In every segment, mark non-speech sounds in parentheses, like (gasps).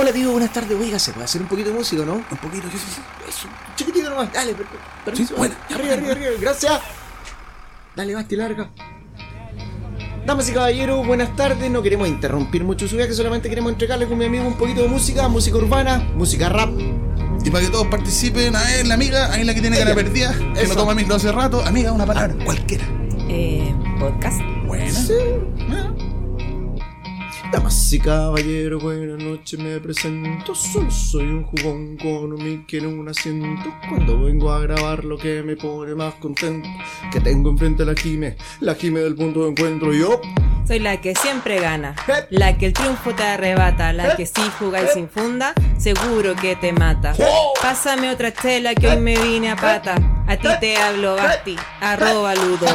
Hola, tío, buenas tardes. Oiga, ¿se puede hacer un poquito de música, no? Un poquito, sí, sí, sí. Eso, chiquitito nomás. Dale, per- per- permiso. bueno, arriba, arriba, arriba. Gracias. Dale, Basti, larga. Damas y caballeros, buenas tardes. No queremos interrumpir mucho su viaje, solamente queremos entregarle con mi amigo un poquito de música, música urbana, música rap. Y para que todos participen, a ver, la amiga, ahí la que tiene cara perdida, que no toma micro hace rato. Amiga, una palabra, cualquiera. Eh, podcast. Buena. Sí. Ah, Damas y caballeros, buenas noches, me presento. Solo soy un jugón con un mic en un asiento. Cuando vengo a grabar, lo que me pone más contento. Que tengo enfrente a la Jime, la Jime del punto de encuentro. Y yo, Soy la que siempre gana, Eh. la que el triunfo te arrebata, la Eh. que si jugáis sin funda, seguro que te mata. Oh. Pásame otra chela que hoy me vine a pata. A ti te hablo, Basti, arroba ludo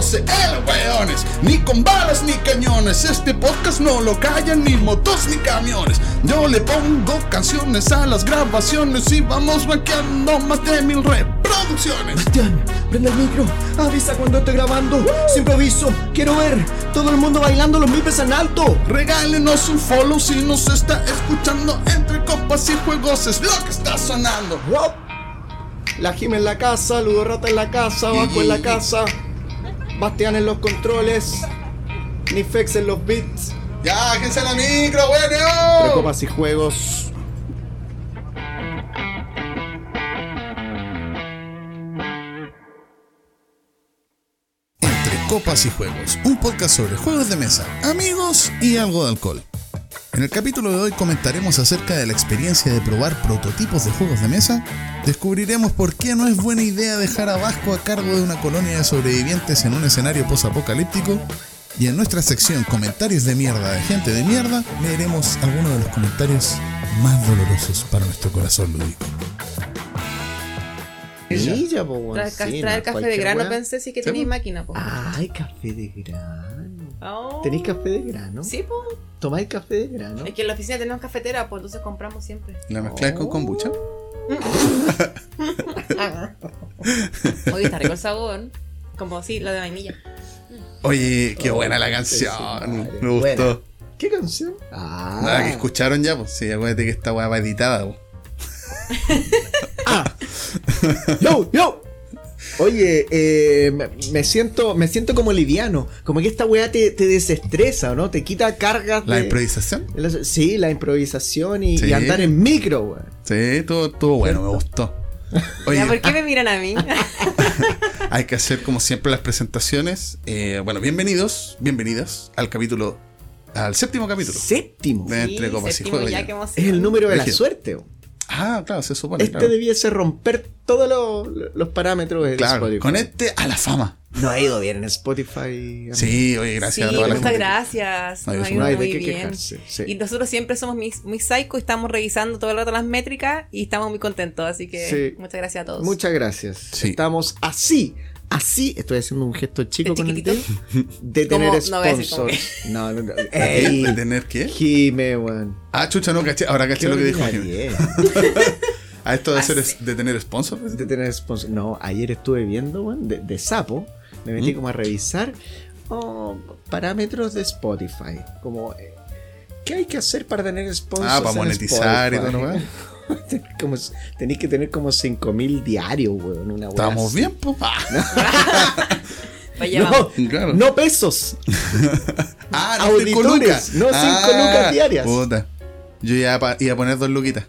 CL, weones. Ni con balas ni cañones. Este podcast no lo callan ni motos ni camiones. Yo le pongo canciones a las grabaciones y vamos rankeando más de mil reproducciones. Bastián, prende el micro, avisa cuando esté grabando. Sin improviso, quiero ver todo el mundo bailando los mipes en alto. Regálenos un follow si nos está escuchando. Entre copas y juegos es lo que está sonando. La Jime en la casa, Ludo Rata en la casa, Vasco en la casa, Bastián en los controles, Nifex en los beats, Ya, que la micro, Entre bueno. copas y juegos. Entre copas y juegos, un podcast sobre juegos de mesa, amigos y algo de alcohol. En el capítulo de hoy comentaremos acerca de la experiencia de probar prototipos de juegos de mesa, descubriremos por qué no es buena idea dejar a Vasco a cargo de una colonia de sobrevivientes en un escenario posapocalíptico, y en nuestra sección Comentarios de mierda de gente de mierda, leeremos algunos de los comentarios más dolorosos para nuestro corazón lúdico. Ella, po, Traer, sí, traer no, café de grano, pensé sí que tenéis máquina, po. Ay, café de grano. Oh. ¿Tenéis café de grano? Sí, po. ¿Tomáis café de grano? Es que en la oficina tenemos cafetera, pues entonces compramos siempre. ¿La mezcla con kombucha? (laughs) Hoy está rico el sabor. Como sí, lo de vainilla. Oye, qué Oh, buena la canción, me gustó. buena. ¿Qué canción? Ah, Nada, que escucharon ya, pues sí, acuérdate que esta weá va editada, pues. (laughs) Yo, yo. Oye, eh, me, siento, me siento como liviano. Como que esta weá te, te desestresa, ¿no? Te quita cargas La de. improvisación. la- Sí, la improvisación y, Sí. y andar en micro, weón. Sí, todo, todo bueno, me gustó. (laughs) Oye, ¿Por qué me miran a mí? (laughs) (laughs) hay que hacer como siempre las presentaciones. Eh, bueno, bienvenidos, bienvenidas al capítulo, al séptimo capítulo. Séptimo. De entre copas y juegos. Es el número de la suerte. Ah, claro, se supone. Este claro. debiese romper todos los, los parámetros de Claro, Spotify. con este a la fama. No ha ido bien en Spotify. Sí, oye, Sí, gracias a toda la muchas gente. gracias. No, ha ido muy bien. quejarse. sí. Y nosotros siempre somos muy, muy psycho y estamos revisando todo el rato las métricas y estamos muy contentos. Así que Sí. muchas gracias a todos. Muchas gracias. Sí. Estamos así. Así, estoy haciendo un gesto chico ¿De con el dedo. De tener sponsors. (laughs) No, no, no. ¿El Ey, de tener qué? Jime, weón. Ah, chucha, no caché. Ahora caché lo que dijo. ordinaria. (laughs) A esto de, ser, sí. de tener sponsor. De tener sponsors. No, ayer estuve viendo, weón, de, de sapo. Me metí ¿Mm? como a revisar oh, parámetros de Spotify. Como, eh, ¿qué hay que hacer para tener sponsors? Ah, para en monetizar y todo lo Spotify? (laughs) (laughs) como, tenéis que tener como 5000 diarios, weón. Una Estamos así. bien, pues. Ah, (laughs) (laughs) Vaya, No. Claro. no pesos. Ah, no, cinco Auditores, lucas. no, cinco lucas diarias. Puta. Yo iba a, iba a poner dos luquitas.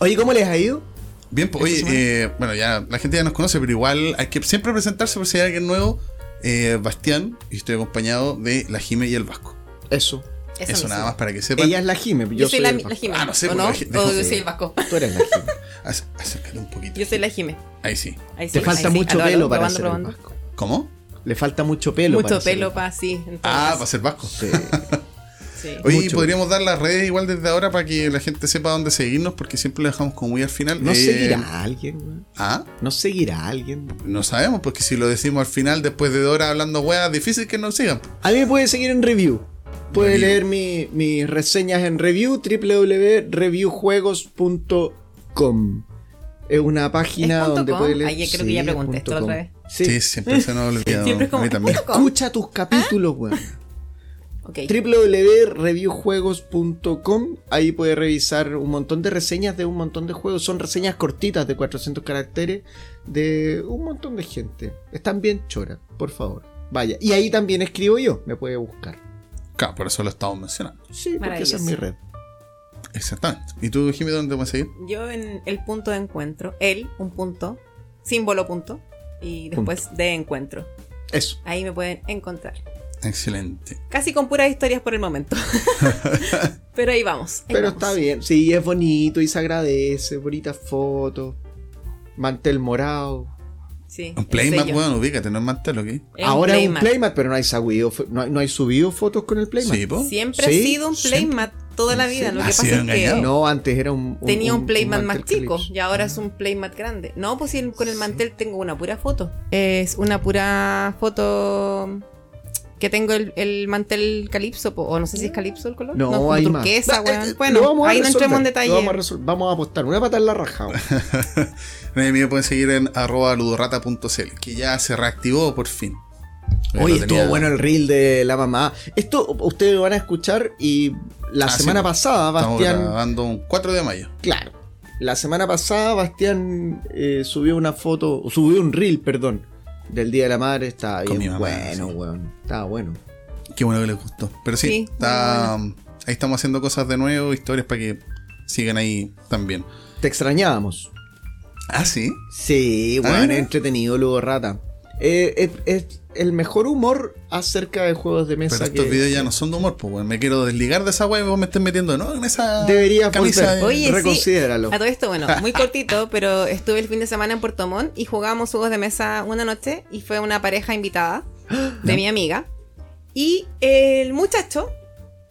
Oye, ¿cómo les ha ido? Bien, pues, ¿Esta oye, eh, bueno, ya la gente ya nos conoce, pero igual hay que siempre presentarse por si hay alguien nuevo. Eh, Bastián, y estoy acompañado de la Jime y el Vasco. Eso. Eso, nada más para que sepan. Ella es la Jime. Yo, Yo, soy la, el la. Jime. Ah, no sé, ¿O no? O yo soy el Vasco. (laughs) Tú eres la Jime. (laughs) Ac- Acércate un poquito. Yo soy la Jime. Ahí sí. Ahí sí, Te falta ahí mucho pelo para probando, ser el probando. Vasco. ¿Cómo? Le falta mucho pelo. Mucho para pelo el para sí. Ah, para ser Vasco. Sí. (laughs) Sí. Oye, Mucho. podríamos dar las redes igual desde ahora para que la gente sepa dónde seguirnos, porque siempre lo dejamos como muy al final. ¿No Eh, seguirá a alguien? Ah, ¿No seguirá a alguien? no sabemos, porque si lo decimos al final, después de dos horas hablando weas, difícil que nos sigan. A mí me puede seguir en review. Puede leer mi- mis reseñas en review, www.reviewjuegos.com. Es una página ¿Es donde com? puede leer. Ay, creo que ya pregunté esto otra vez. Sí. Sí, siempre se nos ha olvidado. (laughs) Siempre es como. Escucha tus capítulos, weón. (laughs) Ok. www.reviewjuegos.com Ahí puede revisar un montón de reseñas de un montón de juegos. Son reseñas cortitas de 400 caracteres de un montón de gente. Están bien choras, por favor. Vaya. Y ahí también escribo yo. Me puede buscar. Claro, por eso lo estamos mencionando. Sí, porque esa es mi red. Exactamente. ¿Y tú, Jimmy, dónde puedes seguir? Yo en el punto de encuentro, él, un punto, símbolo punto, y después de encuentro. Eso. Ahí me pueden encontrar. Excelente. Casi con puras historias por el momento. (laughs) Pero ahí vamos. ahí Pero vamos. está bien. Sí, es bonito y se agradece. Bonitas fotos. Mantel morado. Sí, Un playmat, weón, ubícate, no es mantel, ¿ok? Es Ahora es un playmat. pero no hay, subido, no, hay- no hay subido fotos con el playmat. Sí. Siempre Sí, ha sido un siempre. playmat toda la vida. Sí. Lo que Ha pasa sido es que. No, antes era un. un- tenía un, playmat más chico Calypso. y ahora es un playmat grande. No, pues con el mantel tengo una pura foto. Es una pura foto que tengo el, el mantel calipso, po, o no sé si es calipso el color. No, hay más. turquesa, weón. eh, Bueno, ahí no entremos en detalle. Vamos a, resol- vamos a apostar una pata en la raja. (laughs) me pueden seguir en arroba ludorata.cl, que ya se reactivó por fin. Oye, Lo estuvo tenía- bueno el reel de la mamá. Esto ustedes lo van a escuchar y la Ah, semana pasada, Estamos Bastián. grabando un 4 de mayo. Claro. La semana pasada, Bastián eh, subió una foto, subió un reel, perdón, del Día de la Madre. Estaba Con mi bien mamá, bueno, sí. weón. Estaba bueno. Qué bueno que les gustó. Pero sí, Sí, está, ahí estamos haciendo cosas de nuevo, historias para que sigan ahí también. Te extrañábamos. Ah, sí. Sí, Ah, weón, mira. entretenido, Lugo Rata. Eh, es, es el mejor humor acerca de juegos de mesa Pero estos que videos ya no son de humor, pues, weón. Me quiero desligar de esa weá y vos me estés metiendo, ¿no? En esa deberías camisa. de- Oye, sí. Reconsidéralo. A todo esto, bueno, muy (laughs) cortito, pero estuve el fin de semana en Puerto Montt y jugamos juegos de mesa una noche y fue una pareja invitada (gasps) de mi amiga. Y el muchacho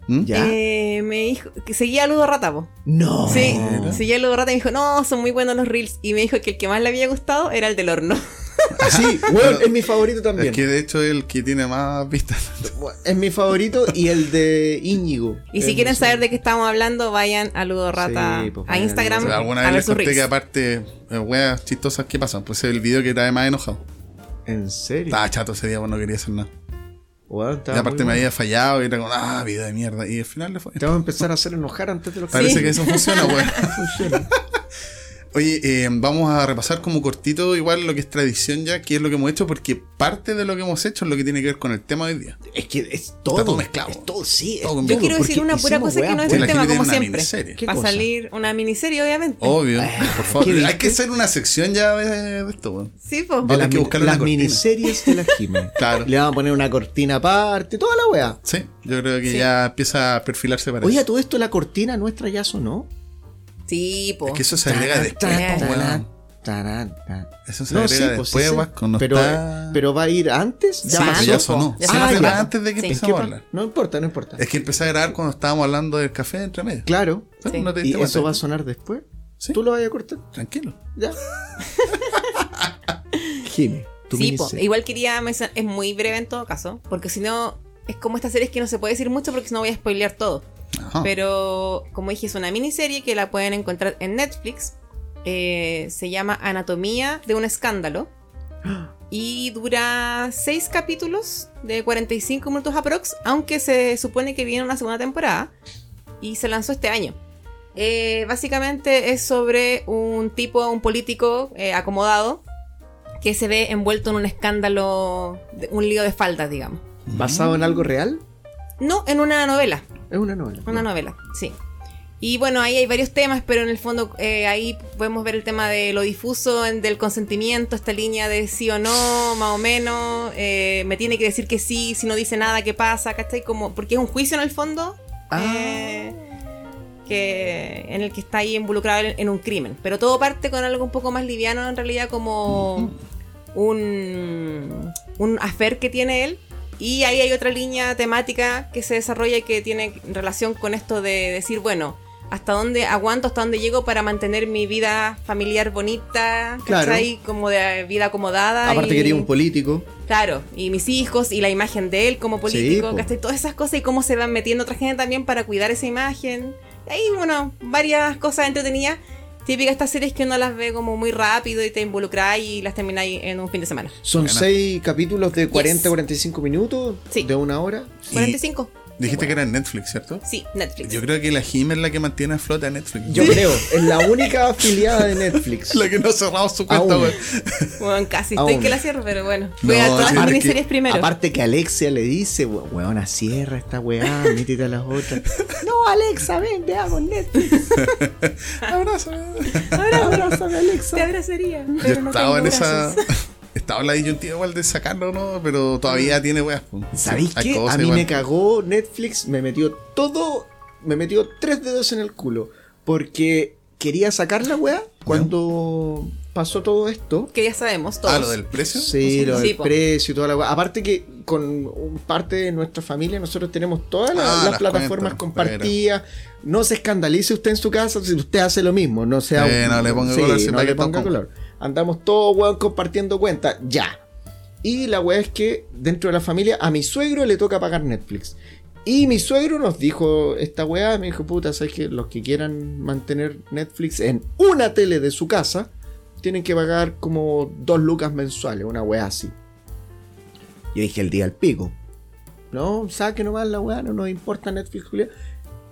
¿Mm? Ya. eh, me dijo que seguía a Ludo Rata, po. No. Sí, seguía a Ludo Rata y me dijo, no, son muy buenos los reels. Y me dijo que el que más le había gustado era el del horno. (laughs) Sí, weón, es mi favorito también. Es que de hecho es el que tiene más vistas. Es mi favorito y el de Íñigo. Y si quieren saber de qué estamos hablando, vayan a Ludo Rata Sí, pues, a Instagram Alguna vez les conté que aparte, eh, weas chistosas que pasan. Pues es el video que trae más enojado. ¿En serio? Estaba chato ese día, pues no quería hacer nada. Y aparte me bueno. había fallado y era como, ah, video de mierda. Y al final le fue. Te vamos a empezar a hacer enojar antes de lo que Parece Sí. que eso funciona, (laughs) weón. funciona. Oye, eh, vamos a repasar como cortito igual lo que es tradición ya, qué es lo que hemos hecho, porque parte de lo que hemos hecho es lo que tiene que ver con el tema de hoy día. Es que es todo. todo mezclado. Es todo, sí. es Todo Yo quiero decir una pura cosa que no es el la tema, como siempre. miniserie. ¿Qué Va a salir una miniserie, obviamente. Obvio, por favor. ¿qué Hay que hacer una sección ya de, de esto, weón. Sí, pues. Vamos a tener que buscarle las miniseries de la Jime. (laughs) Claro. Le vamos a poner una cortina aparte, toda la wea. Sí, yo creo que Sí. ya empieza a perfilarse para Oye, eso. todo esto la cortina nuestra ya sonó. Sí, pues. Es que eso se agrega después, tarán, po, weón. Tarán, tarán. Eso se No, agrega sí, pues, después, sí, sí. Vasco, no pero, está- pero va a ir antes. Sí, Ya pues, pasó. ya sonó. Ya Ah, antes de que Sí. ¿En empezamos a hablar. No importa, no importa. Es que empecé a grabar cuando estábamos hablando del café entre medio. Claro. Sí. ¿No te ¿Y eso va a sonar después? Sí. ¿Tú lo vas a cortar? Tranquilo. Ya. (laughs) Jime, tu Sí, po. igual quería mencionar, es muy breve en todo caso, porque si no, es como estas series que no se puede decir mucho porque si no voy a spoilear todo. Ajá. Pero como dije, es una miniserie que la pueden encontrar en Netflix. Eh, se llama Anatomía de un escándalo. (gasps) Y dura seis capítulos de 45 minutos aprox, aunque se supone que viene una segunda temporada. Y se lanzó este año. Eh, básicamente es sobre un tipo, un político eh, acomodado, que se ve envuelto en un escándalo, un lío de faldas, digamos. ¿Basado en algo real? No, en una novela. Es una novela. Una novela, sí. Y bueno, ahí hay varios temas, pero en el fondo eh, ahí podemos ver el tema de lo difuso, en- del consentimiento, esta línea de sí o no, más o menos. eh, me tiene que decir que sí, si no dice nada, ¿qué pasa? ¿Cachai? Como, porque es un juicio en el fondo. Ah. eh, que, en el que está ahí involucrado en, en un crimen. Pero todo parte con algo un poco más liviano, en realidad, como un, un affair que tiene él. Y ahí hay otra línea temática que se desarrolla y que tiene relación con esto de decir, bueno, hasta dónde aguanto, hasta dónde llego para mantener mi vida familiar bonita, Claro. ¿cachai? Como de vida acomodada. Aparte y- quería un político. Claro, y mis hijos y la imagen de él como político, po. ¿cachai? Todas esas cosas y cómo se van metiendo otra gente también para cuidar esa imagen. Y ahí, bueno, varias cosas entretenidas. Típicas estas series que uno las ve como muy rápido y te involucras y las terminas en un fin de semana. Son seis capítulos de 40 Yes. 45 minutos. Sí. De una hora. Y- 45. Dijiste que era en Netflix, ¿cierto? Sí, Netflix. Yo creo que la Jim es la que mantiene a flote a Netflix. Yo creo, es la única afiliada de Netflix. (laughs) la que no ha cerrado su cuenta, Aún. weón. Bueno, casi estoy Aún. que la cierro, pero bueno. No, Voy a todas las Aparte- miniseries primero. Aparte que Alexia le dice, "We- weona, cierra esta weá, métete a las otras. (laughs) no, Alexa, ven, veamos Netflix. (laughs) Abrazo. Abrázame, Alexa. Te abrazaría. Yo Pero no estaba en esa. Estaba en la disyuntiva igual de sacarlo, ¿no? Pero todavía tiene weas. pues. ¿Sabéis qué? A mí igual. me cagó Netflix, me metió todo, me metió tres dedos en el culo. Porque quería sacar la weá cuando pasó todo esto. Que ya sabemos todos. Ah, lo del precio. Sí, lo del precio y toda la weá. Aparte que con parte de nuestra familia nosotros tenemos todas las, Ah, las las plataformas cuentas, compartidas. No se escandalice usted en su casa si usted hace lo mismo. No sea Eh, no le ponga sí, color, si no le ponga color. Andamos todos weón compartiendo cuentas. Ya. Y la weá es que dentro de la familia a mi suegro le toca pagar Netflix. Y mi suegro nos dijo esta weá, me dijo, puta, ¿sabes que Los que quieran mantener Netflix en una tele de su casa, tienen que pagar como dos lucas mensuales, una weá así. Yo dije el día al pico. No, saque nomás la weá, no nos importa Netflix, Julia.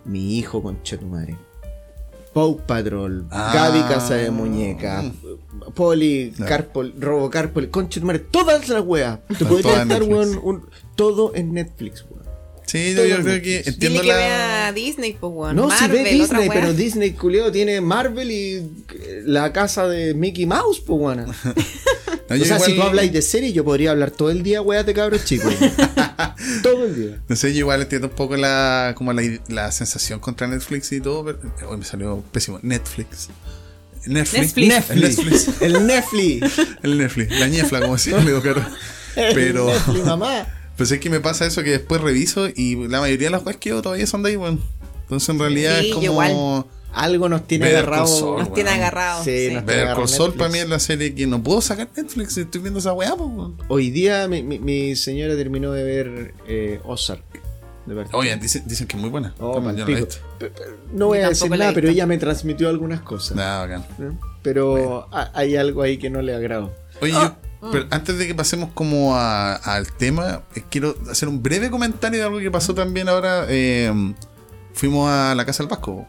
Mi hijo, concha tu madre. Paw Patrol, Ah. Gaby Casa de Muñeca, Poli. Carpol, Robocarpol, concha tu madre, todas las weas. Te Están podría estar, weón, un- todo en Netflix, weón. Sí, yo, Todo yo en creo que entiendo Dile que la. vea Disney, pues, weón. No, si ve Disney, pero Disney culeo tiene Marvel y la casa de Mickey Mouse, pues weón. (laughs) No, O sea, si tú habláis de serie, yo podría hablar todo el día, weá, de cabros chicos. (laughs) todo el día. No sé, yo igual entiendo un poco la, como la, la sensación contra Netflix y todo, pero hoy me salió pésimo. Netflix. Netflix. Netflix. El Netflix. (laughs) El Netflix. El Netflix. La ñefla, como decía Caro. Pero, Netflix, mamá. pues es que me pasa eso que después reviso y la mayoría de las cosas que yo todavía son de ahí, weón. Entonces en realidad Sí, es como. Algo nos tiene Better agarrado. Nos tiene weón. agarrados. Sí, Sí, nos- Ver agarra Call Saul Netflix. para mí es la serie que no puedo sacar Netflix si estoy viendo esa weá, weón. Hoy día mi, mi- mi señora terminó de ver eh, Ozark. De. Oye, dicen, dicen que es muy buena. Oh, no voy a decir nada, pero ella me transmitió algunas cosas. Nada, bacán. ¿no? Pero ha- hay algo ahí que no le agrado. Oye, Ah. yo- pero antes de que pasemos como a- al tema, eh, quiero hacer un breve comentario de algo que pasó también ahora. eh, fuimos a la Casa del Vasco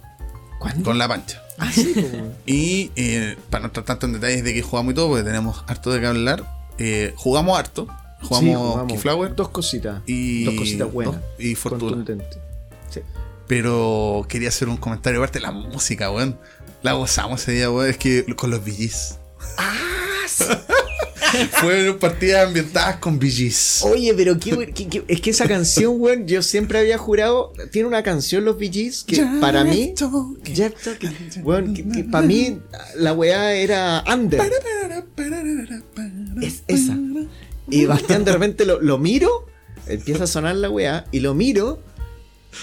¿Cuándo? con la pancha. Ah, sí, weón. (laughs) Y eh, para no entrar tanto en detalles de que jugamos y todo, porque tenemos harto de qué hablar, eh, jugamos harto. Jugamos, Sí, jugamos Keyflower Dos cositas. y, dos cositas buenas. dos- y Fortuna. Sí. Pero quería hacer un comentario aparte de la música, weón. La gozamos ese día, weón. Es que con los VGs. (laughs) (laughs) Fueron partidas ambientadas con VGs. Oye, pero qué, qué- qué- es que esa canción, weón, yo siempre había jurado. Tiene una canción, los VGs, que para mí. Jeff Talking, weón, que, que para mí la weá era under. Es esa. Y Bastián de repente lo, lo miro, empieza a sonar la weá, y lo miro.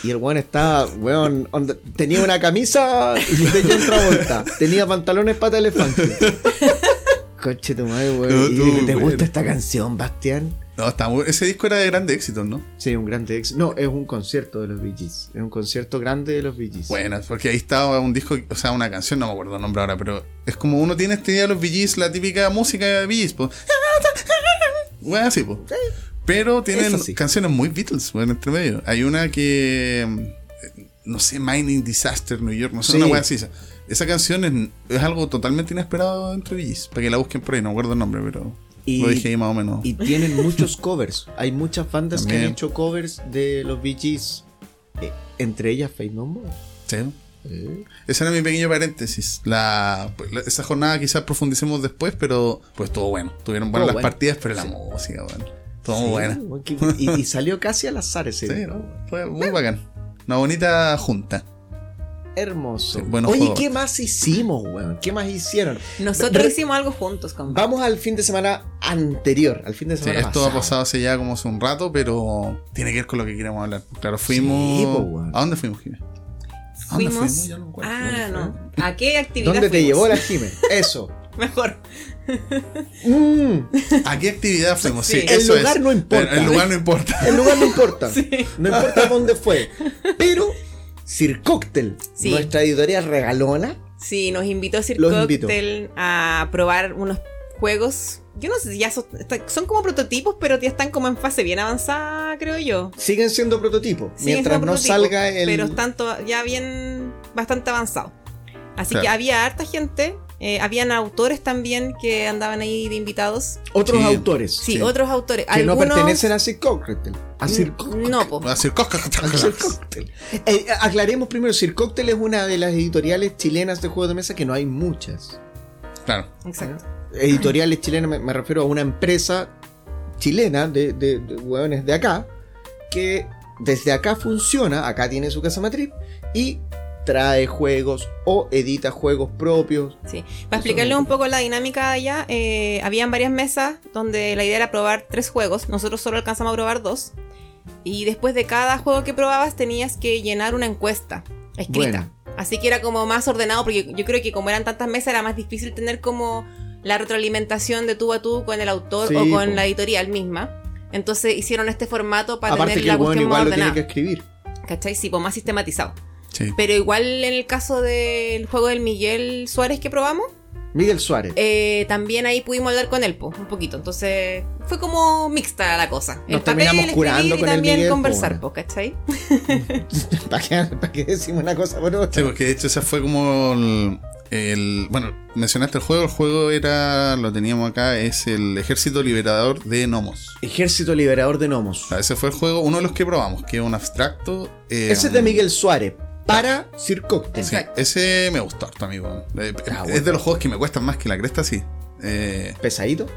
Y el weón estaba, weón, onda- tenía una camisa de John Travolta, tenía pantalones pata elefante. Coche tu madre, No, weón. ¿Y tú, ¿Te gusta esta canción, Bastián? No, está muy- ese disco era de grande éxito, ¿no? Sí, un grande éxito. No, es un concierto de los Bee Gees. Es un concierto grande de los Bee Gees. Bueno, porque ahí estaba un disco, o sea, una canción, no me acuerdo el nombre ahora, pero es como uno tiene este día de los VGs, la típica música de VGs, pues. Bueno, así, pues. Pero tienen sí. canciones muy Beatles, bueno, entre medio. Hay una que. mm, No sé, Mining Disaster New York, no sé, Sí. una wea así. Esa, canción es, es algo totalmente inesperado entre VGs, para que la busquen por ahí, no me acuerdo el nombre, pero Y- lo dije ahí más o menos. Y tienen (laughs) muchos covers. Hay muchas bandas que han hecho covers de los Bee Gees. Eh, entre ellas Faith No. Sí. Eh, Ese era mi pequeño paréntesis. La, pues, la- esa jornada quizás profundicemos después, pero pues todo bueno. Tuvieron buenas Todo las bueno. partidas, pero la música, bueno. Todo sí, buena. Y, y salió casi al azar ese. (laughs) Sí. ¿no? Fue muy bacán. Una bonita junta. Hermoso. Oye. ¿qué más hicimos, weón? ¿Qué más hicieron? Nosotros Re- hicimos algo juntos, compa. Vamos al fin de semana anterior, al fin de Sí, semana esto ha pasado. hace ya como hace un rato, pero tiene que ver con lo que queremos hablar. Claro, fuimos. Sí, po, weón. ¿A dónde fuimos, Jimé? ¿A dónde Fuimos. Ya no me acuerdo. ah, ¿Dónde no. ¿A qué actividad ¿Dónde te fuimos? llevó la Jime? (laughs) Eso. Mejor. Mm? ¿A qué actividad fuimos? Sí, Sí. El eso lugar es. no importa. El, el lugar no importa. el lugar no importa. (laughs) No importa dónde fue. Pero Sir Cocktail, Sí. nuestra editorial regalona, Sí, nos invitó Sir Los invito. A probar unos juegos yo no sé si ya son, son como prototipos, pero ya están como en fase bien avanzada, creo yo. Siguen siendo prototipos. Siguen mientras siendo no salga el. Pero están ya bien, bastante avanzados. Así Claro. que había harta gente, eh, habían autores también que andaban ahí de invitados. Otros Sí. autores. Sí, Sí. otros autores. Que no pertenecen a Sir Cocktail. A Sir Cocktail. No, po. A Sir Cocktail. Eh, aclaremos primero, Sir Cocktail es una de las editoriales chilenas de juegos de mesa que no hay muchas. Claro. Exacto. Editoriales chilenas, me, me refiero a una empresa chilena de, de, de hueones de acá, que desde acá funciona, acá tiene su casa matriz, y trae juegos o edita juegos propios. Sí. Para explicarles un poco la dinámica allá, eh, habían varias mesas donde la idea era probar tres juegos. Nosotros solo alcanzamos a probar dos. Y después de cada juego que probabas tenías que llenar una encuesta escrita. Bueno. Así que era como más ordenado, porque yo creo que como eran tantas mesas era más difícil tener como la retroalimentación de tú a tú con el autor Sí, o con la editorial misma. Entonces hicieron este formato para Aparte tener que la el hueón cuestión más igual lo tiene ordenada. que escribir. ¿Cachai? Sí, pues más sistematizado. Sí. Pero igual en el caso del juego del Miguel Suárez que probamos, Miguel Suárez. eh, también ahí pudimos hablar con él, po, un poquito. Entonces, fue como mixta la cosa. Nos terminamos curando y con el también Miguel, conversar, po, ¿cachai? (laughs) ¿Para qué, para qué decimos una cosa por otra? Sí, porque de hecho esa fue como el, el- Bueno, mencionaste el juego. El juego era. Lo teníamos acá. Es el Ejército Liberador de Gnomos. Ejército Liberador de Gnomos. O sea, ese fue el juego, uno de los que probamos, que es un abstracto. eh, Ese es de Miguel Suárez. Para Sir Cocktail. Sí, Exacto. ese me gustó harto, amigo. Eh, Ah, es bueno. de los juegos que me cuestan más que la cresta, sí. Eh, Pesadito.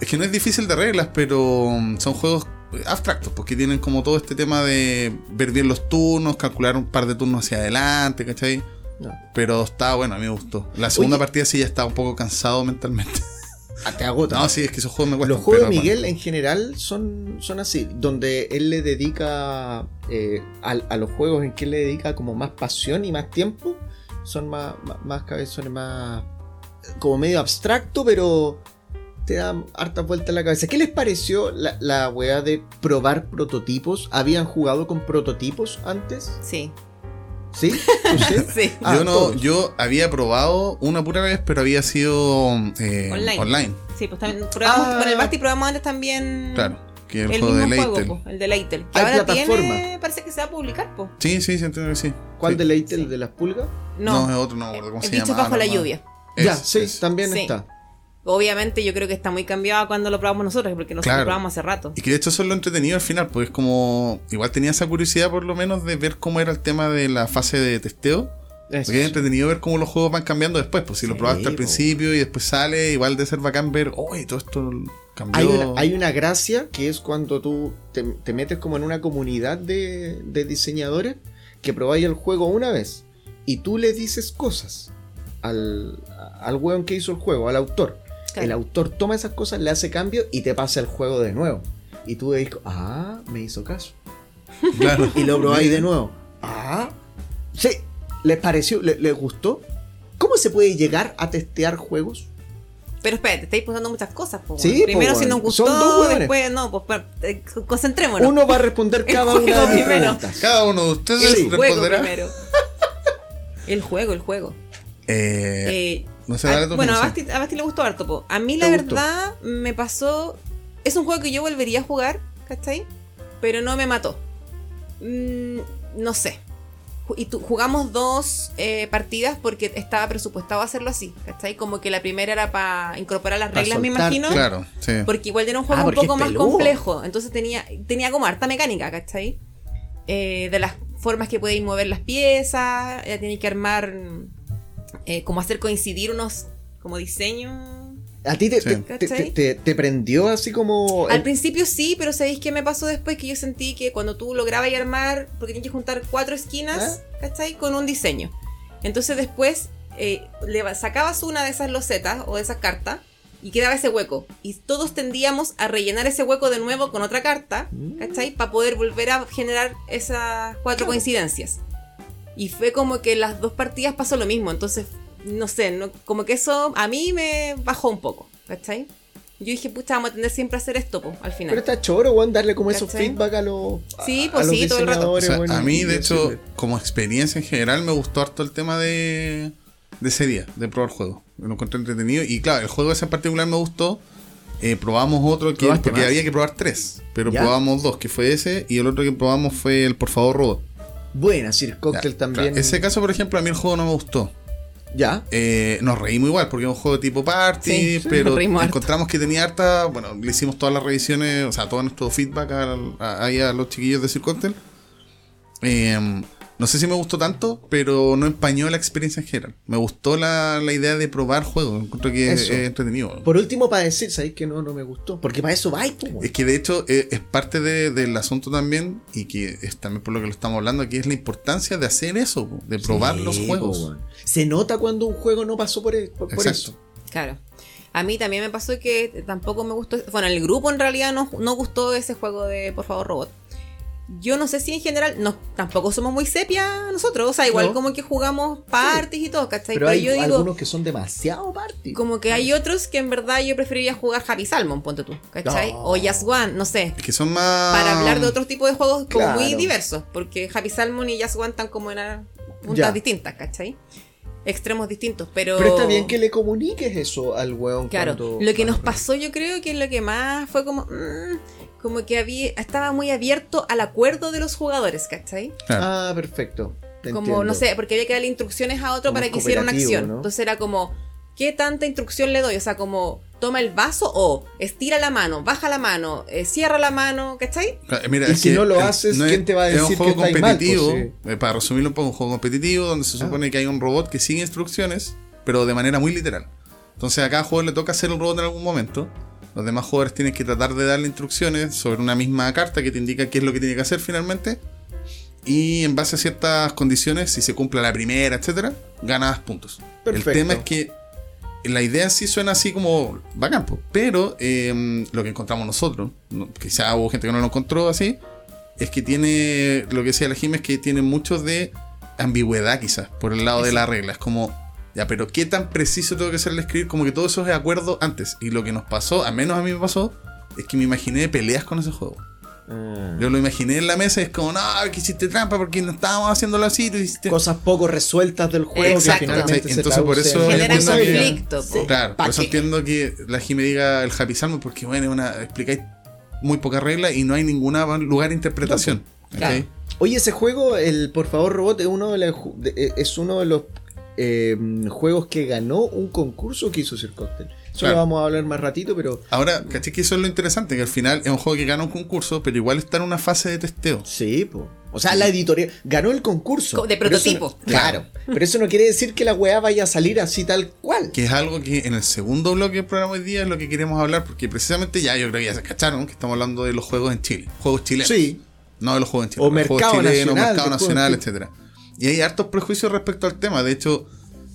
es que no es difícil de reglas, pero mm, son juegos abstractos, porque tienen como todo este tema de ver bien los turnos, calcular un par de turnos hacia adelante, ¿cachai? No. Pero está bueno, a mí me gustó. La segunda Oye. partida sí ya estaba un poco cansado mentalmente. (laughs) Ah, te agota. No, sí, es que esos juegos me cuestan. Los juegos de Miguel en general son, son así, donde él le dedica eh, a, los juegos en que él le dedica como más pasión y más tiempo, son más, más, más cabezones, más como medio abstracto, pero te dan hartas vueltas en la cabeza. ¿Qué les pareció la, la weá de probar prototipos? ¿Habían jugado con prototipos antes? Sí. ¿Sí? ¿Usted? (laughs) Sí. Ah, yo no, todos. yo había probado una pura vez, pero había sido eh, Online. online. Sí, pues también probamos, Ah. con el Basti probamos antes también Claro, que el, el juego de mismo juego, po, el de Leighton. Que Hay ahora plataforma. tiene, parece que se va a publicar, po. Sí, sí, sí, entiendo que sí. ¿Cuál Sí. de Leite? Sí. ¿El de las pulgas? No, No, es otro, no me acuerdo cómo el se bicho llama. bajo la lluvia. ya, sí, también Sí. está. Obviamente yo creo que está muy cambiado cuando lo probamos nosotros, porque nosotros Claro. lo probamos hace rato. Y que de hecho eso es lo entretenido al final, pues como igual tenía esa curiosidad por lo menos de ver cómo era el tema de la fase de testeo. Eso. Porque es entretenido ver cómo los juegos van cambiando después, pues si lo Sí, probaste al principio y después sale, igual de ser bacán ver, oye, todo esto cambió. Hay una, hay una gracia que es cuando tú te, te metes como en una comunidad de, de diseñadores que probáis el juego una vez y tú le dices cosas al, al weón que hizo el juego, al autor. Claro. El autor toma esas cosas, le hace cambio y te pasa el juego de nuevo. Y tú dices, ah, me hizo caso. (laughs) Claro. Y lo probáis de nuevo. Ah, sí. ¿Les pareció? ¿Le- ¿Les gustó? ¿Cómo se puede llegar a testear juegos? Pero espérate, estáis pensando muchas cosas, po. Sí, po, Primero si weón. nos gustó, Son dos después no, pues eh, concentrémonos. Uno va a responder (laughs) cada juego una de primero. preguntas. Cada uno de ustedes el juego responderá. primero. el juego, el juego. Eh, Eh, no sé, a- bueno, a. Basti, a Basti le gustó harto, po. A mí la verdad me pasó... Es un juego que yo volvería a jugar, ¿cachai? Pero no me mató. Mm, no sé. Y tu- jugamos dos eh, partidas porque estaba presupuestado hacerlo así, ¿cachai? Como que la primera era para incorporar las Pa' reglas, me imagino. Claro, sí. Porque igual era un juego Ah, un poco más complejo. Entonces tenía, tenía como harta mecánica, ¿cachai? Eh, de las formas que podéis mover las piezas. Ya tenéis que armar. Eh, como hacer coincidir unos. como diseños. ¿A ti te, Sí. te- te- te- te prendió así como... Al el- principio sí, pero ¿sabéis qué me pasó después? Que yo sentí que cuando tú lograbas armar, porque tienes que juntar cuatro esquinas, ¿cachai? Con un diseño. Entonces después eh, le sacabas una de esas losetas o de esas cartas y quedaba ese hueco. Y todos tendíamos a rellenar ese hueco de nuevo con otra carta, ¿cachai? Para poder volver a generar esas cuatro coincidencias. Y fue como que las dos partidas pasó lo mismo. Entonces, no sé, no- como que eso a mí me bajó un poco, ¿cachai? Yo dije, pucha, vamos a tener siempre a hacer esto, po, al final. Pero está choro, weón, darle como esos feedback a los, Sí, a, pues a los sí, todo el rato. O sea, a mí, de hecho, decirle- como experiencia en general, me gustó harto el tema de, de ese día, de probar juego. Lo encontré entretenido. Y claro, el juego ese en particular me gustó eh, probamos otro que ¿Probaste porque más? había que probar tres, pero ¿Ya? probamos dos, que fue ese, y el otro que probamos fue el Por favor Robot. Buena, Sir Cocktail Ya, también. claro, ese caso, por ejemplo, a mí el juego no me gustó. Ya. Eh, nos reímos igual porque es un juego tipo party, Sí, pero harto. encontramos que tenía harta. Bueno, le hicimos todas las revisiones, o sea, todo nuestro feedback al- a, ahí a los chiquillos de Sir Cocktail. Eh, no sé si me gustó tanto, pero no empañó la experiencia en general. Me gustó la, la idea de probar juegos. Encuentro que es entretenido. Por último, para decir, ¿sabéis que no, no me gustó? Porque para eso vais, pues, Es que de hecho eh, es parte de- del asunto también, y que es también por lo que lo estamos hablando, que es la importancia de hacer eso, po, de probar Sí, los juegos. Se nota cuando un juego no pasó por, por, por Exacto. eso. Claro. A mí también me pasó que tampoco me gustó. Bueno, el grupo en realidad no, no gustó ese juego de Por favor Robot. Yo no sé si en general, no, tampoco somos muy sepia nosotros. O sea, igual No. como que jugamos parties y todo, ¿cachai? Pero hay yo digo, algunos que son demasiado party. como que hay otros que en verdad yo preferiría jugar Happy Salmon, ponte tú, ¿cachai? No. O Just One, no sé. Es que son más. Para hablar de otros tipos de juegos como Claro. muy diversos. Porque Happy Salmon y Just One están como en puntas Ya. distintas, ¿cachai? Extremos distintos, pero... Pero está bien que le comuniques eso al weón. Claro, cuando- lo que nos pasó yo creo que lo que más fue como... mm, como que había, estaba muy abierto al acuerdo de los jugadores, ¿cachai? Ah, perfecto. Te como, entiendo. no sé, porque había que darle instrucciones a otro Como para que hiciera una acción. ¿no? Entonces era como, ¿qué tanta instrucción le doy? O sea, como, toma el vaso o estira la mano, baja la mano, eh, cierra la mano, ¿cachai? Claro, Mira, Y es si que no lo es- haces, es- ¿quién te va a es decir un juego que estáis mal, pues, competitivo, eh, para resumirlo un poco, un juego competitivo donde se Ah. supone que hay un robot que sigue instrucciones, pero de manera muy literal. Entonces a cada jugador le toca hacer un robot en algún momento. Los demás jugadores tienen que tratar de darle instrucciones sobre una misma carta que te indica qué es lo que tiene que hacer finalmente. Y en base a ciertas condiciones, si se cumple la primera, etcétera, ganas puntos. Perfecto. El tema es que la idea en sí suena así como bacán, pero eh, lo que encontramos nosotros, no- quizá hubo gente que no lo encontró así, es que tiene, lo que decía la Jim es que tiene mucho de ambigüedad quizás, por el lado de la regla. Es como, ya, pero ¿qué tan preciso tengo que ser al escribir? Como que todo eso es de acuerdo antes. Y lo que nos pasó, al menos a mí me pasó, es que me imaginé peleas con ese juego. Ah. Yo lo imaginé en la mesa y es como, no, que hiciste trampa porque no estábamos haciéndolo así. Hiciste... Cosas poco resueltas del juego Exacto. que finalmente ¿Cachai? se Entonces, por eso Generan que-. Claro, ¿pa' por eso entiendo que la Jime diga el Happy Salmon, porque bueno, es una, explicáis muy poca regla y no hay ningún lugar de interpretación. ¿cachai? Oye, ese juego, el Por favor Robot, es uno de- eh, es uno de los eh, juegos que ganó un concurso que hizo Sir Cocktail. Eso Claro. lo vamos a hablar más ratito, pero Ahora, ¿cachai? Que eso es lo interesante, que al final es un juego que gana un concurso, pero igual está en una fase de testeo. sí, po. O sea, la editorial ganó el concurso. Co- de pero prototipo. no- claro. Pero eso no quiere decir que la weá vaya a salir así tal cual. Que es algo que en el segundo bloque del programa hoy día es lo que queremos hablar, porque precisamente ya yo creo que ya se cacharon que estamos hablando de los juegos en Chile, juegos chilenos. Sí. No de los juegos en Chile. O mercado juegos chilenos, nacional, mercado nacional, etcétera. Y hay hartos prejuicios respecto al tema. De hecho,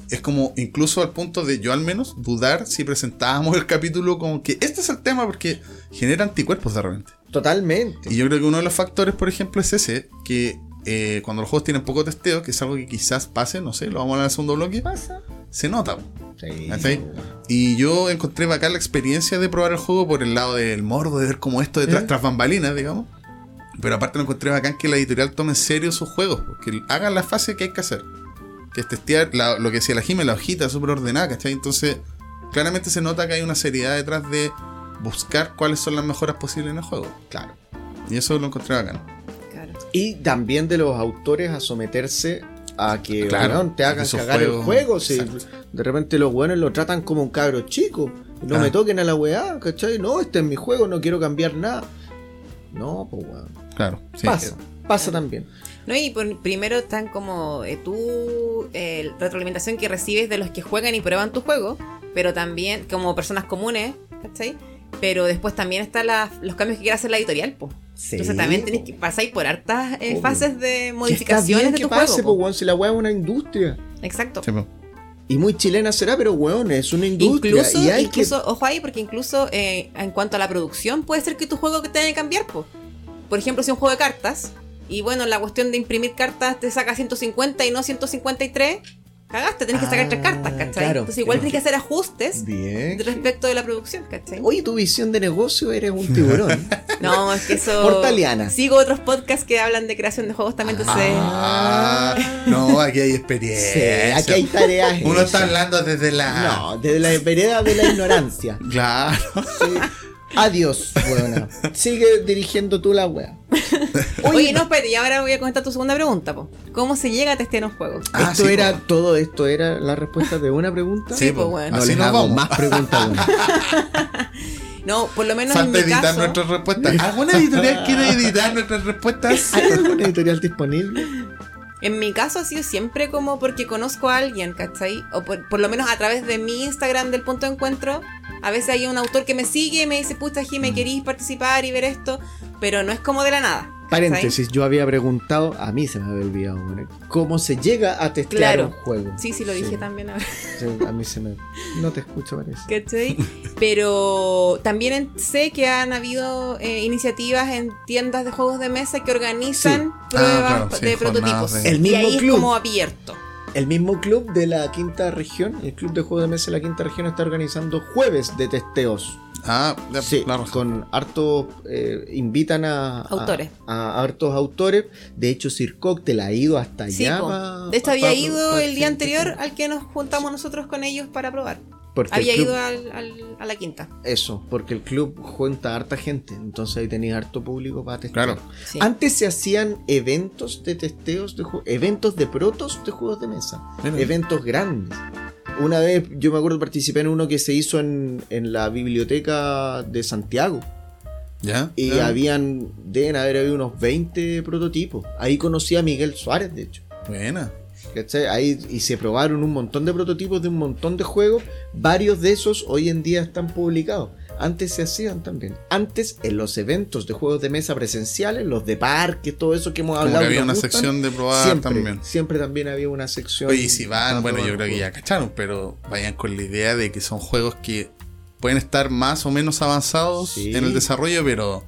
es como incluso al punto de yo al menos dudar si presentábamos el capítulo como que este es el tema porque genera anticuerpos de repente. Totalmente. Y yo creo que uno de los factores, por ejemplo, es ese, que eh, cuando los juegos tienen poco testeo, que es algo que quizás pase, no sé, lo vamos a hablar en el segundo bloque, pasa? se nota. Sí. Y yo encontré bacán la experiencia de probar el juego por el lado del morbo, de ver cómo esto detrás, ¿Eh? tras bambalinas, digamos. Pero aparte lo encontré bacán que la editorial tome en serio sus juegos, que hagan la fase que hay que hacer. Que es testear la- lo que decía la Jime, la hojita súper ordenada, ¿cachai? Entonces, claramente se nota que hay una seriedad detrás de buscar cuáles son las mejoras posibles en el juego. Claro. Y eso lo encontré bacán. Claro. Y también de los autores a someterse a que Claro, weón, te hagan esos cagar el juegos- juego. Si de repente los buenos lo tratan como un cabro chico. No Claro. me toquen a la weá, ¿cachai? No, este es mi juego, no quiero cambiar nada. No, pues weón. Claro. sí. Pasa, pasa también. No, y por- primero están como eh, tú, eh, retroalimentación que recibes de los que juegan y prueban tu juego, pero también como personas comunes, ¿cachai? Pero después también están las- los cambios que quiere hacer la editorial, pues. Sí, Entonces también po. tenés que pasar por hartas eh, fases de Que está modificaciones bien de que tu pase, juego. pues po. weón, si la weá es una industria. Exacto. Sí, po. Y muy chilena será, pero weón, es una industria. Incluso, y hay incluso ojo ahí, porque incluso eh, en cuanto a la producción, puede ser que tu juego que tenga que cambiar, po. Por ejemplo, si es un juego de cartas, y bueno, la cuestión de imprimir cartas te saca 150 y no 153, cagaste, tenés que sacar tres Ah, cartas, ¿cachai? claro. Entonces igual Tienes tenés que hacer ajustes Bien. respecto de la producción, ¿cachai? Oye, tu visión de negocio eres un tiburón. (laughs) No, es que eso. Portaliana. Sigo otros podcasts que hablan de creación de juegos también, entonces. Ah, no, aquí hay sí, experiencia. aquí hay tareas. Uno está hablando desde la. No, desde la vereda de la ignorancia. Claro. Sí. Adiós, weona. Sigue dirigiendo tú la wea. (laughs) Oye, no, espérate, y ahora voy a comentar tu segunda pregunta, po. ¿Cómo se llega a testear un juego? Ah, esto sí, era, po. todo esto era la respuesta de una pregunta. Sí, pues, pues, bueno. No así nos vamos. más preguntas aún. (laughs) No, por lo menos Falta en mi editar caso. nuestras respuestas. ¿Alguna editorial quiere editar nuestras respuestas? ¿Hay alguna editorial disponible? En mi caso ha sido siempre como porque conozco a alguien, ¿cachai? O por, por lo menos a través de mi Instagram del punto de encuentro. A veces hay un autor que me sigue y me dice, puta, Jimé, Mm. ¿queréis participar y ver esto? Pero no es como de la nada. Paréntesis, yo había preguntado, a mí se me había olvidado, ¿cómo se llega a testear Claro. un juego? Sí, sí, lo dije también. A ver. Sí, a mí se me... No te escucho, parece. ¿Cachai? (laughs) Pero también sé que han habido eh, iniciativas en tiendas de juegos de mesa que organizan Sí. pruebas Ah, claro, sí, de prototipos. de- El y mismo ahí club. es como abierto. El mismo club de la quinta región, el club de juegos de mesa de la quinta región está organizando jueves de testeos. Ah, Sí, la razón. con hartos, eh, invitan a, Autores. A, hartos autores. De hecho, Sir Cocktail ha ido hasta Sí, allá. pa- de hecho pa- había pa- ido pa- el día anterior al que nos juntamos nosotros con ellos para probar. Porque Había club- ido al- al- a la quinta. Eso, porque el club junta harta gente, entonces ahí tenía harto público para testear. Claro. Sí. Antes se hacían eventos de testeos de eventos de protos de juegos de mesa, eventos grandes. Una vez yo me acuerdo participé en uno que se hizo en, en la biblioteca de Santiago ¿Ya? y habían deben haber habido unos 20 prototipos. Ahí conocí a Miguel Suárez, de hecho. Buena. ¿cachai? Ahí y se probaron un montón de prototipos de un montón de juegos. Varios de esos hoy en día están publicados. Antes se hacían también. Antes en los eventos de juegos de mesa presenciales, los de parque, todo eso que hemos Como hablado. que había una gustan, sección de probar siempre, también. Siempre también había una sección. Oye, y si van, bueno, yo creo que ya cacharon, pero vayan con la idea de que son juegos que pueden estar más o menos avanzados Sí. en el desarrollo, pero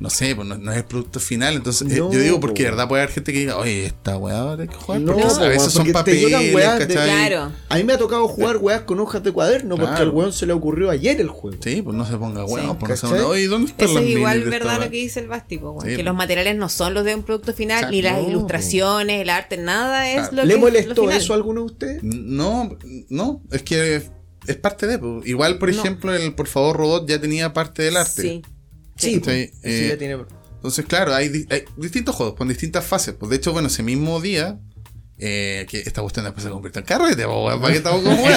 no sé, pues no, no es el producto final. Entonces, eh, No, yo digo porque de po. verdad puede haber gente que diga, oye, esta weá hay que jugar. No, porque po, a veces son porque papeles, weas de- ¿cachai? Claro. A mí me ha tocado jugar weas con hojas de cuaderno porque Claro. al weón se le ocurrió ayer el juego. Sí, pues no se ponga weón, Sí. pues no se ¿Cachai? ponga, oye, ¿dónde están Eso es igual verdad lo que dice el Bástico, weón, Sí, que los materiales no son los de un producto final, ni las No, ilustraciones, el arte, nada es Claro. lo ¿Le que molestó lo final. eso a alguno de ustedes? No, no, es que es parte de. pues. Igual, por No. ejemplo, el Por favor Robot ya tenía parte del arte. Sí. Sí, Sí, pues, sí, sí eh, ya tiene- Entonces, claro, hay, di- hay distintos juegos con distintas fases. Pues de hecho, bueno, ese mismo día, eh, que esta cuestión después se convirtió en carrete, ¿para qué estamos como? (laughs)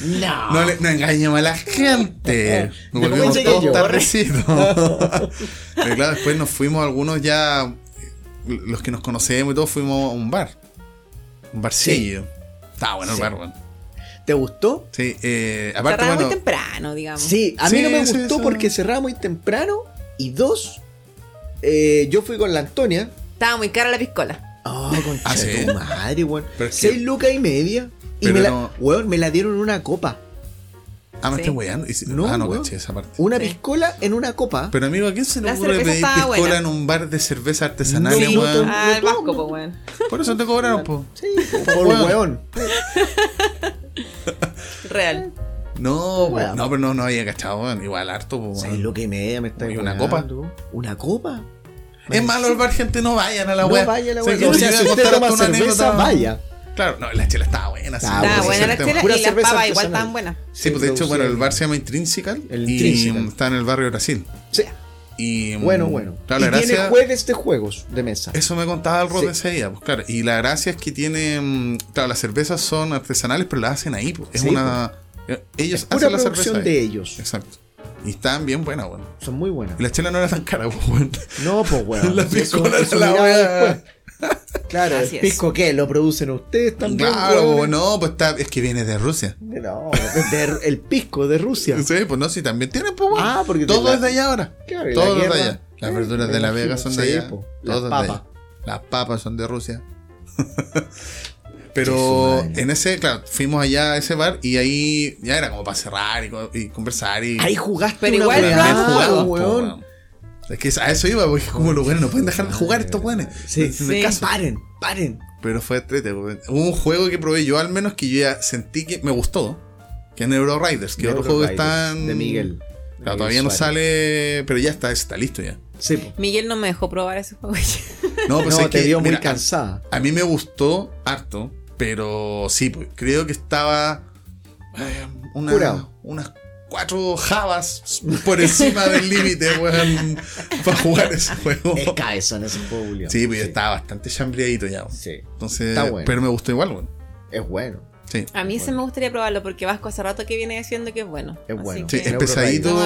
No. No, le- no engañemos a la gente. Nos ¿De cómo volvimos todos tardecitos. (laughs) Pero claro, después nos fuimos algunos ya, los que nos conocemos y todos fuimos a un bar. Un barcillo. Estaba bueno Sí. el bar, weón. ¿Te gustó? Sí, eh, aparte, Cerraba bueno, muy temprano, digamos. Sí, a mí Sí, no me sí, gustó porque cerraba muy temprano. Y dos, eh, yo fui con la Antonia. Estaba muy cara la piscola. Oh, con Ah, ¿sí? tu madre, weón. Seis lucas y media. Y me la, no- weón, me la dieron en una copa. ah, me Sí. estás weando. Y si- No, ah, no weón. caché esa parte. Una Sí. piscola en una copa. Pero amigo, ¿a quién se le ocurre pedir piscola buena. en un bar de cerveza artesanal, No, no, weón? no. Ah, el vasco, pues, weón. Por eso te cobraron, po. Sí, por Weón. weón. (laughs) (laughs) Real. No, po. Weón. no, pero no, no había cachado. Igual harto, po, lucas y media me está ¿Y una weando. ¿Una copa? Es malo el bar, gente, no vayan a la No wea. vaya la wea. que O sea, a si usted toma cerveza, anécdota. vaya. Claro, no, la chela estaba buena. sí, Ah, Estaba pues, buena ese la chela y las papas igual estaban buenas. Sí, pues de hecho, bueno, el bar se llama Intrinsical. El y Intrinsical. está en el barrio Brasil. Sí. Y, mm, Bueno, bueno. Claro, y la tiene jueves de juegos de mesa. Eso me contaba el Rod Sí. ese día, pues claro. Y la gracia es que tiene. mm, Claro, las cervezas son artesanales, pero las hacen ahí, pues. Es Sí, una. Ellos Es pura hacen la cerveza. ahí. de ellos. Exacto. Y están bien buenas, weón. Son muy buenas. Y la chela no era tan cara, pues, weón. No, pues weón. (laughs) La piscola la. Claro, Así el es. pisco qué, lo producen ustedes también. Claro, weones? no, pues está, es que viene de Rusia. No, de- el pisco de Rusia. Sí, pues no, sí, también tienen, pues. Ah, porque Todo la- es de allá ahora. Claro, Todo es de allá. Las Eh, verduras de la imagino. Vega son de allá. po, Todo las es de papas. allá. Las papas son de Rusia. (laughs) Pero en ese, claro, fuimos allá a ese bar y ahí ya era como para cerrar y, co- y conversar y. Ahí jugaste Pero igual po, weón. Es que a eso iba, porque como los buenos no pueden dejar de jugar estos buenos. Sí, Sí. caso. Paren, paren. pero fue weón. Hubo un juego que probé yo al menos que yo ya sentí que me gustó, que es Neuro Riders, que es otro Neuro juego que Riders, está en- De Miguel. Claro, Miguel todavía no Suárez. sale, pero ya está, está listo ya. Sí, po. Miguel no me dejó probar ese juego. (laughs) No, pues no, es te que, vio muy cansada. A mí me gustó harto, pero sí, pues, creo que estaba eh, una- Curado. unas cuatro jabas por encima del límite, (laughs) weón, para jugar ese juego. Es cabezón ese juego, Julio. Sí, pues estaba bastante chambriadito ya. Sí, Entonces, Está bueno. pero me gustó igual, weón. es bueno. Sí. A mí ese me gustaría probarlo porque Vasco hace rato que viene diciendo que es bueno. Es Así bueno. Sí, que- es pesadito,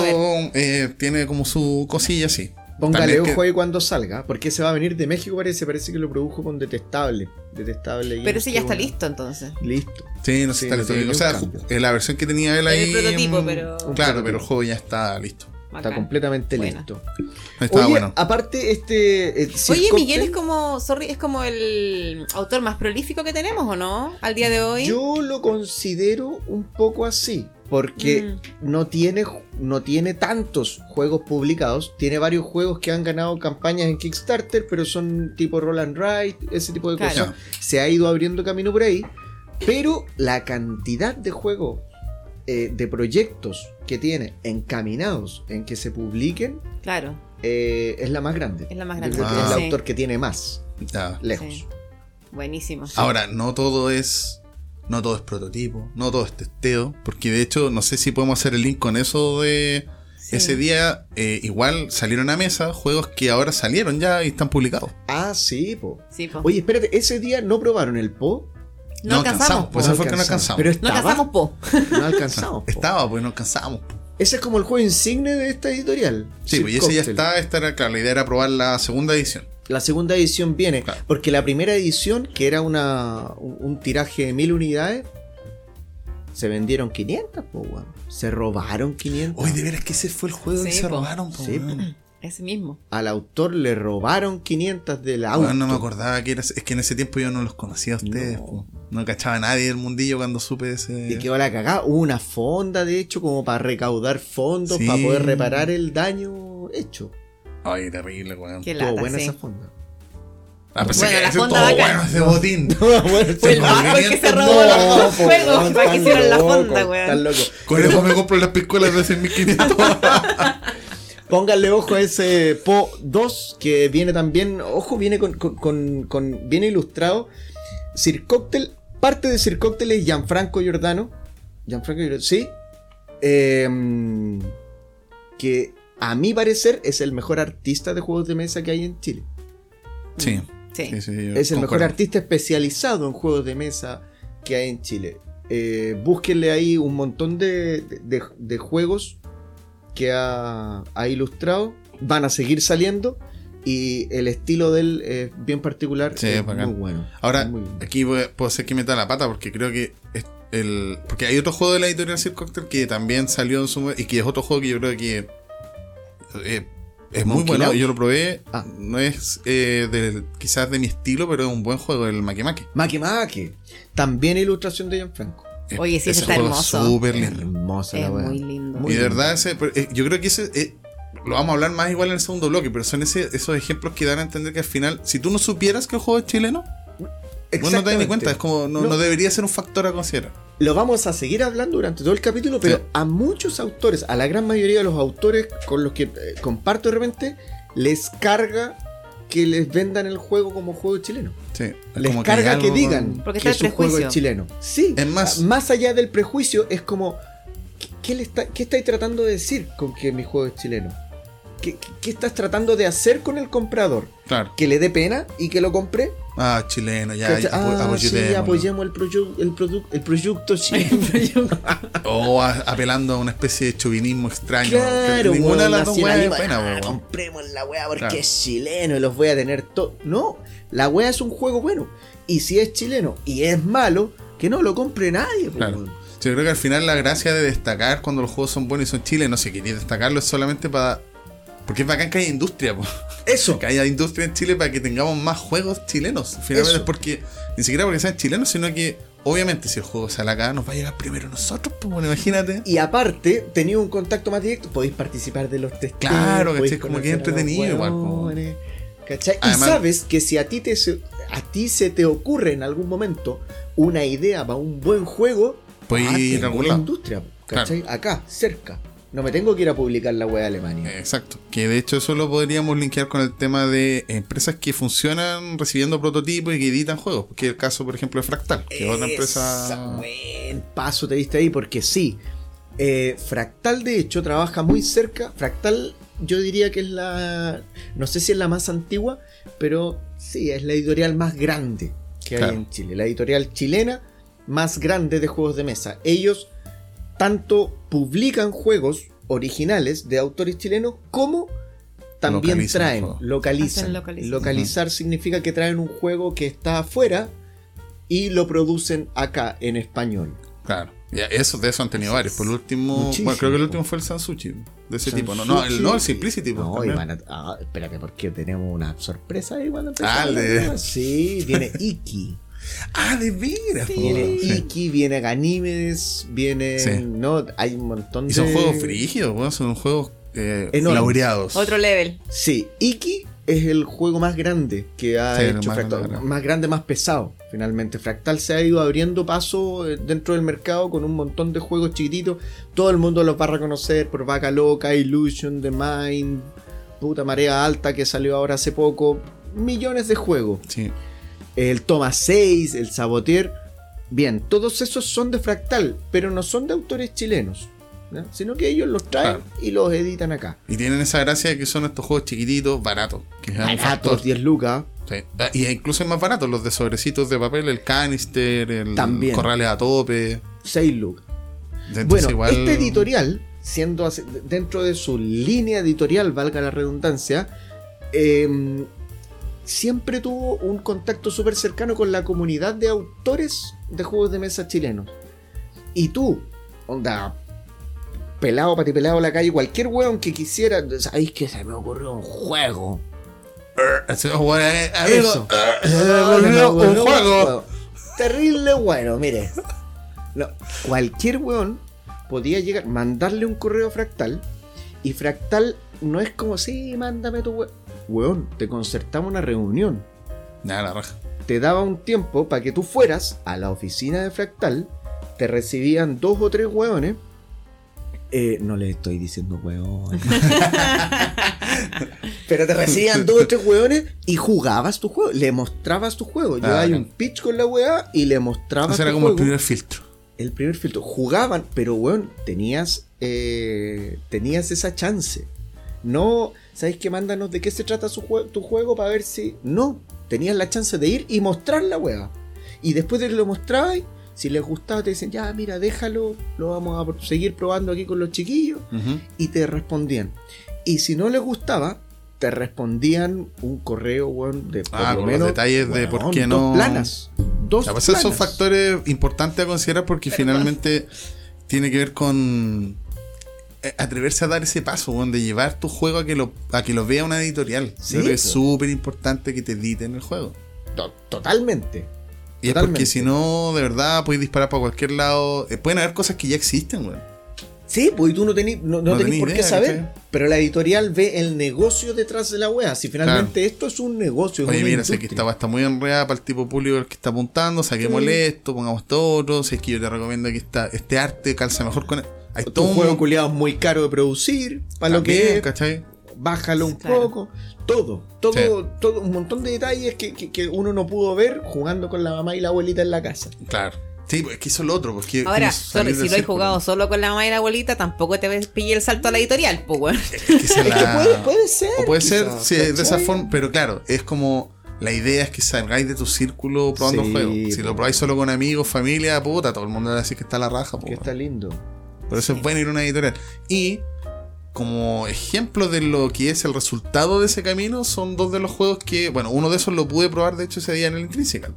eh, tiene como su cosilla, sí. Póngale ojo que- ahí cuando salga, porque ese va a venir de México, parece. Parece que lo produjo con Detestable. Detestable. Pero ese ya está bueno. listo entonces. Listo. Sí, no sé, Sí, está no listo. O sea, cambio. eh, la versión que tenía él El ahí. prototipo, mm, pero- Claro, prototipo. pero el juego ya está listo. Está completamente Buena. listo. Está Oye, bueno. aparte, este. eh, Oye, Miguel es como, sorry, es como el autor más prolífico que tenemos, ¿o no? Al día de hoy. Yo lo considero un poco así. Porque Mm. no, tiene, no tiene tantos juegos publicados. Tiene varios juegos que han ganado campañas en Kickstarter, pero son tipo Roll and Ride, ese tipo de Claro. cosas. Se ha ido abriendo camino por ahí. Pero la cantidad de juegos, eh, de proyectos que tiene encaminados en que se publiquen, Claro, eh, es la más grande. es la más Yo grande. que Ah. es el Sí. autor que tiene más, lejos. Sí. Buenísimo. Ahora, no todo es. No todo es prototipo, no todo es testeo. Porque de hecho, no sé si podemos hacer el link con eso de. Sí. Ese día, eh, igual salieron a mesa juegos que ahora salieron ya y están publicados. Ah, sí, po. Sí, po. Oye, espérate, ese día no probaron el Po. no alcanzamos. Pues No eso fue que no alcanzamos. Pero no estaba, alcanzamos, po. no alcanzamos. po. Estaba, pues no alcanzamos. Ese es como el juego insigne de esta editorial. Sí, pues y ese ya está. Esta era, claro, la idea era probar la segunda edición. La segunda edición viene. Claro. Porque la primera edición, que era una, un, un tiraje de mil unidades, se vendieron 500, po, weón. Se robaron 500. Oye, de veras que ese fue el juego que Sí, se po. robaron, po, Sí, weón. Ese mismo. Al autor le robaron 500 del auto. Weón, no me acordaba que era. Es que en ese tiempo yo no los conocía a ustedes, No. No cachaba a nadie del mundillo cuando supe de ese. Y quedó la cagada. Hubo una fonda, de hecho, como para recaudar fondos, Sí. para poder reparar el daño hecho. Ay, terrible, weón. Qué Estuvo lata, buena sí. esa fonda. Ah, pensé Bueno, que la ese fonda todo bacán. bueno ese botín. (laughs) Fue el el que se robó no, los dos po, juegos weón, para que tan hicieran la loco, fonda, weón. loco. Con eso me compro las piscolas de 6500. (laughs) Pónganle ojo a ese Po 2 que viene también, ojo, viene con, con, con- con- viene ilustrado. Sir Cocktail, parte de Sir Cocktail es Gianfranco Giordano. Gianfranco Giordano, sí. Em, que a mi parecer es el mejor artista de juegos de mesa que hay en Chile. sí. Sí. sí, sí, Es el mejor artista especializado en juegos de mesa que hay en Chile. Eh, búsquenle ahí un montón de, de- de juegos que ha, ha ilustrado. Van a seguir saliendo. Y el estilo de él es bien particular. Sí, es muy bueno. Ahora, Muy aquí voy- puedo ser que meta la pata porque creo que es el. Porque hay otro juego de la editorial Sir Cocktail que también salió en su y que es otro juego que yo creo que eh, es muy bueno. Lounge. Yo lo probé. Ah. No es eh, de- quizás de mi estilo, pero es un buen juego, el Makemake. Make Make. También ilustración de Gianfranco. Eh, Oye, sí, ese está hermoso. Súper lindo. Hermosa la Es weá. muy lindo. Muy y de lindo. verdad, ese, pero, eh, yo creo que ese. eh, lo vamos a hablar más igual en el segundo bloque, pero son ese, esos ejemplos que dan a entender que al final, si tú no supieras que el juego es chileno, vos no te das ni cuenta. Es como, no, No. no debería ser un factor a considerar. Lo vamos a seguir hablando durante todo el capítulo, pero Sí. a muchos autores, a la gran mayoría de los autores con los que eh, comparto de repente, les carga que les vendan el juego como juego chileno. Sí, es Les como carga que, digan con- Porque que su juego es chileno. Sí, Es más- más allá del prejuicio, es como, ¿qué, qué le está, ¿qué estáis tratando de decir con que mi juego es chileno? ¿Qué, qué- estás tratando de hacer con el comprador? Claro. ¿Que le dé pena y que lo compre? Ah, chileno, ya. Ya, ah, sí, apoyémoslo. apoyemos el, proyu- el, produ- el proyecto (laughs) chileno. O a- apelando a una especie de chauvinismo extraño. Claro, que ninguna de las dos weas es buena, ah, compremos la wea porque Claro. es chileno y los voy a tener todo. No, la wea es un juego bueno. Y si es chileno y es malo, que no lo compre nadie. po, Claro. Yo creo que al final la gracia de destacar cuando los juegos son buenos y son chilenos, si queréis destacarlo es solamente para. Porque es bacán que haya industria, po. Eso. (laughs) que haya industria en Chile para que tengamos más juegos chilenos. Finalmente Eso. es porque, ni siquiera porque sean chilenos, sino que obviamente si el juego sale acá nos va a llegar primero nosotros, pues bueno, imagínate. Y aparte, tenéis un contacto más directo, podéis participar de los testeos. Claro, ¿cachai? Como que los entretenido igual, weones. ¿Cachai? Además- y sabes que si a ti, te, se- a ti se te ocurre en algún momento una idea para un buen juego, Puedes ir a la industria, ¿cachai? Acá, cerca. No me tengo que ir a publicar la web de Alemania. Exacto. Que de hecho eso lo podríamos linkear con el tema de empresas que funcionan recibiendo prototipos y que editan juegos. Que es el caso, por ejemplo, de Fractal, que es otra Esa, empresa. Buen paso te diste ahí, porque sí. eh, Fractal, de hecho, trabaja muy cerca. Fractal, yo diría que es la. No sé si es la más antigua, pero sí, es la editorial más grande que Claro. hay en Chile. La editorial chilena más grande de juegos de mesa. Ellos tanto publican juegos originales de autores chilenos como también Localizan traen, localizan. Localizar significa que traen un juego que está afuera y lo producen acá en español. Claro. Ya, eso, de eso han tenido varios. Por el último. Muchísimo. Bueno, creo que el último fue el Sansuchi. De ese tipo. No, no, el, no, el Simplicity. pues, No, ah, espérate, porque tenemos una sorpresa ahí cuando Ah, empezamos. Sí, viene Iki. Ah, de veras. po. Viene Sí. Iki, viene Ganímedes, viene. Sí. No, hay un montón Y de. son juegos frígidos, weón, son juegos eh, Enormes. laureados. Otro level. Sí, Iki es el juego más grande que ha Sí, hecho más Fractal. grande. Más grande, más pesado, finalmente. Fractal se ha ido abriendo paso eh, dentro del mercado con un montón de juegos chiquititos. Todo el mundo los va a reconocer por Vaca Loca, Illusion, The Mind, puta marea alta que salió ahora hace poco. Millones de juegos. Sí. El Toma 6, el Sabotier. Bien, todos esos son de Fractal, pero no son de autores chilenos. ¿no? Sino que ellos los traen Claro. y los editan acá. Y tienen esa gracia de que son estos juegos chiquititos, baratos. Que Baratos, factor. 10 lucas. Sí. Ah, Y incluso es más baratos los de sobrecitos de papel, el canister, el También. corrales a tope. 6 lucas. Bueno, igual- este editorial, siendo dentro de su línea editorial, valga la redundancia, eh, siempre tuvo un contacto súper cercano con la comunidad de autores de juegos de mesa chilenos. Y tú, onda, pelado, patipelado a la calle, cualquier weón que quisiera, ¿sabéis que se me ocurrió un juego? Se me ocurrió un juego. Terrible bueno, mire. No, cualquier weón podía llegar, mandarle un correo a fractal. Y fractal no es como, sí, mándame tu weón. Weón, te concertamos una reunión. Ya, la raja. Te daba un tiempo para que tú fueras a la oficina de fractal. Te recibían dos o tres weones. Eh, no le estoy diciendo weón. (laughs) Pero te recibían dos o tres weones y jugabas tu juego. Le mostrabas tu juego. Ah, Llevabas bacán. un pitch con la weá y le mostrabas Ese era como el primer filtro. El primer filtro. Jugaban, pero weón, tenías, eh, tenías esa chance. No, ¿sabéis qué? Mándanos de qué se trata su jue- tu juego para ver si. No, tenías la chance de ir y mostrar la weá. Y después de que lo mostrabas, si les gustaba, te dicen, ya, mira, déjalo, lo vamos a seguir probando aquí con los chiquillos. Y te respondían. Y si no les gustaba, te respondían un correo, weón, de por Ah, lo con los menos. detalles de por qué no- Dos planas. Dos pues esos son planas. factores importantes a considerar porque finalmente tiene que ver con atreverse a dar ese paso, weón, de llevar tu juego a que lo, a que lo vea una editorial. Sí, creo que es súper importante que te editen el juego. To- Totalmente. Y es porque si no, de verdad, puedes disparar para cualquier lado. Eh, pueden haber cosas que ya existen, weón. Sí, pues tú no tenés no, no No tenés tenés por qué idea, saber. ¿cachai? Pero la editorial ve el negocio detrás de la wea. Si finalmente esto es un negocio. es Oye, mira, sé que esta está muy enredada para el tipo público al que está apuntando, saquémosle esto, pongamos todo otro. Si es que yo te recomiendo que esta, este arte calza mejor con. Hay Tu todo un- juego culiado es muy caro de producir. Para lo que es. ¿cachai? Bájalo un Claro. poco. Todo. Todo, todo. Un montón de detalles que, que- que uno no pudo ver jugando con la mamá y la abuelita en la casa. Claro. Sí, pues es que eso es lo otro. Porque Ahora, salir solo- del si lo he jugado solo con la mamá y la abuelita, tampoco te pille el salto a la editorial, pues. Es que (laughs) Es puede, puede ser. O puede ser, sí, de esa forma, pero claro, es como la idea es que salgáis de tu círculo probando Sí, juegos. Si po. lo probáis solo con amigos, familia, puta, todo el mundo va a decir que está la raja, po. Que está lindo. Por eso es bueno ir a una editorial. Y como ejemplo de lo que es el resultado de ese camino, son dos de los juegos que, bueno, uno de esos lo pude probar de hecho ese día en el Intrinsical,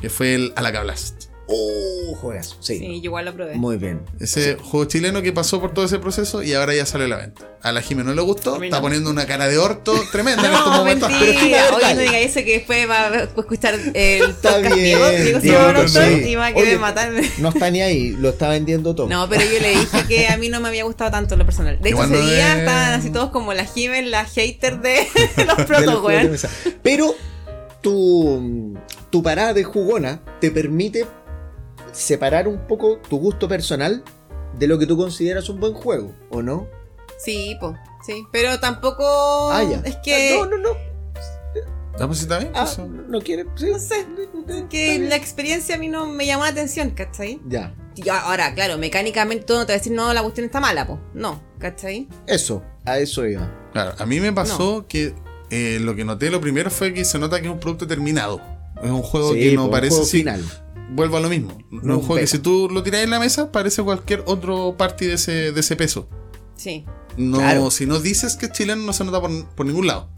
que fue el Alaka Blast. Oh, juegas. Sí. Sí, yo igual lo probé. Muy bien. Ese juego chileno que pasó por todo ese proceso y ahora ya sale a la venta. A la Jime no le gustó, está poniendo una cara de orto tremenda en (laughs) estos No, momentos. mentira. Pero es que, a ver, Oye, no diga eso que después va a escuchar el Está podcast sí. y va a Oye, querer matarme. No está ni ahí, lo está vendiendo todo. No, pero yo le dije que a mí no me había gustado tanto lo personal. De hecho, ese día es- estaban así todos como la Jimen, la hater de (laughs) los protos. Pero tu, tu parada de jugona te permite separar un poco tu gusto personal de lo que tú consideras un buen juego, ¿o no? Sí, pues, sí. Pero tampoco. Ah, ya. Es que. No, no, no. Ah, pues bien. Ah, eso. no quiere. Sí. No sé. Es que la experiencia a mí no me llamó la atención, ¿cachai? Ya. Y ahora, claro, mecánicamente todo no te va a decir, no, la cuestión está mala, pues. No, ¿cachai? Eso, a eso iba. Claro, a mí me pasó que eh, lo que noté lo primero fue que se nota que es un producto terminado. Es un juego Sí, que no pues, un parece juego así. final. Vuelvo a lo mismo. No, No es un juego que si tú lo tiras en la mesa parece cualquier otro party de ese, de ese peso. Sí. No, Claro. si no dices que es chileno no se nota por, por ningún lado.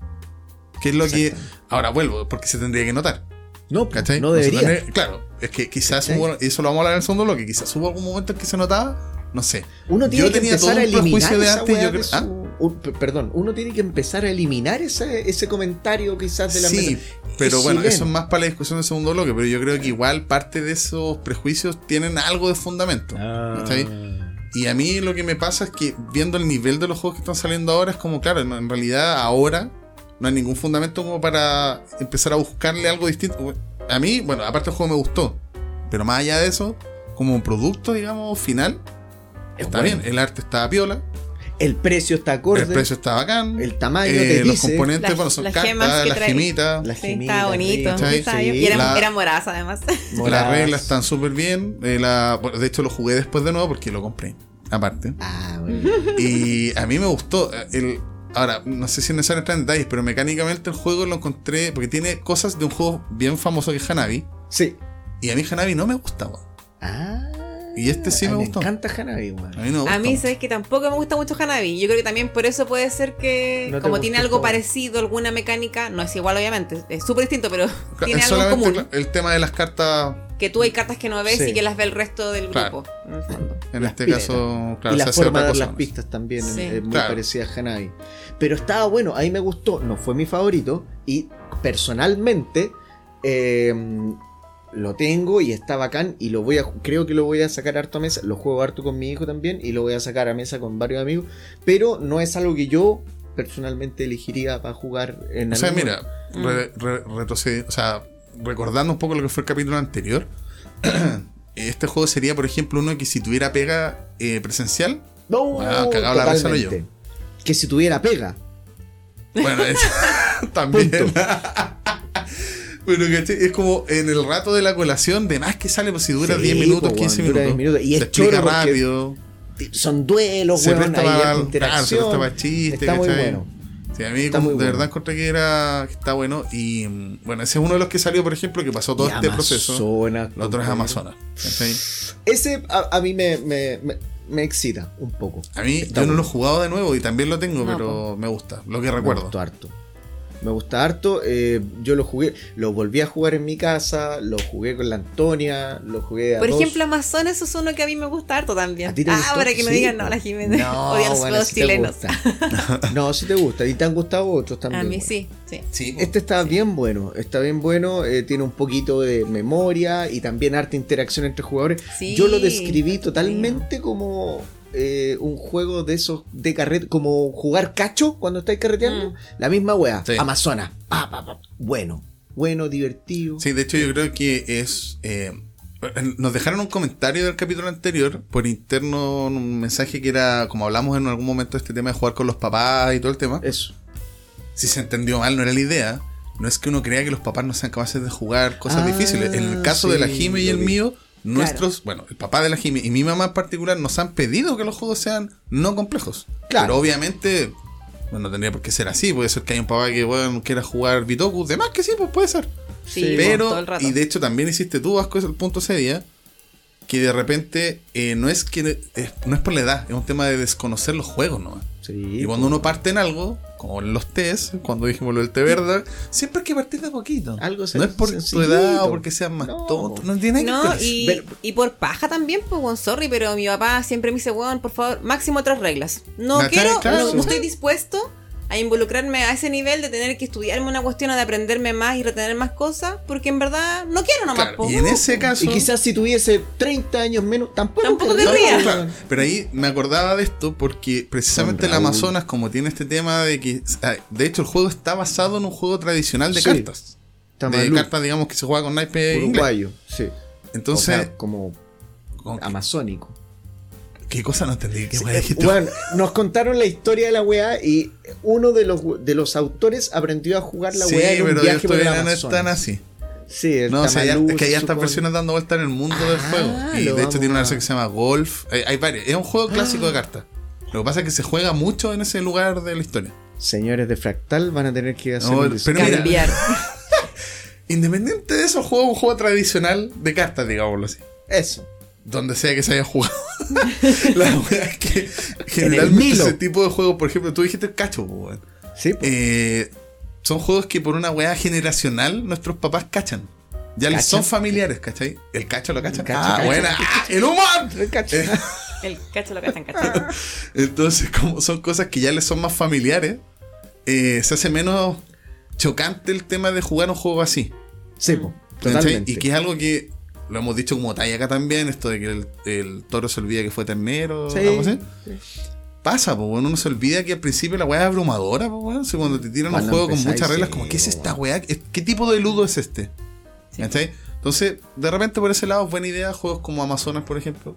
Que es lo que. Ahora vuelvo, porque se tendría que notar. No, ¿Cachai? no debería. tendría- claro, es que quizás ¿Cachai? hubo, y eso lo vamos a hablar en el segundo bloque, quizás hubo algún momento en que se notaba, no sé. Uno tiene Yo que tenía empezar todo a un eliminar prejuicio de weá yo de creo- su- ¿Ah? Un- perdón, uno tiene que empezar a eliminar ese, ese comentario quizás de la Sí, mesa. pero Es bueno, chileno. eso es más para la discusión del segundo bloque, pero yo creo que igual parte de esos prejuicios tienen algo de fundamento. Ah. Y a mí lo que me pasa es que viendo el nivel de los juegos que están saliendo ahora es como, claro, en- realidad ahora no hay ningún fundamento como para empezar a buscarle algo distinto. A mí, bueno, aparte el juego me gustó, pero más allá de eso, como producto, digamos, final, Es está bueno. bien, el arte está piola, El precio está acorde. el precio está bacán, el tamaño eh, te los dice. componentes, Las- bueno, son las cartas, gemas que las trae. gemitas. La Sí, gemita, estaba bonito. bien. Sí. Y La- además. Moradas. (laughs) Las reglas están súper bien. eh, la- de hecho, lo jugué después de nuevo porque lo compré. Aparte. Ah, bueno. Y a mí me gustó. eh, El, ahora, no sé si es necesario entrar en detalles, pero mecánicamente el juego lo encontré. Porque tiene cosas de un juego bien famoso que es Hanabi. Sí. Y a mí Hanabi no me gustaba. Ah. Y este sí me gustó. Me encanta Hanabi, weón. A mí no me gusta. A mí, sabes que tampoco me gusta mucho Hanabi. Yo creo que también por eso puede ser que, No como tiene algo todo. parecido, alguna mecánica, no es igual, obviamente, es súper distinto, pero (laughs) tiene algo en común. el tema de las cartas. Que tú hay cartas que no ves Sí. y que las ve el resto del Claro. grupo, en el fondo. En este caso, claro, y se la hace forma otra cosa. las pistas también Sí. es muy Claro. parecida a Hanabi. Pero estaba bueno, ahí me gustó, no fue mi favorito. Y personalmente eh, lo tengo y está bacán. Y lo voy a, creo que lo voy a sacar harto a mesa. Lo juego harto con mi hijo también. Y lo voy a sacar a mesa con varios amigos. Pero no es algo que yo personalmente elegiría para jugar en O sea, algún- mira, re- re- retrocedi- o sea, recordando un poco lo que fue el capítulo anterior, (clears throat) este juego sería, por ejemplo, uno que si tuviera pega eh, presencial, No, Ah, cagado la risa lo totalmente. Que si tuviera pega. bueno, es, (laughs) también. (laughs) Pero ¿cachai? es como en el rato de la colación, de más que sale, pues si dura Sí, 10 minutos, po, 15 weón, dura minutos. 10 minutos. Y es explica rápido. Son duelos, Se weón, presta harta claro, se interacción. presta chiste, Está muy bueno. Sí, a mí Está como- muy de bueno. verdad encontré que era que está bueno. Y mm, bueno, ese es uno de los que salió, por ejemplo, que pasó todo Y este proceso. El otro es. Amazonas. ¿cachai? Ese a, a mí me, me, me, me excita un poco. A mí, Está yo no lo he jugado de nuevo y también lo tengo, No, pero me gusta. Lo que Me recuerdo. gustó harto. Me gusta harto. eh, yo lo jugué, lo volví a jugar en mi casa, lo jugué con la Antonia, lo jugué a Por dos. ejemplo, Amazon, eso es uno que a mí me gusta harto también. ¿A ti te ah, gustó? para que no Sí, digan, no, la Jiménez No, (laughs) odia los bueno, juegos sí te chilenos. gusta. (laughs) no, si te gusta. Y te han gustado otros también. A mí bueno. sí, sí. Este está bien bueno, está bien bueno, eh, tiene un poquito de memoria y también harta interacción entre jugadores. Sí, Yo lo describí totalmente como eh, un juego de esos de carrete, como jugar cacho cuando estáis carreteando. Mm. La misma wea, Sí. Amazonas. Pa, pa, pa. Bueno, bueno, divertido. Sí, de hecho yo creo que es... eh, nos dejaron un comentario del capítulo anterior por interno, un mensaje que era, como hablamos en algún momento, este tema de jugar con los papás y todo el tema. Eso. Si se entendió mal, no era la idea. No es que uno crea que los papás no sean capaces de jugar cosas Ah, difíciles. En el caso de la Jime y el vi. Nuestros, bueno, el papá de la Jime y mi mamá en particular nos han pedido que los juegos sean no complejos. Claro. Pero obviamente, bueno, no tendría por qué ser así. Puede ser que haya un papá que bueno, quiera jugar Bitoku. De más que sí, pues puede ser. Sí, Pero, todo el rato. y de hecho también hiciste tú, Vasco, ese el punto ese día, que de repente eh, no es que es- no es por la edad, es un tema de desconocer los juegos, ¿no? Sí, Y cuando uno parte en algo, como en los tés, cuando dijimos lo del té verde, siempre hay que partir de poquito. Algo no es por tu sencillito. edad o porque seas más No. tonto. No tiene que No, y, y por paja también, pues, weón, sorry, pero mi papá siempre me dice, weón, por favor, máximo tres reglas. No quiero, no, no estoy dispuesto a involucrarme a ese nivel de tener que estudiarme una cuestión o de aprenderme más y retener más cosas, porque en verdad no quiero nomás, Claro, y en ese caso. Y quizás si tuviese 30 años menos, tampoco, Tampoco querría. Claro, pero ahí me acordaba de esto porque precisamente el. Amazonas, como tiene este tema de que. ah, De hecho, el juego está basado en un juego tradicional de Sí. cartas. De cartas, digamos, que se juega con naipe inglés. uruguayo, sí. Entonces, O sea, como con- amazónico. ¿Qué cosa no entendí? ¿Qué Sí, wea eh, dijiste? bueno, nos contaron la historia de la weá y uno de los, de los autores aprendió a jugar la sí, weá en un pero viaje yo por estoy no es Amazonas. tan así. Sí, el No, o sea, ya- es que hay supone. versiones dando vuelta en el mundo del Ah, juego. Y de hecho tiene una versión que se llama Golf. Hay, hay varios. Es un juego clásico Ah. de cartas. Lo que pasa es que se juega mucho en ese lugar de la historia. Señores de Fractal van a tener que hacer No, un pero Cambiar. (laughs) Independiente de eso, juego es un juego tradicional de cartas, digámoslo así. Eso. Donde sea que se haya jugado. (laughs) la wea es que generalmente ese tipo de juegos, por ejemplo, tú dijiste el cacho, weón. Sí. Eh, son juegos que por una weá generacional nuestros papás cachan. Ya les son familiares, ¿cachai? El cacho lo cachan. Cacho, ah, cacho. buena. Ah, el humor. El cacho. Eh, (laughs) El cacho lo cachan, cachan. (laughs) entonces, como son cosas que ya les son más familiares, eh, se hace menos chocante el tema de jugar un juego así. Sí, totalmente. Y que es algo que lo hemos dicho como talla acá también, esto de que el, el toro se olvida que fue ternero, Sí, algo así. sí. Pasa, pues bueno, uno se olvida que al principio la weá es abrumadora, pues bueno. cuando te tiran un juego con muchas reglas, sí, como, ¿qué es esta weá? ¿Qué tipo de ludo es este? Sí. ¿Cachai? Entonces, de repente por ese lado, buena idea, juegos como Amazonas, por ejemplo,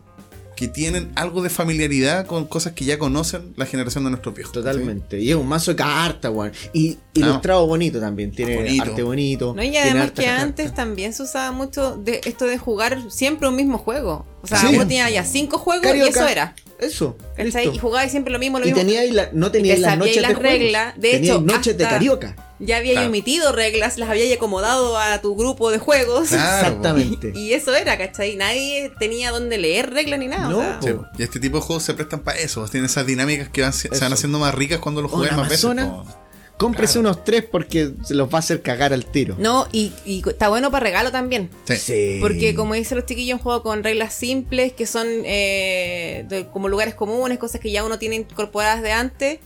que tienen algo de familiaridad con cosas que ya conocen la generación de nuestros viejos. Totalmente. Y es un mazo de cartas, weón. Y ilustrado bonito también. Tiene Bonito. arte bonito. No, y además que cartas. antes también se usaba mucho de esto de jugar siempre un mismo juego. O sea, Sí. uno tenía ya cinco juegos y eso era. Eso. ¿cachai? listo. Y jugabais siempre lo mismo, lo Y mismo. teníais la, no teníais te las sabíais noches las de juegos. reglas. De Teníais hecho, noches de carioca. Ya había Claro. emitido reglas, las había acomodado a tu grupo de juegos. Claro, Exactamente. Y eso era, ¿cachai? Nadie tenía donde leer reglas ni nada. o No, sea. Sí, y este tipo de juegos se prestan para eso, tienen esas dinámicas que van- se van haciendo más ricas cuando los juegas más veces. Po. Cómprese Claro. unos tres porque se los va a hacer cagar al tiro. No, y, y está bueno para regalo también. Sí. Porque como dicen los chiquillos, un juego con reglas simples, que son eh, de- como lugares comunes, cosas que ya uno tiene incorporadas de antes.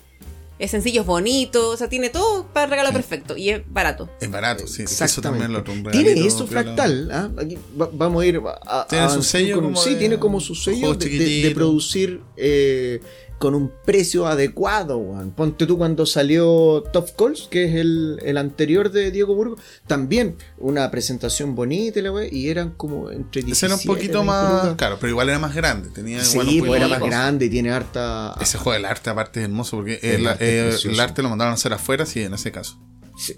Es sencillo, es bonito, o sea, tiene todo para el regalo Sí. perfecto y es barato. Es barato, sí. Eso Exactamente. también lo un tiene regalito eso fractal. ¿ah? Aquí va- vamos a ir a, a- Tiene su sello con- como sí, de- tiene como su sello de, de- de chiquititos. producir eh, con un precio adecuado. weón. Ponte tú cuando salió Top Calls, que es el, el anterior de Diego Burgo, también una presentación bonita y la wea, y eran como entre 17 Ese era un poquito 20 más. lucas. Claro, pero igual era más grande. Tenía Sí, igual un pues era más grande y tiene harta. Ese juego del arte, aparte, es hermoso porque El el, arte es eh, el arte lo mandaron a hacer afuera, sí, en ese caso. Sí.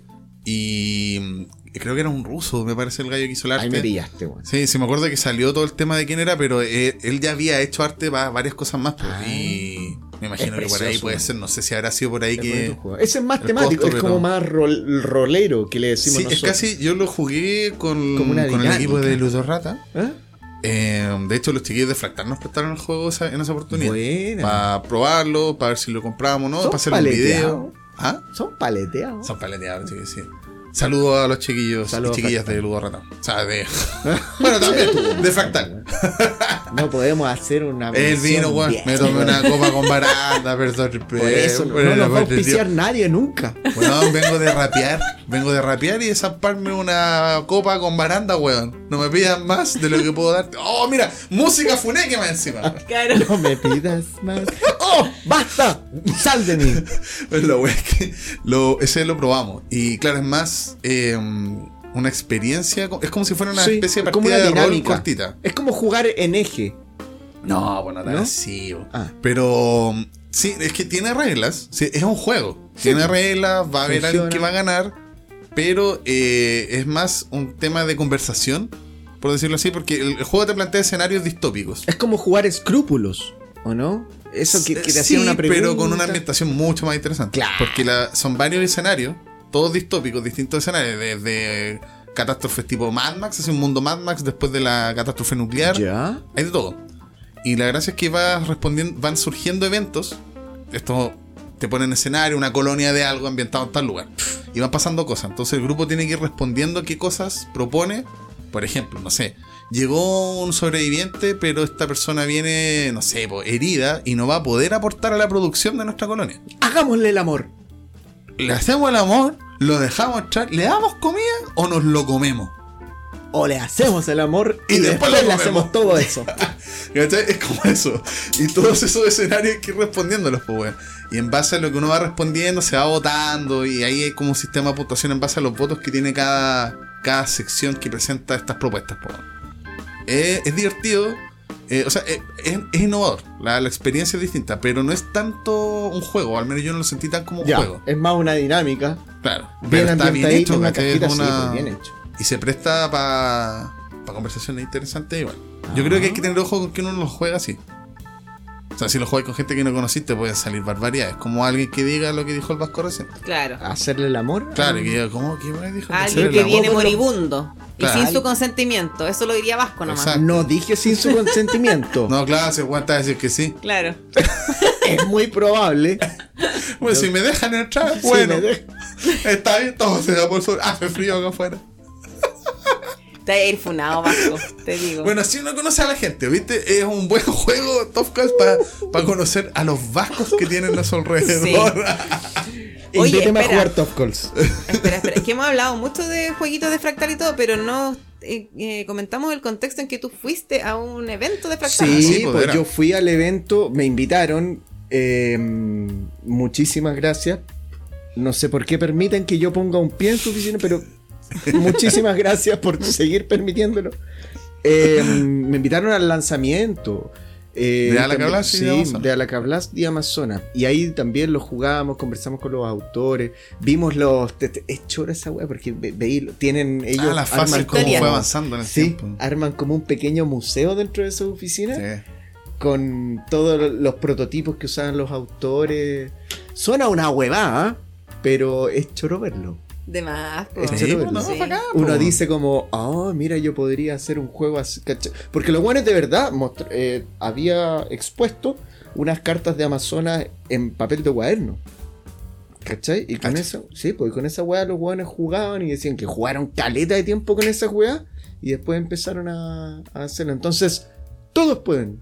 Y mm, creo que era un ruso, me parece el gallo que hizo el arte. Ahí me pillaste, weón. Sí, sí, me acuerdo que salió todo el tema de quién era, pero eh, él ya había hecho arte para varias cosas más. pues, Ah. y me imagino Es que por ahí puede ser, no sé si habrá sido por ahí Es que. Ese es más temático, costo, es como pero- más rol- rolero que le decimos Sí, es casi. Yo lo jugué con, con el equipo de. Ludorrata. ¿Eh? Eh, de hecho, los chiquillos de Fractal nos prestaron el juego esa- en esa oportunidad. Buena. Para probarlo, para ver si lo comprábamos o no, para hacer un video. ¿Ah? Son paleteados. Son paleteados, chiquillos, sí. Saludos a los chiquillos Saludos y chiquillas de Ludo Rata. O sea, de. (laughs) bueno, también, de Fractal. No podemos hacer una. El vino, weón. Me tomé una copa con baranda, perdón. Por eso no, no nos va a auspiciar nadie nunca. Weón, vengo de rapear. Vengo de rapear y de zamparme una copa con baranda, weón. No me pidan más de lo que puedo darte. Oh, mira, música funeque más encima. Claro. No me pidas más. ¡Oh! ¡Basta! ¡Sal de mí! Pero lo weón es que lo, ese lo probamos. Y claro, es más eh, una experiencia. Es como si fuera una Sí, especie de es como partida una de rol cortita. Es como jugar en eje. No, bueno, ¿No? así. bo. Ah. Pero sí, es que tiene reglas. sí, es un juego. Tiene reglas, va a haber alguien que va a ganar. Pero eh, es más un tema de conversación, por decirlo así, porque el, el juego te plantea escenarios distópicos. Es como jugar escrúpulos, ¿o no? Eso que, que te Sí, hacía una pregunta. pero con una ambientación mucho más interesante. Claro. Porque la- son varios escenarios, todos distópicos, distintos escenarios, desde catástrofes tipo Mad Max, es un mundo Mad Max después de la catástrofe nuclear. ¿Ya? Hay de todo. Y la gracia es que vas respondiendo, van surgiendo eventos. Esto te ponen escenario, una colonia de algo ambientado en tal lugar. Y van pasando cosas. Entonces el grupo tiene que ir respondiendo qué cosas propone. Por ejemplo, no sé, llegó un sobreviviente, pero esta persona viene, no sé, herida y no va a poder aportar a la producción de nuestra colonia. Hagámosle el amor. Le hacemos el amor, lo dejamos entrar, le damos comida o nos lo comemos. O le hacemos el amor y, Y después le hacemos todo eso. (laughs) Es como eso. Y todos esos escenarios hay que ir respondiéndolos, pues, weón. Y en base a lo que uno va respondiendo, se va votando. Y ahí hay como un sistema de puntuación en base a los votos que tiene cada, cada sección que presenta estas propuestas, pues. Eh, es divertido. eh, o sea, eh, es, es innovador. La, la experiencia es distinta. Pero no es tanto un juego. Al menos yo no lo sentí tan como un ya, juego. es más una dinámica. Claro. Bien Pero está bien hecho, una cajita, sí, pues, bien hecho. Y se presta para conversaciones interesantes igual. Yo creo que hay que tener ojo con que uno lo juega así. O sea, si lo juegas con gente que no conociste, pueden salir barbaridades. Como alguien que diga lo que dijo el Vasco recién. Claro. Hacerle el amor. Claro, que diga, ¿cómo? ¿Qué weá dijo? Alguien que el viene amor. moribundo Claro. y sin su consentimiento. Eso lo diría Vasco nomás. Exacto. No dije sin su consentimiento. (laughs) No, claro, se aguanta decir que sí. Claro. (laughs) Es muy probable. Bueno, si me dejan entrar, (laughs) bueno. me de- Está bien, todo se da por sobre. Hace frío acá afuera. Te vas a ir funado, Vasco, te digo. Bueno, si uno conoce a la gente, ¿viste? Es un buen (laughs) juego, Top Call, para conocer a los vascos que tienen a su alrededor. (laughs) Oye, Invíteme a espera. jugar Top Calls. Espera, espera. Es que hemos hablado mucho de jueguitos de fractal y todo, pero no eh, eh, comentamos el contexto en que tú fuiste a un evento de fractal. Sí, sí, pues, pues yo fui al evento, me invitaron. eh, muchísimas gracias. No sé por qué permiten que yo ponga un pie en su oficina, pero (laughs) muchísimas gracias por seguir permitiéndolo. Eh, me invitaron al lanzamiento. eh, De Alacablas sí, de Alacablas y Amazonas. Y ahí también lo jugamos, conversamos con los autores, vimos los. Es chora esa weá, porque ve- veí- tienen ellos. ah, la fase arman como fue avanzando en el Sí, tiempo. arman como un pequeño museo dentro de su oficina Sí. con todos los prototipos que usaban los autores. Suena una huevada, pero es choro verlo. De más, Sí, pues, no, Sí. Uno dice como, oh, mira, yo podría hacer un juego así. ¿cachai? Porque los buenos de verdad eh, había expuesto unas cartas de Amazonas en papel de cuaderno. ¿Cachai? Y con Cacha. eso, sí, pues con esa weá los buenos jugaban y decían que jugaron caleta de tiempo con esa weá y después empezaron a, a hacerlo. Entonces, todos pueden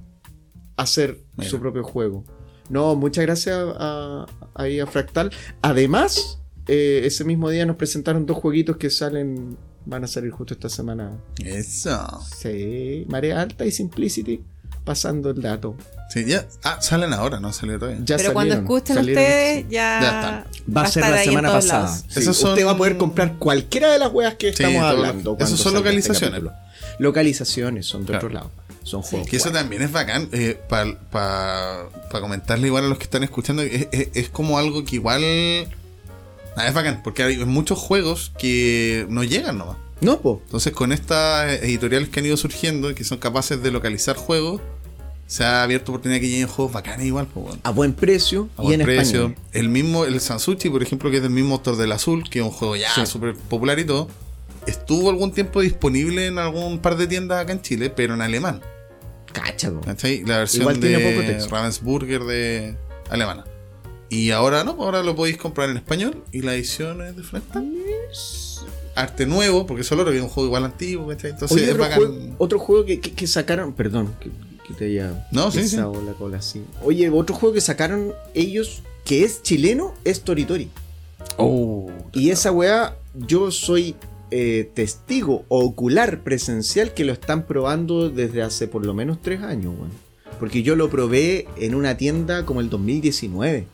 hacer Mira. su propio juego. No, muchas gracias a, ahí a Fractal. Además, eh, ese mismo día nos presentaron dos jueguitos que salen, van a salir justo esta semana. Eso. Sí, Marea Alta y Simplicity, pasando el dato. Sí, ya. Ah, salen ahora, no salió todavía. Ya Pero cuando escuchen salieron, ustedes, sí. ya, Ya están. Va a ser la semana pasada. lados. Sí, Esos son- Usted va a poder comprar cualquiera de las weas que Sí, estamos hablando. esos cuando son este localizaciones. localizaciones, son de Claro. otro lado. Son juegos. Que eso también es bacán. Para comentarle igual a los que están escuchando, es, es- es como algo que igual. Nada, es bacán, porque hay muchos juegos que no llegan nomás. No, po. Entonces, con estas editoriales que han ido surgiendo, que son capaces de localizar juegos, se ha abierto oportunidad que lleguen juegos bacanes igual, bueno. A buen precio A y buen en precio. español. El mismo, el Sansuchi, por ejemplo, que es del mismo autor del Azul, que es un juego ya Sí. súper popular y todo, estuvo algún tiempo disponible en algún par de tiendas acá en Chile, pero en alemán. Cacha, po. ¿Cachai? La versión Igual de. Ravensburger de alemana. Y ahora no, ahora lo podéis comprar en español y la edición es de Fractal. Arte nuevo, porque solo es un juego igual antiguo, ¿cachai? Entonces Oye, es otro, bacán. juego, otro juego que, que- que sacaron. Perdón, que, que te haya No, sí, pisado la cola así. Oye, otro juego que sacaron ellos que es chileno es Toritori. Oh, Y esa weá, yo soy eh, testigo ocular presencial que lo están probando desde hace por lo menos tres años, weón. Porque yo lo probé en una tienda como el 2019.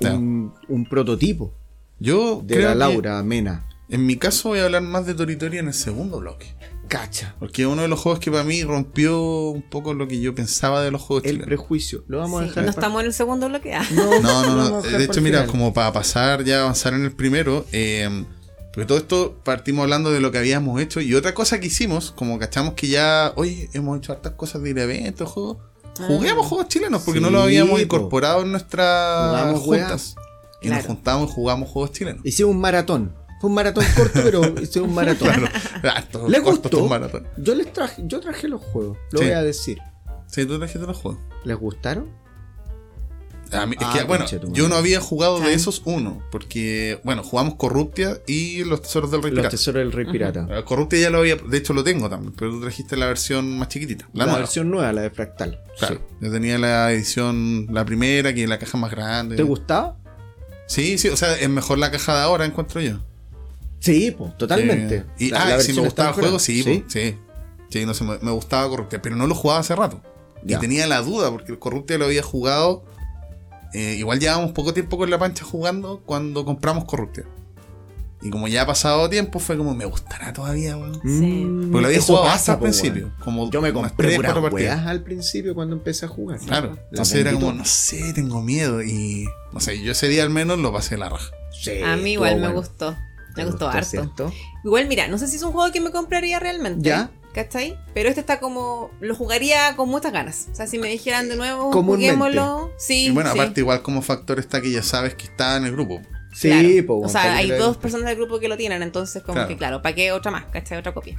Un, un prototipo Yo de creo la que Laura Mena. en mi caso voy a hablar más de Toritori en el segundo bloque. Cacha. Porque es uno de los juegos que para mí rompió un poco lo que yo pensaba de los juegos El chilenos. prejuicio. Lo vamos a Sí, dejar. no estamos en el segundo bloque. Ah. No, No, lo no, vamos no. a dejar De para hecho, el mira, final. como para pasar ya avanzar en el primero, eh, porque todo esto partimos hablando de lo que habíamos hecho y otra cosa que hicimos, como cachamos que ya, oye, hemos hecho hartas cosas de ir a eventos, juegos. Juguemos Ah. juegos chilenos porque no lo habíamos po. incorporado en nuestras juntas. Y nos Claro. juntamos y jugamos juegos chilenos. Hicimos un maratón. Fue un maratón corto, pero (laughs) hicimos un maratón. Hartos- ¿Les cortos gustó? Yo les traje, yo traje los juegos, lo Sí. voy a decir. Sí, tú trajiste los juegos. ¿Les gustaron? A mí- es Ah, que, bueno, yo no había jugado de Chan. esos uno, porque, bueno, jugamos Corruptia y Los Tesoros del Rey Los Pirata. tesoros del rey pirata. Corruptia ya lo había, de hecho lo tengo también, pero tú trajiste la versión más chiquitita, la, La, nueva. versión nueva, la de Fractal. Claro, Sí. yo tenía la edición, la primera, que es la caja más grande. ¿Te gustaba? Sí, sí, o sea, es mejor la caja de ahora, encuentro yo. Sí, pues, totalmente. Sí. Y, La- ah, la si me gustaba el juego, sí, po, sí. Sí, no sé, me, me gustaba Corruptia, pero no lo jugaba hace rato. Ya. Y tenía la duda, porque el Corruptia lo había jugado. Eh, igual llevábamos poco tiempo con la pancha jugando cuando compramos Corruptia. Y como ya ha pasado tiempo, fue como, me gustará todavía, weón. Mm, Porque lo había eso jugado pasa, hasta al principio. Como Yo me compré puras partidas. al principio cuando empecé a jugar. Claro. La Entonces era como, no sé, tengo miedo. Y no sé, yo ese día al menos lo pasé la raja. Sí, A mí igual me bueno. gustó. ¿Te Me gustó, harto. ¿cierto? Igual, mira, no sé si es un juego que me compraría realmente. Ya. ¿Cachai? Pero este está como. Lo jugaría con muchas ganas. O sea, si me dijeran de nuevo, Comúnmente. juguémoslo. Sí. y bueno, sí. aparte igual como factor está que ya sabes que está en el grupo. Sí, Claro. po, O sea, hay dos personas del grupo que lo tienen, entonces, como Claro. que, claro, ¿para qué otra más? ¿Cachai? Otra copia.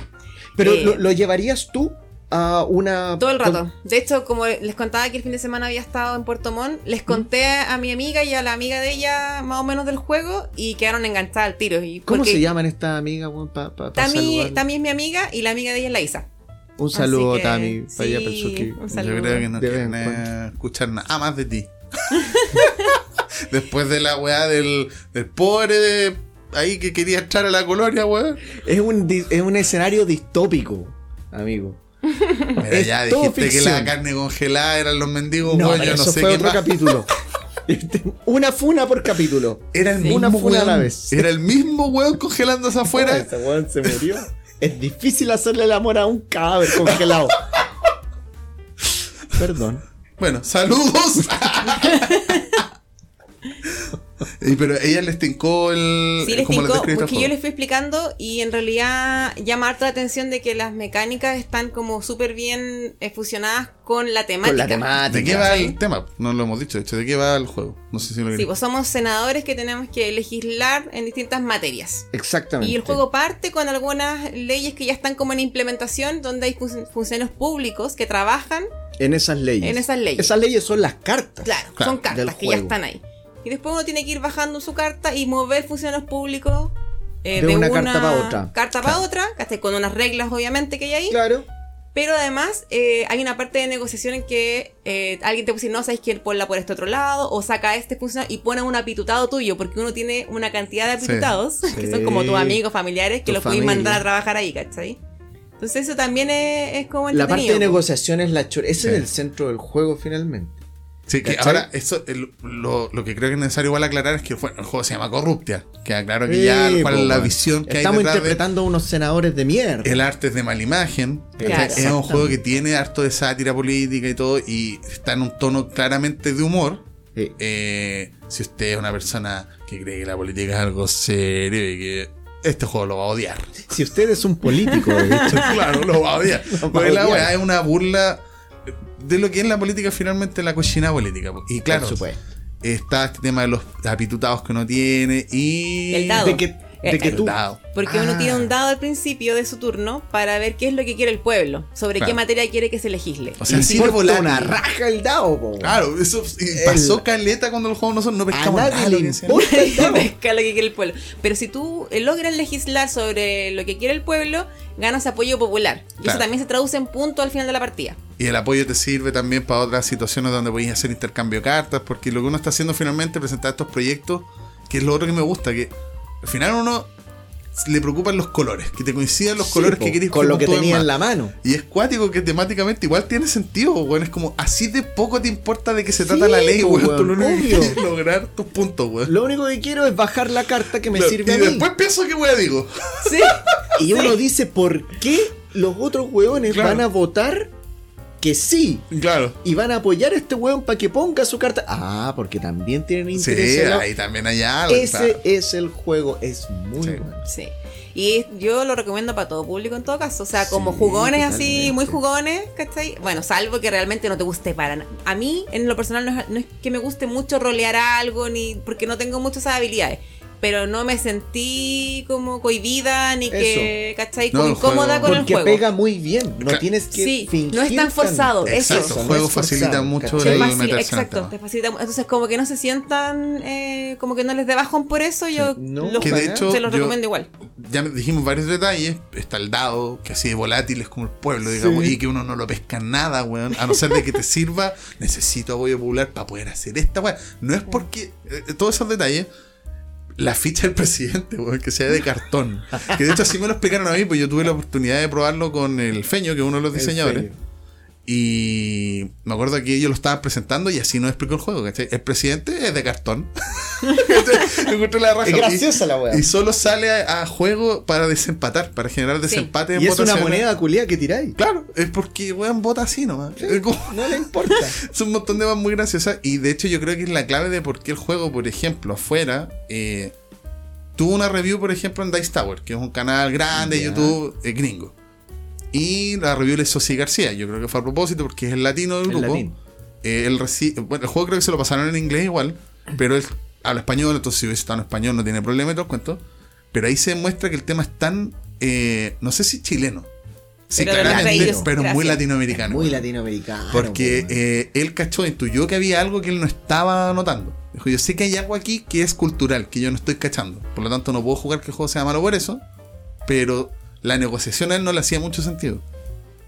Pero Eh, lo, lo llevarías tú a una. Todo el rato. De hecho, como les contaba que el fin de semana había estado en Puerto Montt, les conté a mi amiga y a la amiga de ella más o menos del juego y quedaron enganchadas al tiro. Y ¿Cómo porque se llaman estas amigas, weón? Pa, pa- pa Tami, es mi amiga y la amiga de ella es la Isa. Un saludo, que, Tami. Para sí, un saludo. Yo creo que no quieren eh, escuchar nada más de ti. (laughs) Después de la weá del, del pobre de ahí que quería echar a la colonia, weón. Es un, es un escenario distópico, amigo. (laughs) Mira, Es ya dijiste que la carne congelada eran los mendigos, No, pero Yo no eso sé fue qué otro más. capítulo. (laughs) Este, una funa por capítulo. Era el Sí. mismo Una funa a la vez. Era el mismo weón congelándose afuera. (laughs) Ese weón se murió. es difícil hacerle el amor a un cadáver congelado. Perdón. Bueno, saludos. Y pero ella les tincó el. Sí, les tincó, porque yo les fui explicando y en realidad llama harto la atención de que las mecánicas están como súper bien eh, fusionadas con la temática. Con la temática. ¿De qué va ¿sí? el tema? No lo hemos dicho, de hecho, ¿de qué va el juego? No sé si lo Sí, pues somos senadores que tenemos que legislar en distintas materias. Exactamente. Y el juego parte con algunas leyes que ya están como en implementación, donde hay fun- funcionarios públicos que trabajan En esas leyes. en esas leyes. Esas leyes son las cartas. Claro, Claro, son cartas que ya están ahí. Y después uno tiene que ir bajando su carta y mover funcionarios públicos eh, De una carta pa' otra. Carta para otra, ¿cachai? con unas reglas obviamente que hay ahí. Claro. Pero además eh, hay una parte de negociación en que eh, alguien te puede decir, no, sabes que ponla por este otro lado, o saca este funcionario y pone un apitutado tuyo, porque uno tiene una cantidad de apitutados, (laughs) que son como tus amigos, familiares, que Tu los puedes mandar a trabajar ahí, ¿cachai? Entonces eso también es, es como La parte de negociación es la Sí. es el centro del juego finalmente. Sí, que ¿Cachai? ahora, eso, el- lo, lo que creo que es necesario igual aclarar es que bueno, el juego se llama Corruptia. Queda claro que Sí, ya cuál es la visión que Estamos hay detrás de interpretando a unos senadores de mierda. el arte es de mala imagen. Claro. Es un juego que tiene harto de sátira política y todo, y está en un tono claramente de humor. Sí. Eh, si usted es una persona que cree que la política es algo serio y que este juego lo va a odiar. Si usted es un político, de hecho. (laughs) claro, lo va a odiar. (laughs) Porque la weá es una burla de lo que es la política, finalmente la cochina política. Y claro, Por supuesto. está este tema de los apitutados que uno tiene y. El dado. De que, de que El tú. dado. Porque Ah. uno tira un dado al principio de su turno para ver qué es lo que quiere el pueblo, sobre Claro. qué materia quiere que se legisle. O sea, sí volar. una raja el dado, po. Claro, eso y pasó caleta cuando los juegos no son, no A pescamos nada. nadie le importa el (laughs) dado. Pesca lo que quiere el pueblo. Pero si tú eh, logras legislar sobre lo que quiere el pueblo, ganas apoyo popular. Y Claro. eso también se traduce en puntos al final de la partida. Y el apoyo te sirve también para otras situaciones donde podéis hacer intercambio de cartas, porque lo que uno está haciendo finalmente es presentar estos proyectos, que es lo otro que me gusta, que al final uno le preocupan los colores, que te coincidan los Sí, colores po, que queréis Con lo que tenía en la mano. Y es cuático que temáticamente igual tiene sentido, weón. Es como así de poco te importa de qué se trata Sí, la ley, weón. weón, Tú lo único que lograr tus puntos, weón. Lo único que quiero es bajar la carta que me Claro, sirve y a mí. después pienso qué weón digo. Sí. Y uno dice, ¿por qué los otros Claro. van a votar que sí? Claro. Y van a apoyar a este hueón para que ponga su carta. Ah, porque también tienen Sí, interés. la- ahí también hay algo. Ese claro. es el juego, es muy Sí. bueno. Sí. Y yo lo recomiendo para todo público en todo caso. O sea, como Sí, jugones así, muy jugones, ¿cachai? Bueno, salvo que realmente no te guste para nada. A mí, en lo personal, no es, no es que me guste mucho rolear algo, ni porque no tengo muchas esas habilidades. Pero no me sentí como cohibida ni que, ¿cachai? No, Como incómoda juego- con el Porque juego. pega muy bien. No tienes que Sí, fingir no es tan forzado, eso. Exacto, el no juego es forzado, facilita mucho ¿cachai? Es en el exacto, te facilita Entonces, como que no se sientan, eh, como que no les dé bajón por eso, yo No, los- Que de hecho, se los yo- recomiendo igual. ya dijimos varios detalles. Está el dado, que así de volátil es como el pueblo, digamos, Sí. y que uno no lo pesca nada, weón. A no ser de que te sirva, (laughs) necesito apoyo popular para poder hacer esta, weón. No es porque eh, todos esos detalles. La ficha del presidente, weón, que sea de cartón. Que de hecho así me lo explicaron a mí, pues yo tuve la oportunidad de probarlo con el Feño, que es uno de los diseñadores. Y me acuerdo que ellos lo estaban presentando y así nos explicó el juego, ¿cachai? El presidente es de cartón. (laughs) Encontré la raja. Es graciosa la wea. Y solo sale a, a juego para desempatar, para generar desempate en Y es una moneda culiada que tiráis. Claro, es porque weón vota así nomás. Como- No le importa. (laughs) es un montón de más muy graciosas. Y de hecho, yo creo que es la clave de por qué el juego, por ejemplo, afuera, eh, tuvo una review, por ejemplo, en Dice Tower, que es un canal grande de. YouTube eh, gringo. Y la review la hizo Sosi García. Yo creo que fue a propósito porque es el latino del El grupo. Eh, él bueno, el juego creo que se lo pasaron en inglés igual, pero él habla español, entonces si hubiese estado en español no tiene problema y todo el cuento. Pero ahí se muestra que el tema es tan, eh, no sé si chileno, sí, Pero claramente, pero muy latinoamericano. Muy latinoamericano. Porque weón. eh, él cachó, intuyó que había algo que él no estaba notando. Dijo, yo sé que hay algo aquí que es cultural, que yo no estoy cachando. Por lo tanto, no puedo jugar que el juego sea malo por eso. Pero la negociación a él no le hacía mucho sentido.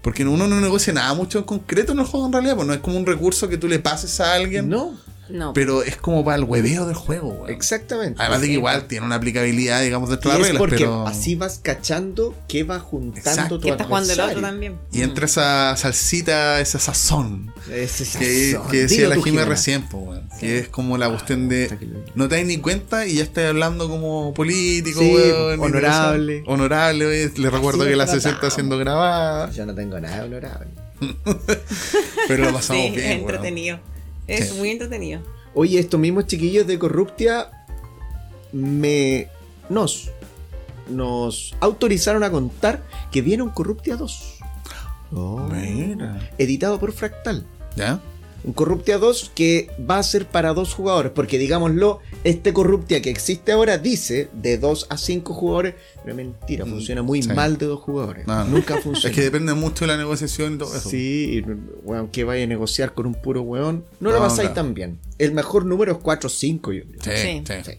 Porque uno no negocia nada mucho en concreto en el juego en realidad. Pues no es como un recurso que tú le pases a alguien. No, No. Pero es como para el hueveo del juego, weón. exactamente. Además de que igual tiene una aplicabilidad, digamos, de las es reglas. porque pero... así vas cachando que va juntando Exacto. tu que está jugando el otro también. Y entra esa salsita, esa sazón. Ese que, sazón. que decía Dilo la Jime recién, weón. Sí. que es como la cuestión de no te das ni cuenta y ya estás hablando como político, Sí, weón, honorable. Honorable, weón. le recuerdo que la sesión está siendo grabada, Yo no tengo nada honorable. (laughs) pero lo pasamos Sí, bien, es weón. Es Sí. muy entretenido. Oye, estos mismos chiquillos de Corruptia me nos nos autorizaron a contar que viene un Corruptia 2. Mira. Editado por Fractal. ¿Ya? Un Corruptia 2 que va a ser para dos jugadores, porque digámoslo, este Corruptia que existe ahora dice de 2 a 5 jugadores, pero mentira, Mm, funciona muy sí. mal de dos jugadores. No, no. Nunca funciona. (laughs) Es que depende mucho de la negociación y todo eso. Sí, y, weón, que vaya a negociar con un puro weón, no, lo No, pasáis claro. tan bien. El mejor número es 4 o 5, yo creo. Sí, Sí.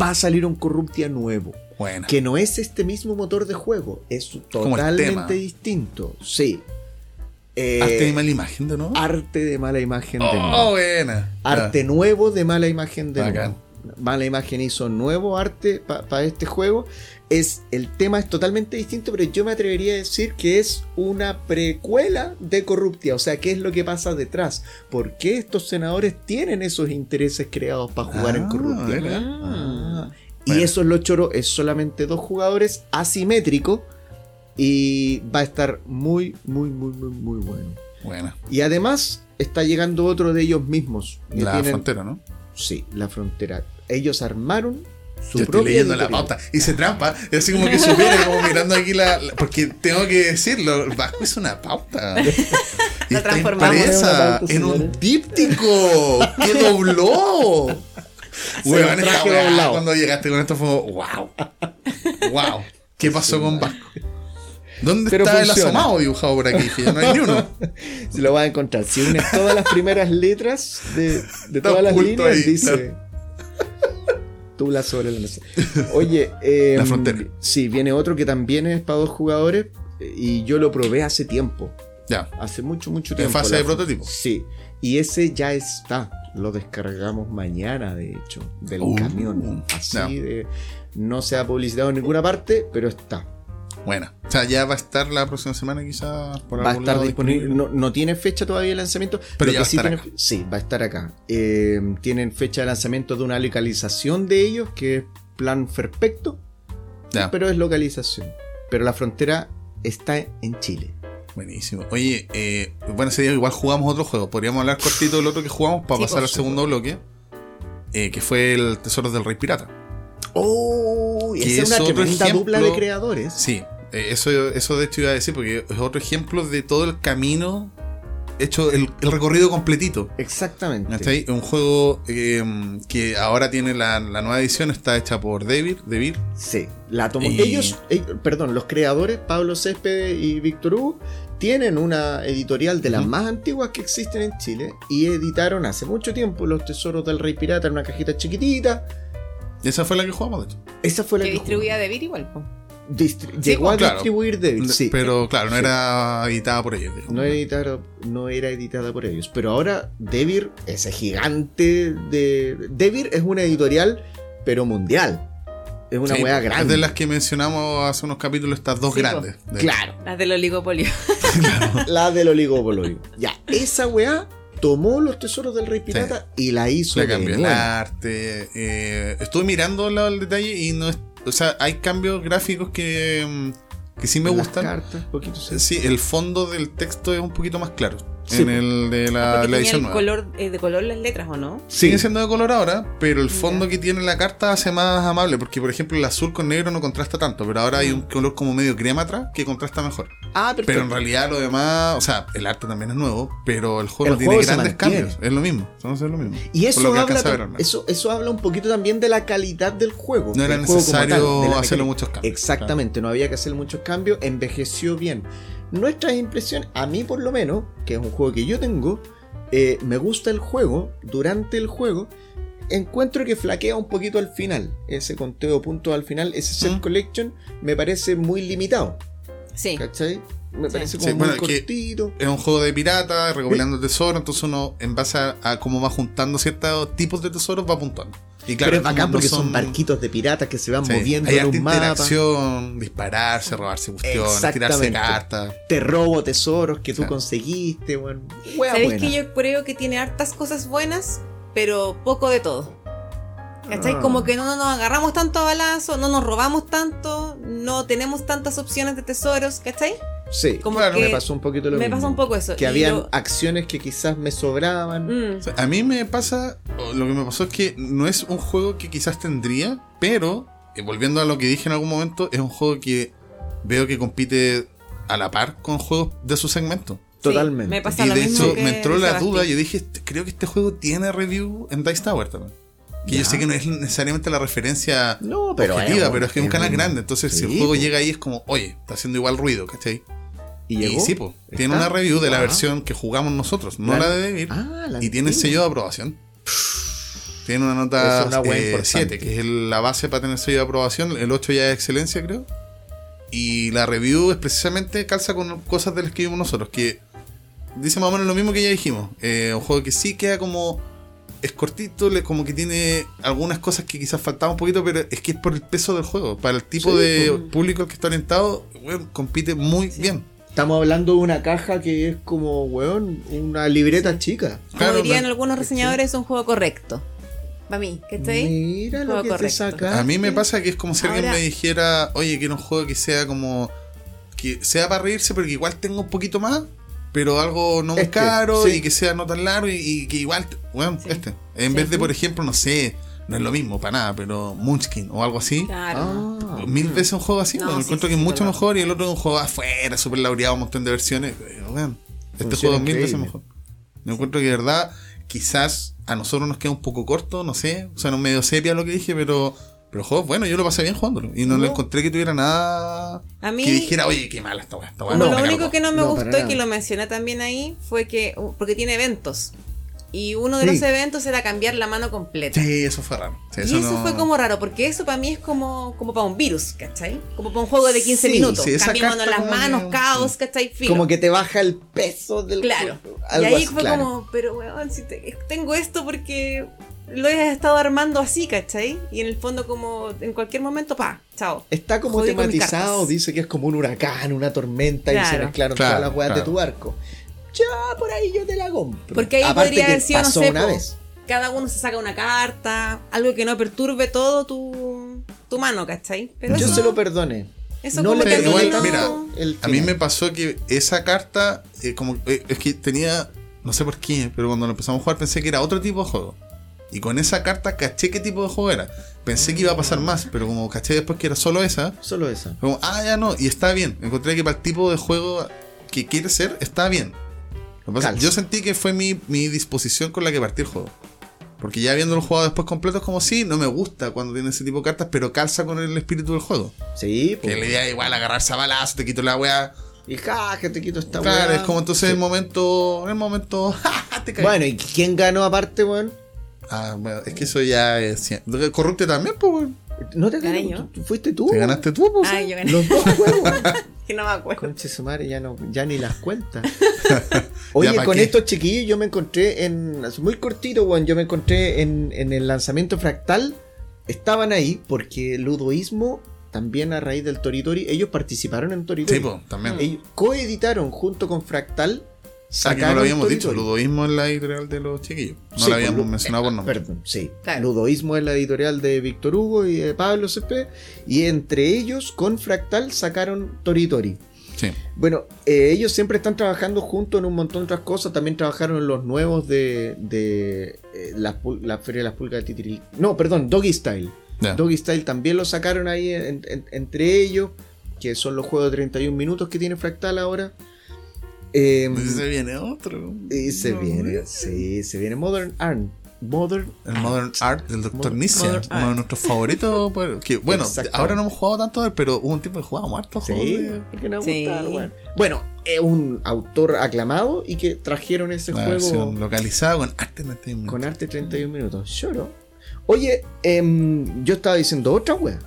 Va a salir un Corruptia nuevo, Buena. que no es este mismo motor de juego, es totalmente distinto. Sí. Eh, Arte de mala imagen de nuevo. arte de mala imagen de Oh, nuevo. buena. Arte nuevo de mala imagen de Bacán. nuevo. Mala imagen hizo nuevo arte para este juego. Es, el tema es totalmente distinto, pero yo me atrevería a decir que es una precuela de Corruptia. O sea, ¿qué es lo que pasa detrás? ¿Por qué estos senadores tienen esos intereses creados para jugar en Ah, Corruptia? mira. Ah. Y Bueno. eso es lo choro, es solamente dos jugadores, asimétrico. Y va a estar muy, muy, muy, muy, muy bueno. Buena. Y además está llegando otro de ellos mismos. La tienen- frontera, ¿no? Sí, la frontera. Ellos armaron su Yo estoy leyendo la pauta. Y se trampa. Es así como que supiera, como mirando aquí la, la- Porque tengo que decirlo. Vasco es una pauta. La transformamos. impresa pauta, en un díptico que (laughs) dobló. Weón, esta weá, cuando llegaste con esto fue wow. Wow. ¿Qué pasó con Vasco? ¿Dónde Pero está el asomado dibujado por aquí? Que no hay ni uno. (laughs) Se lo vas a encontrar. Si unes todas las primeras letras de, todas las líneas, ahí, dice. (laughs) Tula sobre la mesa. Oye, eh, La frontera. Sí, viene otro que también es para dos jugadores. Y yo lo probé hace tiempo. Ya. Hace mucho, mucho En tiempo. fase la- de prototipo. Sí. Y ese ya está. Lo descargamos mañana, de hecho, del Uh, camión. Así de. No se ha publicitado en ninguna parte, pero está. Buena. O sea, ya va a estar la próxima semana quizás por va a estar disponible. No, no tiene fecha todavía de lanzamiento. Pero ya va sí tiene-. Sí, va a estar acá. Eh, tienen fecha de lanzamiento de una localización de ellos, que es Plan Perfecto, pero es localización. Pero la frontera está en Chile. Buenísimo. Oye, eh, bueno, ese día igual jugamos otro juego. Podríamos hablar cortito del otro que jugamos para Sí, pasar al segundo bloque. eh, que fue el Tesoro del Rey Pirata. ¡Oh! Esa es una tremenda ejemplo- dupla de creadores. Sí, eh, eso, eso de hecho iba a decir porque es otro ejemplo de todo el camino hecho el, el recorrido completito. Exactamente. ¿Cachai? Un juego eh, que ahora tiene la, la nueva edición, está hecha por David, David. Sí, la tomó. Y- Ellos, eh, perdón, los creadores, Pablo Céspedes y Víctor Hugo, tienen una editorial de las más antiguas que existen en Chile y editaron hace mucho tiempo Los Tesoros del Rey Pirata en una cajita chiquitita. Esa fue la que jugamos, de hecho. Esa fue la Que que distribuía de Vir igual, po. distri- Sí, llegó a claro. distribuir Devil, sí. Pero claro, no Sí. era editada por ellos. No, editaron- no era editada por ellos. Pero ahora Devir, ese gigante de. Devir es una editorial, pero mundial. Es una Sí, weá Es grande. de las que mencionamos hace unos capítulos, estas dos Sí, grandes. De- Claro, Las del oligopolio. (laughs) la del oligopolio. Ya, esa weá tomó los tesoros del Rey Pirata y la hizo. Le cambió el arte. eh, estuve mirando la- el detalle y no es. O sea, hay cambios gráficos que, mm, que sí me En las gustan. cartas, poquito, sí. Sí, el fondo del texto es un poquito más claro. Sí, en el de la, Porque la tenía edición el nueva. color, eh, de color las letras, ¿o no? Sigue siendo de color ahora, pero el fondo Ya. que tiene la carta hace más amable. Porque, por ejemplo, el azul con negro no contrasta tanto, pero ahora hay un color como medio crema atrás que contrasta mejor. Ah, perfecto. Pero en realidad lo demás, o sea, el arte también es nuevo, pero el juego El no tiene juego grandes cambios. Es lo mismo, es lo mismo. Y eso lo habla, ver, ¿no? eso, eso habla un poquito también de la calidad del juego. No era necesario tal, la mecánica. muchos cambios. Exactamente, no había que hacer muchos cambios, envejeció bien. Nuestras impresiones, a mí por lo menos, que es un juego que yo tengo, eh, me gusta el juego, durante el juego, encuentro que flaquea un poquito al final. Ese conteo de puntos al final, ese set Mm. collection, me parece muy limitado. Sí. ¿Cachai? Me Sí. parece como Sí, muy bueno, cortito. Es un juego de pirata, recopilando tesoros, entonces uno, en base a, a cómo va juntando ciertos tipos de tesoros, va puntuando. Y Pero es bacán no porque son... barquitos de piratas que se van Sí, moviendo hay en un mapa. interacción, dispararse, robarse cuestiones, tirarse cartas. Te robo tesoros que tú Sí. conseguiste, ¿Sabéis buena. que yo creo que tiene hartas cosas buenas, pero poco de todo? ¿Cachai? Ah. Como que no, no nos agarramos tanto a balazo, no nos robamos tanto, no tenemos tantas opciones de tesoros, ¿cachai? Sí, Como claro, que me pasó un poquito lo me mismo. pasa un poco eso. Que habían lo- acciones que quizás me sobraban. Mm, O sea, a mí me pasa, lo que me pasó es que no es un juego que quizás tendría, pero, eh, volviendo a lo que dije en algún momento, es un juego que veo que compite a la par con juegos de su segmento. sí, Totalmente. me pasa y lo de mismo hecho que me entró la duda, yo dije, "Este- creo que este juego tiene review en Dice Tower también. Que yo sé que no es necesariamente la referencia No, pero objetiva, es pero es que es un canal grande, entonces si Sí, el juego llega ahí es como, oye, está haciendo igual ruido, ¿cachai? Y sí, po, tiene una review de la Ah. versión que jugamos nosotros, no La- la, de Devil, Ah, la y tiene antigua. sello de aprobación. Tiene una nota es una wea eh, importante. 7, que es el- la base para tener sello de aprobación. El 8 ya es excelencia, creo. Y la review es precisamente calza con cosas de las que vimos nosotros, que dice más o menos lo mismo que ya dijimos. Eh, un juego que sí queda como... Es cortito, le- como que tiene algunas cosas que quizás faltaban un poquito, pero es que es por el peso del juego. Para el tipo Sí, de público al que está orientado, compite muy bien. Estamos hablando de una caja que es como, weón, una libreta chica. Como Claro, dirían no- algunos reseñadores, es un juego correcto. Para mí, ¿cachai? Mira lo que te correcto. saca. A mí me pasa que es como si alguien me dijera, oye, quiero un juego que sea como. que sea para reírse, pero que igual tenga un poquito más, pero algo no muy Este, caro sí. y que sea no tan largo y, y que igual. Bueno, Sí. este. En Sí. vez de, por ejemplo, no sé, no es lo mismo para nada, pero Munchkin o algo así. Claro. Ah, Mil veces un juego así, No, bueno, sí, encuentro sí, que es mucho mejor y el otro es un juego afuera, súper laureado, un montón de versiones. pero, bueno, este Funciona juego es mil veces mejor. Yo encuentro que de verdad, quizás a nosotros nos queda un poco corto, no sé, o sea, no medio sepia lo que dije, pero, pero el juego bueno, yo lo pasé bien jugándolo. Y no, No. le encontré que tuviera nada A mí- que dijera, oye, qué mala esta weá, me lo cargó". único que no me No, gustó y que lo mencioné también ahí fue que, porque tiene eventos. Y uno de Sí. los eventos era cambiar la mano completa. Sí, eso fue raro. Sí, Y eso eso no- fue como raro, porque eso para mí es como, como para un virus, ¿cachai? Como para un juego de 15 Sí, minutos. Cambiémonos las manos, caos, ¿cachai? Filo. Como que te baja el peso del Claro. cuerpo, Y algo ahí así, fue claro. como, pero weón, si te- tengo esto porque lo he estado armando así, ¿cachai? Y en el fondo como en cualquier momento, pa, chao. Está como Jodí tematizado, dice que es como un huracán, una tormenta y se Claro. mezclaron Claro, todas las weas de claro. tu arco. Ya por ahí yo te la compro. Porque ahí Aparte podría haber sido, no sé, una po, vez. cada uno se saca una carta, algo que no perturbe todo tu, tu mano, ¿cachai? Pero Yo eso, se lo perdoné. eso no como le que igual, no- mira, el A mí me pasó que esa carta, eh, como eh, es que tenía, no sé por qué, pero cuando lo empezamos a jugar pensé que era otro tipo de juego. Y con esa carta caché qué tipo de juego era. Pensé que iba a pasar más, pero como caché después que era solo esa, Solo esa. fue como, ah, ya no, y está bien. Encontré que para el tipo de juego que quiere ser, está bien. Lo que pasa- yo sentí que fue mi, mi disposición con la que partí el juego. Porque ya viéndolo jugado después completo es como sí, no me gusta cuando tiene ese tipo de cartas, pero calza con el espíritu del juego. Sí, Que pues. la idea igual agarrarse a balazo, te quito la weá. Y ja, que te quito esta Claro, weá. es como entonces Sí. el momento. El momento. (laughs) ¡ja, te caí! Bueno, ¿y quién ganó aparte, weón? Ah, bueno, es que eso ya es. Corrupte también, pues, weón. No te ¿Gané gané yo? ¿Tú- ¿Fuiste tú? Te ganaste tú, pues. Ay, sí. yo gané. Los dos juegos. (laughs) Que no me acuerdo. Conche su madre, ya, no, ya ni las cuentas. (laughs) Oye, ¿pa' con qué? estos chiquillos yo me encontré en. es Muy cortito, weón. Yo me encontré en, en el lanzamiento fractal. Estaban ahí porque Ludoísmo, también a raíz del Toritori, ellos participaron en Toritori. Sí, pues, también. Ellos coeditaron junto con Fractal. No sacaron lo habíamos dicho, ludoísmo en la editorial de los chiquillos. No Sí, lo habíamos Lu- mencionado por nombre. Perdón, sí. Claro. Ludoísmo es la editorial de Víctor Hugo y de Pablo CP. Y entre ellos, con Fractal, sacaron Toritori. Sí. Bueno, eh, ellos siempre están trabajando juntos en un montón de otras cosas. También trabajaron en los nuevos de, de eh, la, Feria de las Pulgas de Titiril. No, perdón, Doggy Style. Doggy Style también lo sacaron ahí en- en- entre ellos, que son los juegos de 31 minutos que tiene Fractal ahora. Eh, Pues se viene otro. y se No, viene, sí, se viene Modern Art. Modern El Modern Art del Dr. Modern uno de nuestros favoritos. (laughs) pues, que, bueno, ahora no hemos jugado tanto él, pero hubo un tiempo que jugábamos harto Sí, porque nos Sí. gusta, weón. Bueno, es un autor aclamado y que trajeron ese la juego versión localizada con arte entertainment. con arte 31 minutos. Lloro. Oye, em, yo estaba diciendo otra weá.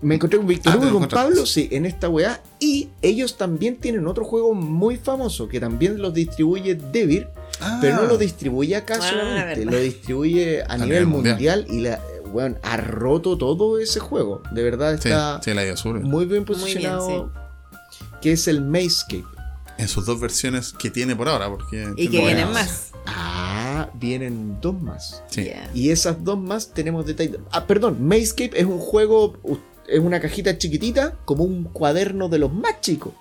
Me encontré con Víctor Ah, Hugo y con. Pablo, sí, en esta weá. Y ellos también tienen otro juego muy famoso que también los distribuye Devir, Ah, pero no lo distribuye acá Ah, solamente, lo distribuye a, nivel nivel mundial, y la, weón, ha roto todo ese juego. De verdad está sí, la Azul. muy bien bien, posicionado. Que es el Mayscape. En sus dos versiones que tiene por ahora, porque. Y que Bueno, vienen más. Ah, vienen dos más. Y esas dos más tenemos detalles. Ah, perdón, Mayscape es un juego, es una cajita chiquitita, como un cuaderno de los más chicos.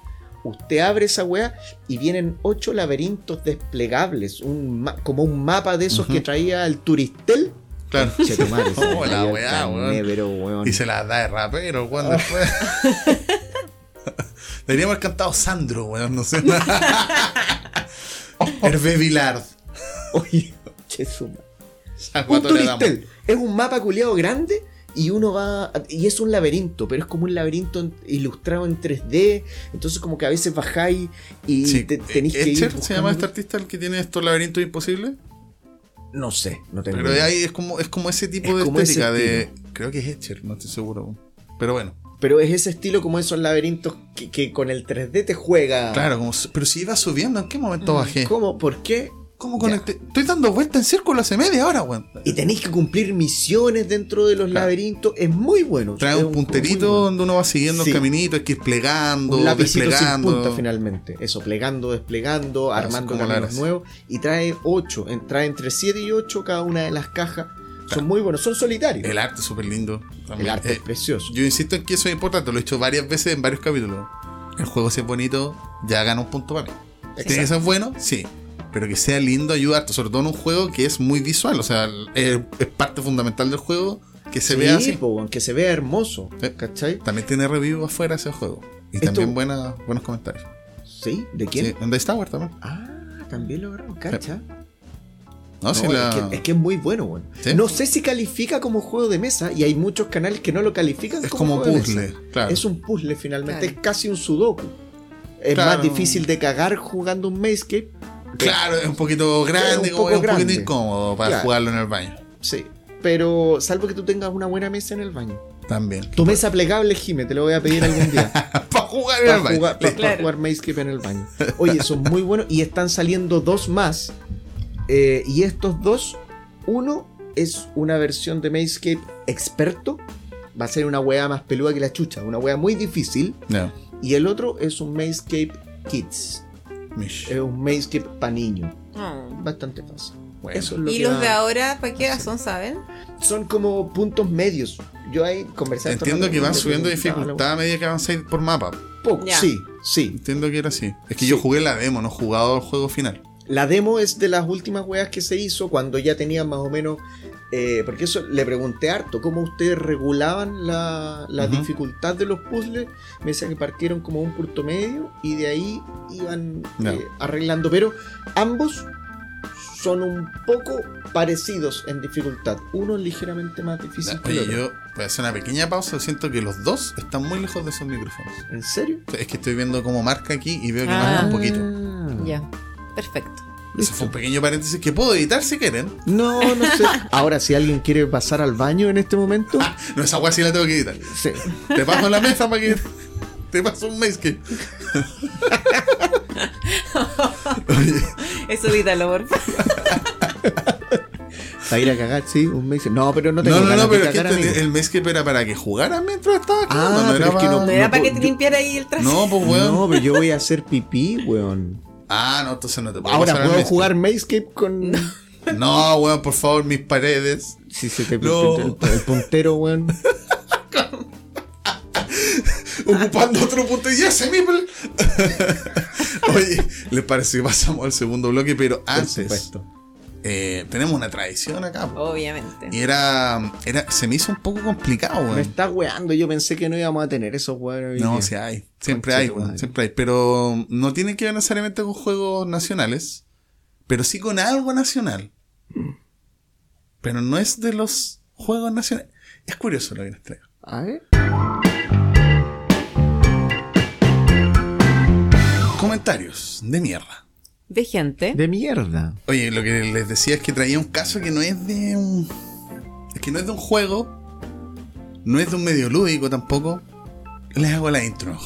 Usted abre esa weá y vienen ocho laberintos desplegables, un como un mapa de esos que traía el Turistel. Claro. (laughs) Se Oh, la weá, weón. pero, weón. Y se las da de rapero, weón, después. (laughs) Deberíamos haber cantado Sandro, weón, no sé. (laughs) Hervé Vilard. Oye, che, su madre. ¿A Un turistel. Es un mapa culiado grande y uno va. Y es un laberinto, pero es como un laberinto ilustrado en 3D. Entonces, como que a veces bajáis y Sí. te- tenéis que ir. ¿Etcher se llama este artista el que tiene estos laberintos imposibles? No sé, no tengo Pero idea. ahí es como, es como ese tipo Es de como estética de. Creo que es Etcher, no estoy seguro. Pero bueno, Pero es ese estilo como esos laberintos que, que con el 3D te juega. claro, como, pero si iba subiendo, ¿en qué momento bajé? ¿Cómo? ¿Por qué? ¿Cómo Ya. conecté? Estoy dando vuelta en círculo hace media hora, weón. Y tenéis que cumplir misiones dentro de los Claro. laberintos. Es muy bueno. Trae Es un punterito bueno. donde uno va siguiendo Sí. el caminito, hay que ir plegando, Un lapicito sin desplegando. punta finalmente. Eso, plegando, desplegando, armando caminos nuevos. Y trae 8. Trae entre 7 y 8 cada una de las cajas. Son muy buenos, son solitarios. El arte es súper lindo. también. El arte Eh, es precioso. Yo insisto en que eso es importante, lo he hecho varias veces en varios capítulos. El juego si es bonito, ya gana un punto para mí. Tiene que ser bueno, sí. Pero que sea lindo ayuda harto, sobre todo en un juego que es muy visual. O sea, es, es parte fundamental del juego que se Sí, vea así. po, weón, que se vea hermoso. Sí. ¿Cachai? También tiene review afuera ese juego. Y Esto- también buena, buenos comentarios. ¿Sí? ¿De quién? Sí, en Dice Tower también. Ah, también lo agarraron, cacha. No, No, sí, es, la- que, es que es muy bueno, weón. Sí. No sé si califica como juego de mesa y hay muchos canales que no lo califican es como, como juego de puzzle. mesa. Claro. Es un puzzle finalmente, Claro. es casi un sudoku. Es Claro. más difícil de cagar jugando un Mayscape. Claro, es un poquito grande, un como poco es un poquito incómodo para Claro. jugarlo en el baño. Sí. Pero salvo que tú tengas una buena mesa en el baño. También. Tu mesa plegable, Jime, te lo voy a pedir algún día. (laughs) para jugar en el baño. jugar, para, Claro. jugar Mayscape en el baño. Oye, son muy buenos y están saliendo dos más. Eh, y estos dos, uno es una versión de Mayscape experto. Va a ser una weá más peluda que la chucha, una weá muy difícil. No, Y el otro es un Mayscape Kids. Mish. Es un Mayscape para niños. Mm. Bastante fácil. Bueno. Eso es lo ¿Y que los va- de ahora para qué edad son, saben? Son como puntos medios. Yo ahí conversé harto Entiendo que van subiendo dificultad a medida que avanzáis por mapa. Poco, sí, sí. Entiendo que era así. Es que Sí. yo jugué la demo, no he jugado el juego final. La demo es de las últimas weas que se hizo cuando ya tenían más o menos eh, porque eso le pregunté harto, cómo ustedes regulaban la, la dificultad de los puzzles. Me decían que partieron como un punto medio y de ahí iban eh, arreglando, pero ambos son un poco parecidos en dificultad. Uno es ligeramente más difícil que el Oye, otro. yo voy a hacer una pequeña pausa. Siento que los dos están muy lejos de esos micrófonos. ¿En serio? Es que estoy viendo como marca aquí y veo que Ah. marca un poquito. Ya, perfecto. Ese fue un pequeño paréntesis que puedo editar si quieren. No, no sé. (laughs) Ahora, si alguien quiere pasar al baño en este momento, Ah, no, esa weá sí la tengo que editar. sí. Te paso la mesa para que. Te paso un mes que. (laughs) Eso edítalo, por favor. (laughs) para ir a cagar, sí, un mes. No, pero no tengo no, no, ganas no, pero de es que cagar, este- el mes que era para que jugara mientras estaba Ah, no pero era es que pa- no- No era para que te limpiara ahí el trasero. No, pues weón. No, pero yo voy a hacer pipí, weón. Ah, no, entonces no te puedo Ahora pasar puedo jugar Mazecape con. (laughs) No, weón, por favor, mis paredes. Si se te No. el, el puntero, weón. (laughs) Ocupando otro punto y ya se people. Oye, ¿les parece que pasamos al segundo bloque? Pero Por antes, supuesto. Eh, tenemos una tradición acá. po. Obviamente. Y era, era. Se me hizo un poco complicado, Me weón. está weando, yo pensé que no íbamos a tener esos weón. No, día. sí hay. Siempre hay, weón, madre. siempre hay. Pero no tiene que ver necesariamente con juegos nacionales. Pero sí con algo nacional. Pero no es de los juegos nacionales. Es curioso lo que les traigo. A ver. Comentarios de mierda. De gente. De mierda. Oye, lo que les decía es que traía un caso que no es de un. Es que no es de un juego. No es de un medio lúdico tampoco. Les hago la intro.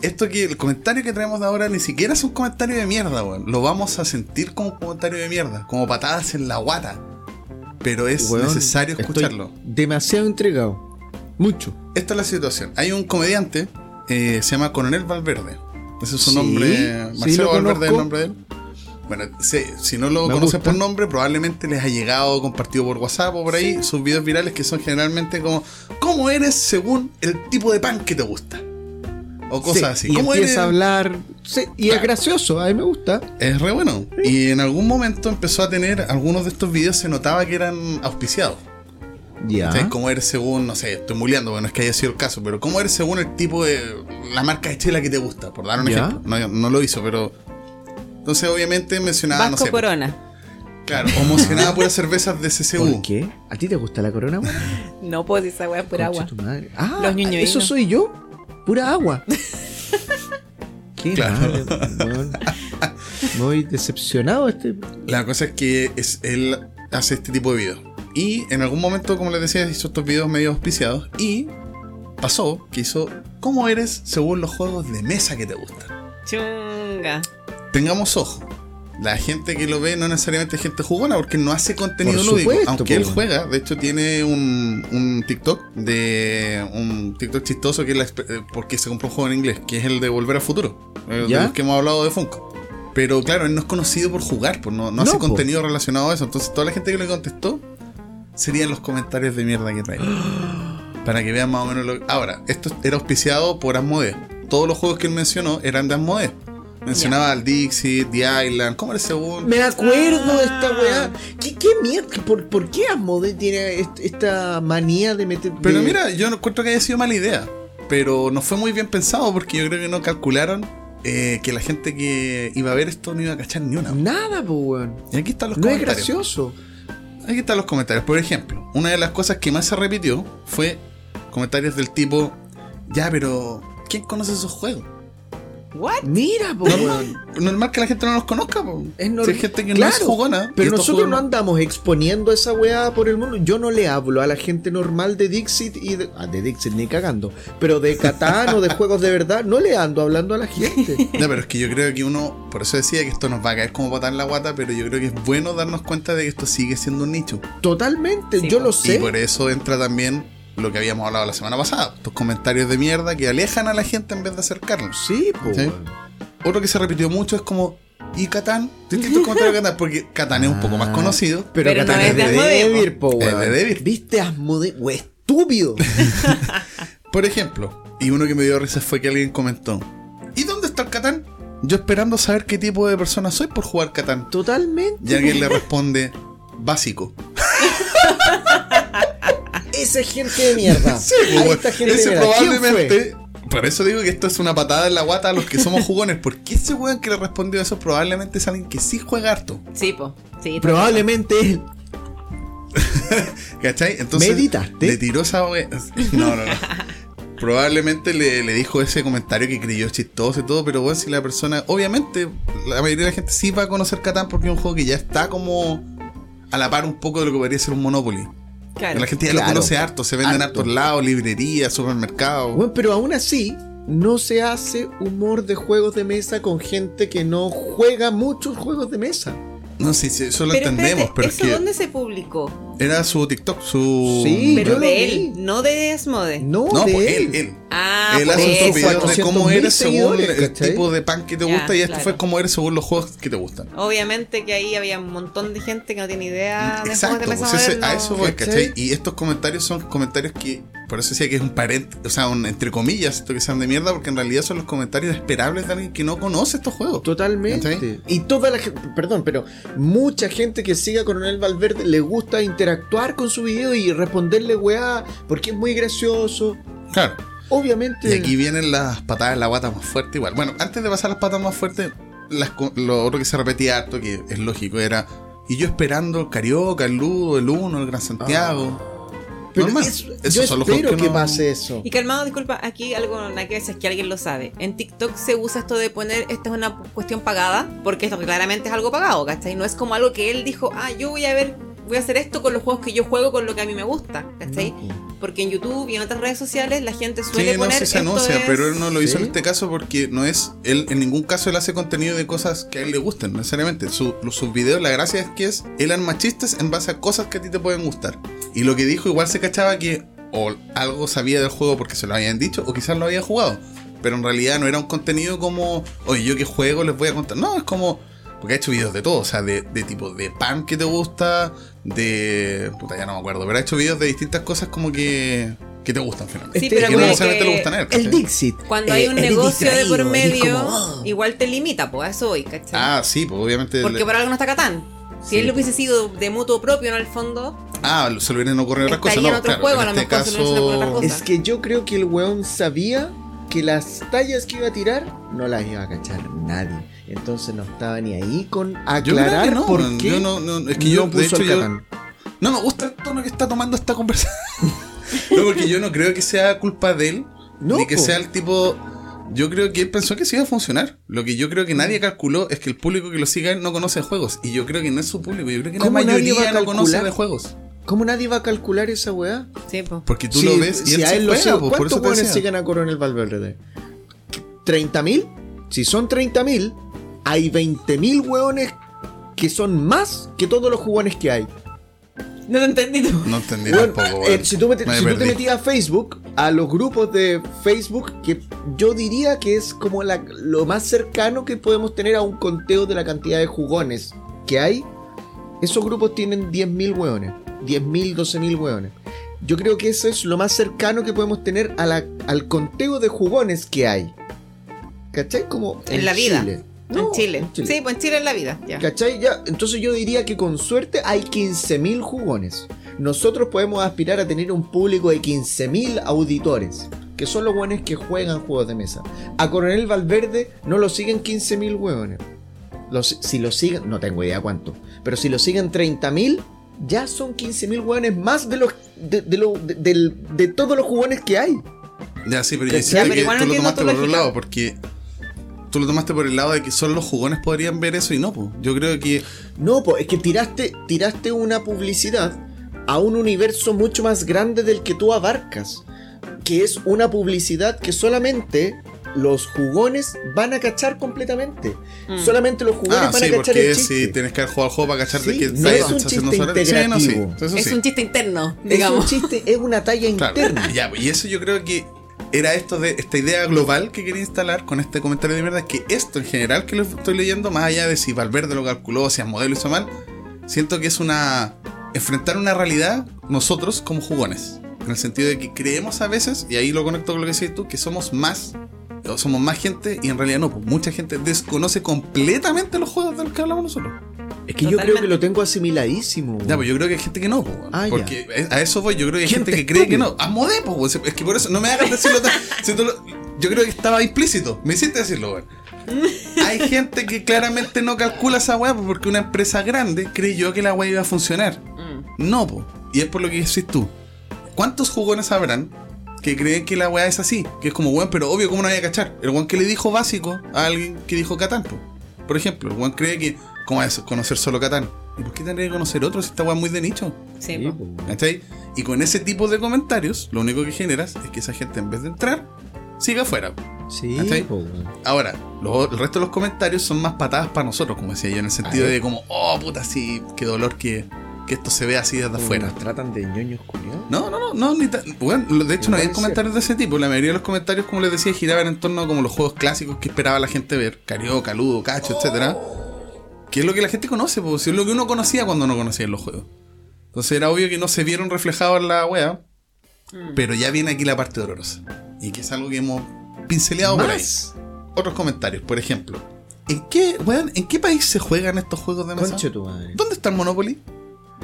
Esto que el comentario que traemos de ahora ni siquiera es un comentario de mierda, weón. Lo vamos a sentir como un comentario de mierda, como patadas en la guata. Pero es Weón, necesario estoy escucharlo. Demasiado entregado. Mucho. Esta es la situación. Hay un comediante, eh, se llama Coronel Valverde. Ese es su Sí, nombre. sí, Marcelo lo Valverde es el conozco. nombre de él. Bueno, se- si no lo Me conocen gusta. por nombre, probablemente les ha llegado compartido por WhatsApp o por ahí sus videos virales que son generalmente como ¿Cómo eres según el tipo de pan que te gusta? O cosas Sí, así. Y ¿Cómo empieza eres? a hablar. sí, y es gracioso, a mí me gusta. Es re bueno. Y en algún momento empezó a tener, algunos de estos videos se notaba que eran auspiciados. Ya. ¿Cachai? ¿Cómo eres según, no sé, estoy muleando, bueno, es que haya sido el caso, pero cómo eres según el tipo de. la marca de chela que te gusta, por dar un ejemplo. No, no lo hizo, pero. Entonces, obviamente mencionaba, Vasco no sé. Corona. Claro, o mencionaba puras cervezas de CCU. ¿Por qué? ¿A ti te gusta la corona, weón? (laughs) No puedo decir esa weá por Concha agua. tu madre. Ah, Los ñoñoínos. ¿eso soy yo? Pura agua. (laughs) Qué Claro. weón. Muy decepcionado este. La cosa es que es, él hace este tipo de videos. Y en algún momento, como les decía, hizo estos videos medio auspiciados. Y pasó que hizo cómo eres según los juegos de mesa que te gustan. Chunga. Tengamos ojo. La gente que lo ve no necesariamente es gente jugona porque no hace contenido Por lúdico. supuesto, Aunque él juega, de hecho tiene un, un TikTok de un TikTok chistoso que es la eh, porque se compró un juego en inglés, que es el de Volver al Futuro, eh, de ¿Ya? los que hemos hablado de Funko. Pero claro, él no es conocido por jugar, pues no, no, No, hace po. contenido relacionado a eso. Entonces toda la gente que le contestó serían los comentarios de mierda que trae. (gasps) Para que vean más o menos lo Ahora, esto era auspiciado por Asmodee. Todos los juegos que él mencionó eran de Asmodee. Mencionaba al Dixie, The Island, ¿cómo era el segundo? Me acuerdo de esta Ah. weá. ¿Qué, qué mierda? ¿Por, ¿Por qué Asmodee tiene est- esta manía de meter. Pero de- mira, yo no encuentro que haya sido mala idea. Pero no fue muy bien pensado porque yo creo que no calcularon eh, que la gente que iba a ver esto no iba a cachar ni una. Nada, po, weón. Y aquí están los No es comentarios. gracioso. Aquí están los comentarios. Por ejemplo, una de las cosas que más se repitió fue comentarios del tipo, ya, pero ¿quién conoce esos juegos? ¿What? Mira, po, weón. Normal que la gente no los conozca. po. Es Si normal. hay gente que no es jugona. y Pero nosotros no andamos exponiendo esa weá por el mundo. Yo no le hablo a la gente normal de Dixit y de. Ah, de Dixit ni cagando. Pero de Catán o de (laughs) juegos de verdad, no le ando hablando a la gente. (laughs) No, pero es que yo creo que uno, por eso decía que esto nos va a caer como patar en la guata, pero yo creo que es bueno darnos cuenta de que esto sigue siendo un nicho. Totalmente, Sí, yo po. lo Y sé. por eso entra también lo que habíamos hablado la semana pasada, estos comentarios de mierda que alejan a la gente en vez de acercarnos. Sí, weón. Otro que se repitió mucho es como, ¿y Catán? Distintos (laughs) comentarios de Catán, porque Catán es un poco más Ah. conocido. Pero, Pero no Catán es es de. Devir, po, Es de Devir. ¿Viste Asmodee? We estúpido. (laughs) (laughs) Por ejemplo, y uno que me dio risa fue que alguien comentó, ¿y dónde está el Catán? Yo esperando saber qué tipo de persona soy por jugar Catán. Totalmente. Y alguien le responde, básico. Esa es gente de mierda. (laughs) Sí, pues, gente ese probablemente. Por eso digo que esto es una patada en la guata a los que somos jugones. Porque ese weón que le respondió eso probablemente es alguien que sí juega harto. Sí, po. Sí, Probablemente él. (laughs) ¿Cachai? Entonces. ¿Meditaste? Le tiró esa wea. No, no, no. (laughs) Probablemente le, le dijo ese comentario que creyó chistoso y todo, pero bueno, si la persona. Obviamente, la mayoría de la gente sí va a conocer Catán porque es un juego que ya está como a la par un poco de lo que podría ser un Monopoly. Claro. La gente ya Claro. lo conoce harto, se vende en Harto. hartos lados, librerías, supermercados. Bueno, pero aún así, no se hace humor de juegos de mesa con gente que no juega muchos juegos de mesa. No, sí, sí, eso lo Pero entendemos, espérate, pero es ¿eso que dónde se publicó? Era su TikTok, su. Sí, Pero de él, no de Asmode. No, No, de pues él. él, él. Ah, él hace eso. sus videos de 400.000 cómo eres según el ¿cachai? tipo de pan que te Ya, gusta y esto claro. fue como eres según los juegos que te gustan. Obviamente que ahí había un montón de gente que no tiene idea de Exacto, juegos de pues ese- a eso voy, ¿cachai? ¿cachai? Y estos comentarios son comentarios que, por eso decía que es un paréntesis, o sea, un, entre comillas, esto que sean de mierda, porque en realidad son los comentarios esperables de alguien que no conoce estos juegos. Totalmente. ¿Cachai? Y toda la gente, perdón, pero mucha gente que sigue a Coronel Valverde le gusta interactuar con su video y responderle weá, porque es muy gracioso. Claro. Obviamente. Y aquí vienen las patadas en la guata más fuerte igual. Bueno, antes de pasar las patas más fuertes, las lo otro que se repetía harto, que es lógico, era. Y yo esperando el Carioca, el Ludo, el Uno, el Gran Santiago. pero Normal. eso- Esos yo son los juegos espero que, no- pase eso. Y calmado, disculpa, aquí algo nada que es que alguien lo sabe. En TikTok se usa esto de poner, esta es una cuestión pagada, porque esto claramente es algo pagado, ¿cachai? No es como algo que él dijo, ah, yo voy a ver, voy a hacer esto con los juegos que yo juego, con lo que a mí me gusta, ¿cachai? Porque en YouTube y en otras redes sociales la gente suele Sí, no poner sí se anuncia, es- pero él no lo hizo ¿Sí? en este caso porque no es. Él en ningún caso él hace contenido de cosas que a él le gusten, necesariamente. Su- sus videos, la gracia es que es. Él arma chistes en base a cosas que a ti te pueden gustar. Y lo que dijo, igual se cachaba que o algo sabía del juego porque se lo habían dicho, o quizás lo había jugado. Pero en realidad no era un contenido como, oye, yo que juego les voy a contar. No, es como. Porque ha hecho videos de todo, o sea, de, de tipo de pan que te gusta, de. Puta, ya no me acuerdo, pero ha hecho videos de distintas cosas como que. que te gustan finalmente. Sí, pero que no necesariamente que le gustan a él. El. Dixit. Cuando eh, hay un eres negocio de por medio, como, "Oh". igual te limita, pues a eso voy, ¿cachai? Ah, sí, pues obviamente. Porque le- por algo no está Catán. Si Sí. él hubiese sido de mutuo propio en el fondo, Ah, se le hubieran ocurrido otras cosas. No, en otro claro, juego, en lo este se caso. Es que yo creo que el weón sabía que las tallas que iba a tirar no las iba a cachar nadie. Entonces no estaba ni ahí con aclarar no, por man. qué Yo no, no, es que yo, no de puso hecho, el yo, no me gusta el tono que está tomando esta conversación. (laughs) no, porque yo no creo que sea culpa de él, No, ni que po. sea el tipo. Yo creo que él pensó que sí iba a funcionar. Lo que yo creo que nadie calculó es que el público que lo siga no conoce de juegos. Y yo creo que no es su público. Yo creo que la ¿Cómo nadie mayoría va a no conoce calcular? de juegos. ¿Cómo nadie va a calcular esa weá? sí, pues. Porque tú lo ves y si él a se él lo juega, po, por ¿Cuántos decía. siguen a Coronel Valverde? ¿30.000? Si son 30.000, hay 20.000 weones que son más que todos los jugones que hay. No te entendí tú. No entendí Bueno, tampoco, eh, si tú, mete- Me si tú te metías a Facebook, a los grupos de Facebook, que yo diría que es como la- lo más cercano que podemos tener a un conteo de la cantidad de jugones que hay, esos grupos tienen 10.000 hueones. 10.000, 12.000 hueones. Yo creo que eso es lo más cercano que podemos tener a la- al conteo de jugones que hay. ¿Cachai? Como En la vida. En Chile. en Chile. Sí, pues en Chile en la vida. Ya. ¿Cachai? Ya, entonces yo diría que con suerte hay 15.000 jugones. Nosotros podemos aspirar a tener un público de 15.000 auditores, que son los hueones que juegan juegos de mesa. A Coronel Valverde no lo siguen 15.000 hueones. Los- si lo siguen, no tengo idea cuánto, pero si lo siguen 30.000, ya son 15.000 hueones más de los de, de lo- de- todos los jugones que hay. Ya, sí, pero siento Pero que igual no tú lo tomaste por otro lado, porque tú lo tomaste por el lado de que solo los jugones podrían ver eso y no, pues. Yo creo que No, pues es que tiraste, tiraste una publicidad a un universo mucho más grande del que tú abarcas. Que es una publicidad que solamente los jugones van a cachar completamente. Mm. Solamente los jugones Ah, van sí, a cachar porque el si chiste. tienes que jugar al juego para cachar Sí, que no está es un chiste sobre- Sí, no, sí, integrativo. es un chiste interno, Es un digamos. chiste, es una talla Claro, interna. ya, y eso yo creo que era esto de esta idea global que quería instalar con este comentario de mierda, que esto en general que lo estoy leyendo, más allá de si Valverde lo calculó, si el modelo hizo mal, siento que es una enfrentar una realidad nosotros como jugones. En el sentido de que creemos a veces, y ahí lo conecto con lo que decís tú, que somos más, somos más gente, y en realidad no, pues mucha gente desconoce completamente los juegos de los que hablamos nosotros. Es que yo creo que lo tengo asimiladísimo. Ya, pues yo creo que hay gente que no, weón. Ah, porque a eso voy, yo creo que hay Gente gente, que cree que no. Amodé, pues, es que por eso no me hagas decirlo tan. si tú lo- yo creo que estaba implícito, me hiciste decirlo, weón. (laughs) Hay gente que claramente no calcula esa weá pues, porque una empresa grande creyó que la weá iba a funcionar. Mm. No, po. Y es por lo que decís tú. ¿Cuántos jugones habrán que creen que la weá es así? Que es como, weón, pero obvio, ¿cómo no voy a cachar? El weón que le dijo básico a alguien que dijo Catán, po. Por ejemplo, el weón cree que, ¿cómo es conocer solo Catán? ¿Y por qué tendría que conocer otro si esta weá es muy de nicho? Sí, Sí. ¿Cachai? Y con ese tipo de comentarios, lo único que generas es que esa gente en vez de entrar, siga afuera. Sí. Ahora, lo- el resto de los comentarios son más patadas para nosotros, como decía yo, en el sentido de como, oh puta, sí, qué dolor que, que esto se vea así desde afuera. Nos tratan de ñoños culiados. No, no, no, no, ni tan- bueno, de hecho no había comentarios de ese tipo. La mayoría de los comentarios, como les decía, giraban en torno a como los juegos clásicos que esperaba la gente ver. Carioca, Ludo, Cacho, etcétera. Que es lo que la gente conoce, pues, si es lo que uno conocía cuando no conocía los juegos. Entonces era obvio que no se vieron reflejados en la wea. Pero ya viene aquí la parte dolorosa. Y que es algo que hemos pinceleado por ahí. Más. Otros comentarios, por ejemplo. ¿En qué, weón, ¿en qué país se juegan estos juegos de mesa? Concha tu madre. ¿Dónde está el Monopoly?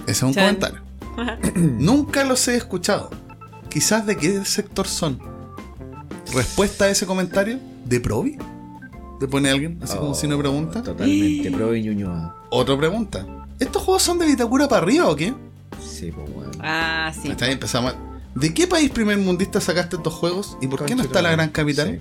Ese es un Chan. comentario. (laughs) Nunca los he escuchado. Quizás de qué sector son. Respuesta a ese comentario, ¿de Provi? ¿Le pone alguien? Así como si no pregunta. Totalmente, (gasps) pro ñuñoa. Otra pregunta. ¿Estos juegos son de Vitacura para arriba o qué? Sí, po, weón. Ah, sí. Hasta ahí empezamos. ¿De qué país primer mundista sacaste estos juegos? ¿Y por qué no está la gran capital?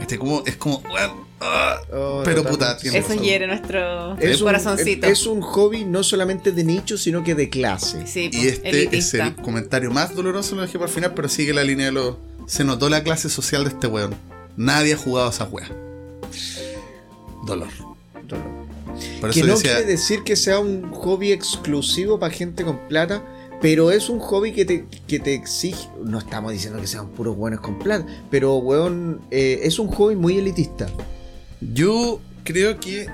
Este como, es como, weón, ah. Oh, Pero, puta, tiene Eso hiere nuestro Es un, corazoncito. es un hobby no solamente de nicho, sino que de clase. Sí, Y este es el comentario más doloroso, lo dejé para el final, pero sigue la línea de los. Se notó la clase social de este weón. Nadie ha jugado a esa wea. Dolor. Por que no decía. quiere decir que sea un hobby exclusivo para gente con plata, pero es un hobby que te, que te exige. No estamos diciendo que sean puros buenos con plata, pero weón, eh, es un hobby muy elitista. Yo creo que.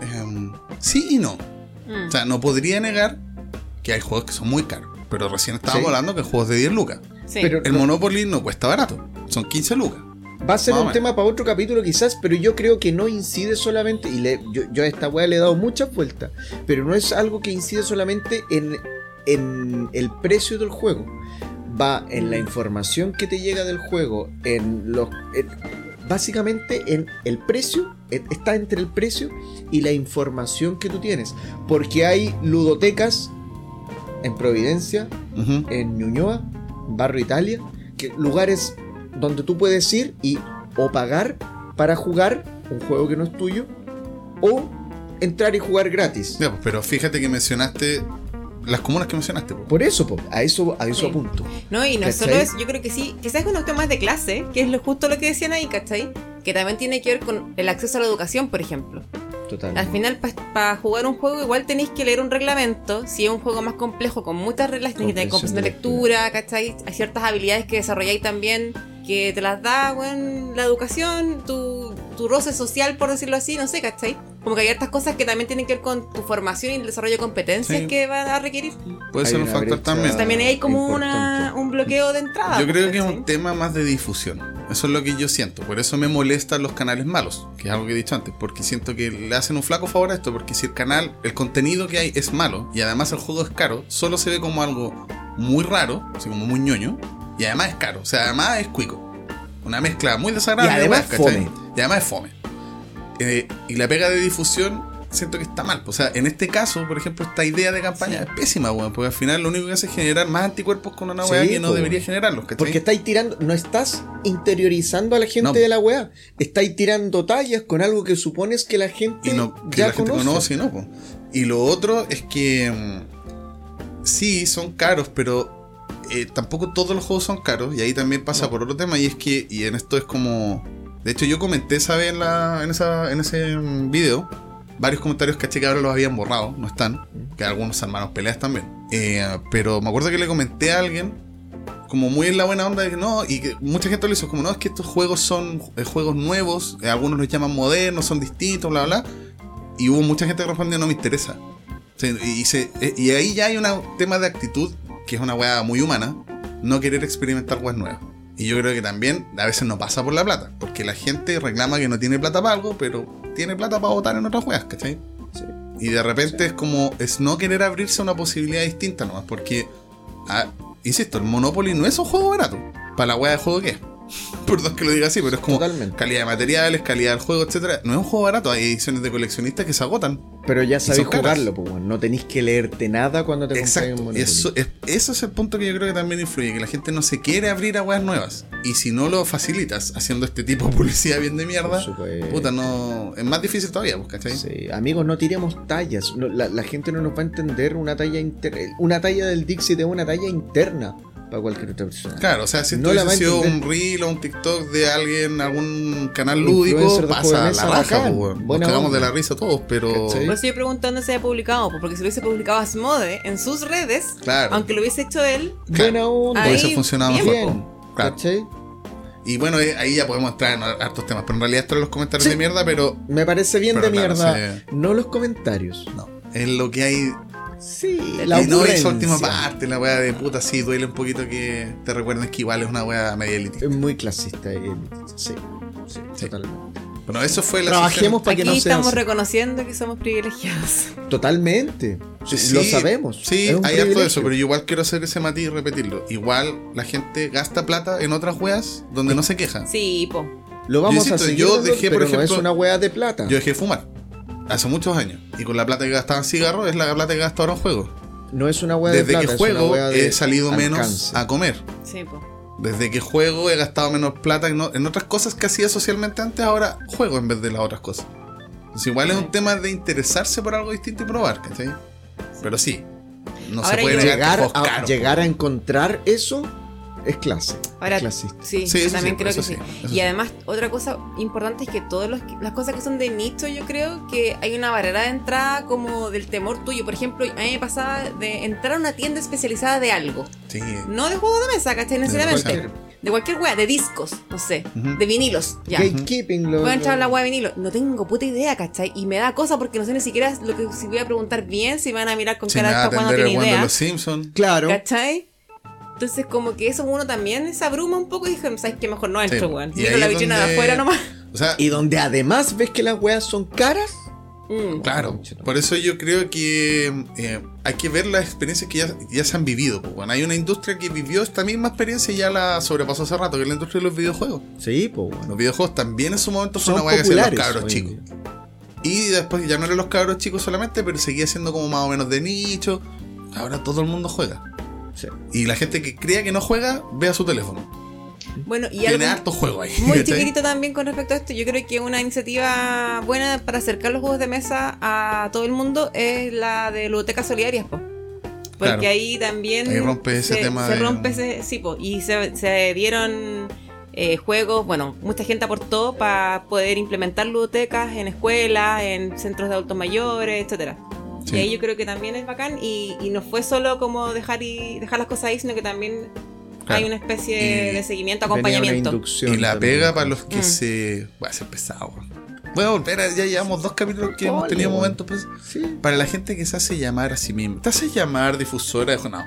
em, sí y no. Mm. O sea, no podría negar que hay juegos que son muy caros. Pero recién estábamos Sí. hablando que juegos de 10 lucas. Sí. pero- El Monopoly no cuesta barato. Son 15 lucas. Va a ser o un tema para otro capítulo quizás, pero yo creo que no incide solamente, y le- yo, yo a esta weá le he dado muchas vueltas, pero no es algo que incide solamente en, en el precio del juego. Va en la información que te llega del juego, en los... en- básicamente en el precio, está entre el precio y la información que tú tienes. Porque hay ludotecas en Providencia, Ujú. en Ñuñoa, Barrio Italia, que lugares donde tú puedes ir y o pagar para jugar un juego que no es tuyo o entrar y jugar gratis. Ya, pues, pero fíjate que mencionaste las comunas que mencionaste. pues. Por eso, po, a eso, a eso Sí. apunto. No, y no ¿Cachai? solo es, yo creo que sí, quizás es un tema de clase, que es lo, justo lo que decían ahí, ¿cachai? Que también tiene que ver con el acceso a la educación, por ejemplo. Total. Al final, para jugar un juego, igual tenéis que leer un reglamento. Si es un juego más complejo, con muchas reglas, tenéis que tener comprensión de lectura, ¿cachai? Hay ciertas habilidades que desarrolláis también, que te las da, bueno, la educación, tu, tu roce social, por decirlo así, no sé, ¿cachai? Como que hay ciertas cosas que también tienen que ver con tu formación y el desarrollo de competencias Sí. que van a requerir. Puede Hay ser un factor también. También hay como una, un bloqueo de entrada. Yo creo que es un tema más de difusión. Eso es lo que yo siento. Por eso me molestan los canales malos, que es algo que he dicho antes. Porque siento que le hacen un flaco favor a esto. Porque si el canal, el contenido que hay es malo y además el juego es caro, solo se ve como algo muy raro, así como muy ñoño. Y además es caro. O sea, además es cuico. Una mezcla muy desagradable. Y además ¿cachai? fome. Y además es fome. Eh, y la pega de difusión siento que está mal. O sea, en este caso, por ejemplo, esta idea de campaña es pésima, weón. Porque al final lo único que hace es generar más anticuerpos con una Sí, weá que no debería generarlos, ¿cachai? Porque estáis tirando, no estás interiorizando a la gente No. de la weá. Estáis tirando tallas con algo que supones que la gente y no, que ya la gente conoce. y no, po. Y lo otro es que mm, sí, son caros, pero eh, tampoco todos los juegos son caros. Y ahí también pasa por otro tema. Y es que, y en esto es como. De hecho, yo comenté esa vez en, la, en, esa, en ese mm, video. Varios comentarios caché que ahora los habían borrado, no están. Que algunos hermanos peleas también. Eh, pero me acuerdo que le comenté a alguien como muy en la buena onda de que no, y que mucha gente lo hizo como no, es que estos juegos son eh, juegos nuevos, eh, algunos los llaman modernos, son distintos, bla, bla. Y hubo mucha gente que respondió no me interesa. Y, se- y ahí ya hay un tema de actitud que es una weá muy humana, no querer experimentar weas nuevas. Y yo creo que también a veces no pasa por la plata, porque la gente reclama que no tiene plata para algo, pero tiene plata para votar en otras weas, ¿cachai? Sí. Y de repente es como, es no querer abrirse a una posibilidad distinta nomás, porque, ah, insisto, el Monopoly no es un juego barato, para la weá de juego que es. Perdón que lo diga así, pero es como Totalmente. calidad de materiales, calidad del juego, etcétera. No es un juego barato, hay ediciones de coleccionistas que se agotan. Pero ya sabéis jugarlo, pues. No tenéis que leerte nada cuando te compras un. Monopoly. Eso es, eso es el punto que yo creo que también influye, que la gente no se quiere abrir a weas nuevas. Y si no lo facilitas haciendo este tipo de publicidad bien de mierda, puta, no. Es más difícil todavía, pues, ¿cachai? Sí, amigos, no tiremos tallas. No, la, la gente no nos va a entender una talla inter- Una talla del Dixit es una talla interna para cualquier otra persona. Claro, o sea, si No esto hubiese sido un reel o un TikTok de alguien, algún canal lúdico, pasa la raja, pues, Nos cagamos onda. de la risa todos, pero. ¿Cachai? Por eso yo dónde se ha publicado, pues, porque si lo hubiese publicado Asmode en sus redes, Claro. aunque lo hubiese hecho él, Buena onda. Ahí, Hubiese funcionado bien, mejor. Bien. Claro. ¿Cachai? Y bueno, eh, ahí ya podemos entrar en hartos temas, pero en realidad estos son los comentarios Sí. de mierda, pero Me parece bien Pero de claro, mierda. sí. No los comentarios. no. Es lo que hay Sí, La y no esa última parte, la weá de puta, sí, duele un poquito que te recuerden que igual es una weá media elitista. Es muy clasista. eh, Sí, sí, Sí. totalmente. Bueno, eso fue la Trabajemos para que aquí no sea estamos así. reconociendo que somos privilegiados. (laughs) Totalmente. Sí, lo sabemos. Sí, Es hay harto de eso, pero yo igual quiero hacer ese matiz y repetirlo. Igual la gente gasta plata en otras weas donde no se queja. Sí, po. Lo vamos Yo a seguir. yo dejé, por no ejemplo- es una wea de plata. Yo dejé de fumar hace muchos años. Y con la plata que gastaba en cigarros es la plata que gasto ahora en juegos. no es una wea de Desde plata. que es una juego he salido menos a comer. Sí, po. Desde que juego he gastado menos plata en, otras cosas que hacía socialmente antes, ahora juego en vez de las otras cosas. Entonces igual es un tema de interesarse por algo distinto y probar, ¿cachai? Pero sí, no Ahora se puede que Llegar, a, llegar a encontrar eso es clase. Ahora, es clasista. sí, Sí, yo también sí, creo que sí. Y además, otra cosa importante es que todas las cosas que son de nicho, yo creo que hay una barrera de entrada como del temor tuyo. Por ejemplo, a mí me pasaba de entrar a una tienda especializada de algo. Sí, No de juegos de mesa, ¿cachai? Necesariamente. De cualquier wea, de discos, no sé. De vinilos, ya. Gatekeeping lo. Voy a entrar a la wea de vinilo. No tengo puta idea, ¿cachai? Y me da cosa porque no sé ni siquiera lo que si voy a preguntar bien, si me van a mirar con si cara va a de esta cuando tiene idea. los Simpsons. Claro. ¿Cachai? Entonces, como que eso uno también se abruma un poco y dije, ¿sabes qué? Mejor no entro, Sí. weón. Y Miro la vitrina de donde- afuera nomás. (laughs) O sea, Y donde además ves que las weas son caras. Mm. Claro, por eso yo creo que eh, hay que ver las experiencias que ya, ya se han vivido. pues, bueno, hay una industria que vivió esta misma experiencia y ya la sobrepasó hace rato, que es la industria de los videojuegos. Sí, pues bueno. Los videojuegos también en su momento fue Son una weá que hacían los cabros chicos. día. Y después ya no eran los cabros chicos solamente, pero seguía siendo como más o menos de nicho. Ahora todo el mundo juega. Sí. Y la gente que crea que no juega, vea su teléfono. Bueno, y Tiene algo harto juego ahí. muy chiquitito también con respecto a esto, yo creo que una iniciativa buena para acercar los juegos de mesa a todo el mundo es la de ludotecas solidarias, po. Porque Claro. ahí también Ahí rompe ese se, tema se de- rompe ese, sí, po, y se, se dieron eh, juegos, bueno, mucha gente aportó para poder implementar ludotecas en escuelas, en centros de adultos mayores, etcétera. Sí. Y ahí yo creo que también es bacán y, y no fue solo como dejar y dejar las cosas ahí, sino que también Claro. hay una especie Y de seguimiento, una acompañamiento. Y la también. pega para los que Mm. se. Va a ser pesado. Voy a volver, a- ya llevamos dos capítulos que hemos tenido momentos. Pues, Sí. para la gente que se hace llamar a sí misma. ¿Te haces llamar difusora? de- No,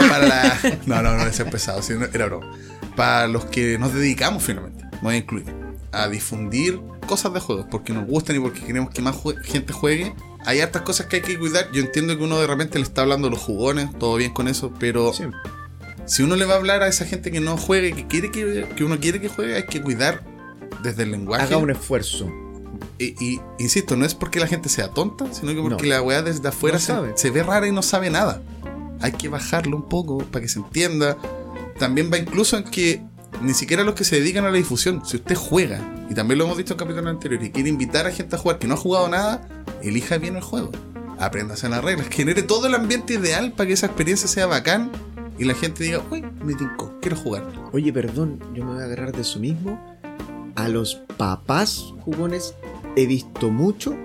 no, para la. (laughs) No, no, no, ese es pesado, sí, no, era broma. Para los que nos dedicamos finalmente, me voy a incluir, a difundir cosas de juegos, porque nos gustan y porque queremos que más jue- gente juegue. Hay hartas cosas que hay que cuidar. Yo entiendo que uno de repente le está hablando a los jugones, todo bien con eso, pero Sí. si uno le va a hablar a esa gente que no juegue, que quiere que, que uno quiere que juegue, hay que cuidar desde el lenguaje. Haga un esfuerzo. Y, y, insisto, no es porque la gente sea tonta, sino que porque No. la weá desde afuera No se, sabe. se ve rara y no sabe nada. Hay que bajarlo un poco para que se entienda. También va incluso en que ni siquiera los que se dedican a la difusión, si usted juega, y también lo hemos dicho en capítulos anteriores, y quiere invitar a gente a jugar que no ha jugado nada, elija bien el juego. Apréndase las reglas, genere todo el ambiente ideal para que esa experiencia sea bacán y la gente diga, uy, me tincó, quiero jugar. Oye, perdón, yo me voy a agarrar de eso mismo. A los papás jugones he visto mucho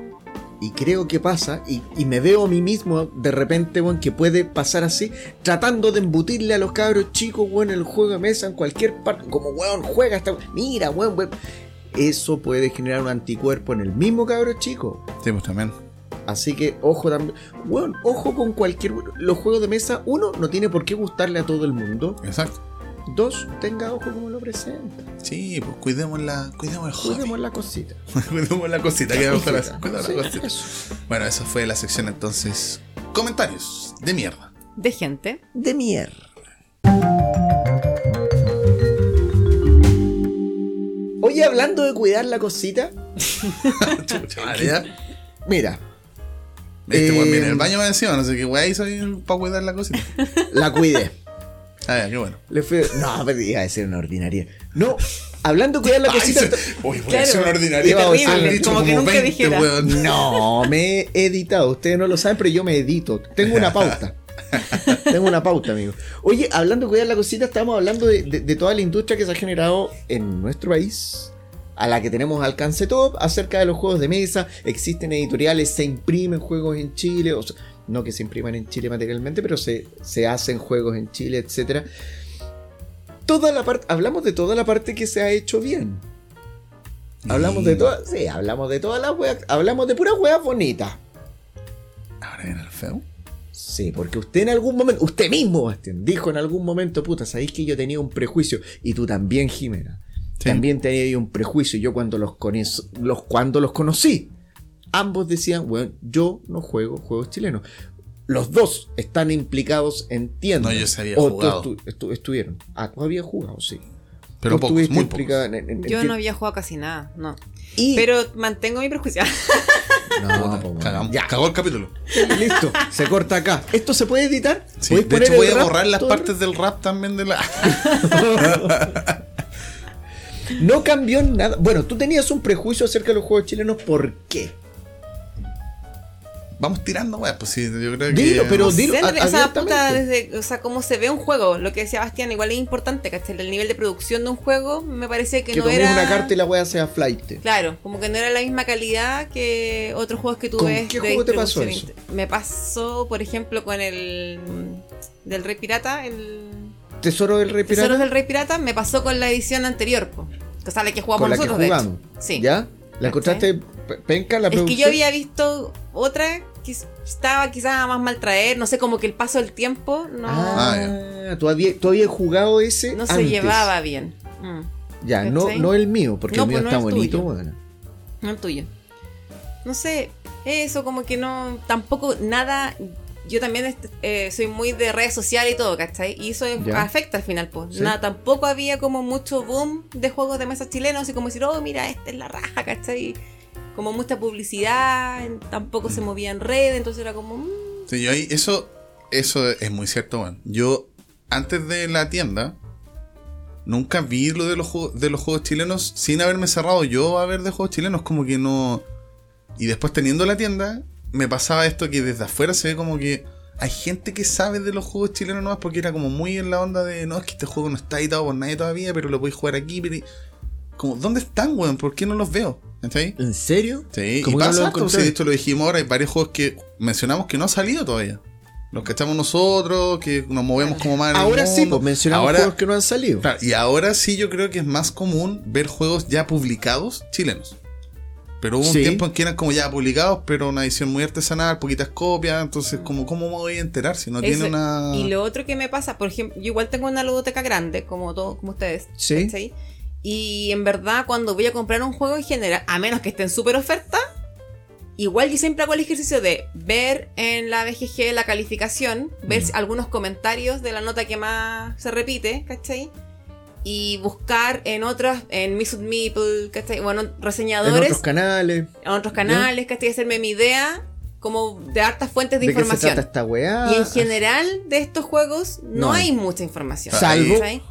y creo que pasa, y, y me veo a mí mismo de repente, weón, que puede pasar así, tratando de embutirle a los cabros chicos, weón, el juego de mesa en cualquier parte, como, weón, juega hasta... Mira, weón, weón. Eso puede generar un anticuerpo en el mismo cabro chico. Sí, pues también. Así que ojo también. Weón, ojo con cualquier. Los juegos de mesa, uno, no tiene por qué gustarle a todo el mundo. Exacto. Dos, tenga ojo como lo presenta. Sí, pues cuidemos la, cuidemos el hobby. Cuidemos la cosita. (laughs) cuidemos la cosita, que cosita. mejor cuidemos la Sí, cosita. eso. Bueno, esa fue la sección entonces. Comentarios de mierda. De gente. De mierda. Oye, hablando de cuidar la cosita, (laughs) Chucha, madre, ya. mira, Este weón viene en el Eh, baño más encima, no sé qué wey soy para cuidar la cosita. la cuidé. Ah, ya, qué bueno. Le fui... No, (laughs) pero iba a ser una ordinaria. No, hablando de cuidar la (laughs) cosita. Uy, voy a Claro. hacer una ordinaria. A dicho como que nunca dijera. weón. (laughs) No, me he editado. Ustedes no lo saben, pero yo me edito. Tengo una pauta. Tengo una pauta, amigo. Oye, hablando de cuidar la cosita, estamos hablando de, de- de toda la industria que se ha generado en nuestro país, a la que tenemos alcance top, acerca de los juegos de mesa. Existen editoriales, se imprimen juegos en Chile, o sea, no que se impriman en Chile materialmente, pero se, se hacen juegos en Chile, etcétera. Toda la parte, hablamos de toda la parte que se ha hecho bien. Hablamos de todas, sí, hablamos de todas las weas, hablamos de puras weas bonitas. Ahora viene el feo. Sí, porque usted en algún momento, usted mismo, Bastián, dijo en algún momento, puta, sabéis que yo tenía un prejuicio, y tú también, Jimena. Sí. También tenía un prejuicio, yo cuando los, los, cuando los conocí, ambos decían, bueno, yo no juego juegos chilenos. Los dos están implicados en tiendas. No, yo sí había jugado. estu- estu- estuvieron. Ah, tú habías jugado, sí. Pero Tú pocos, estuviste muy pocos. en- en- en Yo no había jugado casi nada, no. Y- Pero mantengo mi prejuicio. (laughs) No, po, cagamos. Ya, Cagó el capítulo. listo, (laughs) se corta acá. ¿Esto se puede editar? Sí, ¿Podéis de poner hecho voy a borrar las partes del rap también de la... (laughs) No cambió nada. Bueno, tú tenías un prejuicio acerca de los juegos chilenos, ¿por qué? Vamos tirando, weón. Pues sí, yo creo que... Dilo, pero dilo a- o sea, puta, desde, o sea, cómo se ve un juego, lo que decía Bastián, igual es importante, ¿cachai? El nivel de producción de un juego me parece que, Que no era... una carta y la wea sea flight. Claro, como que no era la misma calidad que otros juegos que tú ¿Con ves. qué de juego te pasó inter- Me pasó, por ejemplo, con el mm, del Rey Pirata, el Tesoro del Rey Pirata. Tesoros del Rey Pirata, me pasó con la edición anterior, po, que sale la que jugamos con la que nosotros, de hecho. jugamos. Sí. ¿Ya? ¿La encontraste pe- penca la Es que producción? yo había visto otra que estaba quizás más mal traer, no sé, como que el paso del tiempo no, Ah, ¿tú, habías, tú habías jugado ese no se antes. llevaba bien. Mm, Ya, no, no el mío, porque No, el mío pues no está el bonito, bueno. no el tuyo. No sé, eso como que no, tampoco nada. Yo también eh, soy muy de redes sociales y todo, ¿cachai? Y eso Ya. afecta al final, pues. Sí. Nada, tampoco había como mucho boom de juegos de mesa chilenos, así como decir, oh, mira, esta es la raja, ¿cachai? Como mucha publicidad, tampoco se movía en red, entonces era como, mm, Sí, yo ahí, eso, eso es muy cierto, weón. Yo, antes de la tienda, nunca vi lo de los, juegos, de los juegos chilenos sin haberme cerrado yo a ver de juegos chilenos, como que no... Y después teniendo la tienda, me pasaba esto que desde afuera se ve como que hay gente que sabe de los juegos chilenos nomás porque era como muy en la onda de, no, es que este juego no está editado por nadie todavía, pero lo podéis jugar aquí, pero... Como, ¿dónde están, weón? ¿Por qué no los veo? ¿Está ahí? ¿En serio? Sí, y ¿Cómo lo pasa, harto, encontré? sí, hecho lo dijimos ahora, hay varios juegos que mencionamos que no han salido todavía. Los que echamos nosotros, que nos movemos como más en el Ahora sí, pues mencionamos Ahora- juegos que no han salido. claro, y ahora sí yo creo que es más común ver juegos ya publicados chilenos. Pero hubo un tiempo en que eran como ya publicados, pero una edición muy artesanal, poquitas copias, entonces como ¿cómo me voy a enterar si no Eso. tiene una... Y lo otro que me pasa, por ejemplo, yo igual tengo una ludoteca grande, como todos, como ustedes. Sí. ¿cachai? Y en verdad, cuando voy a comprar un juego en general, a menos que esté en súper oferta, igual yo siempre hago el ejercicio de ver en la BGG la calificación, ver Mm. algunos comentarios de la nota que más se repite, ¿cachai? Y buscar en otras, en Misut Meeple, ¿cachai? Bueno, En reseñadores, otros canales. en otros canales, ¿cachai? Hacerme mi idea como de hartas fuentes de, ¿De qué se información. trata esta weá? Y en general de estos juegos no, No hay hay. mucha información. Salvo ¿cachai?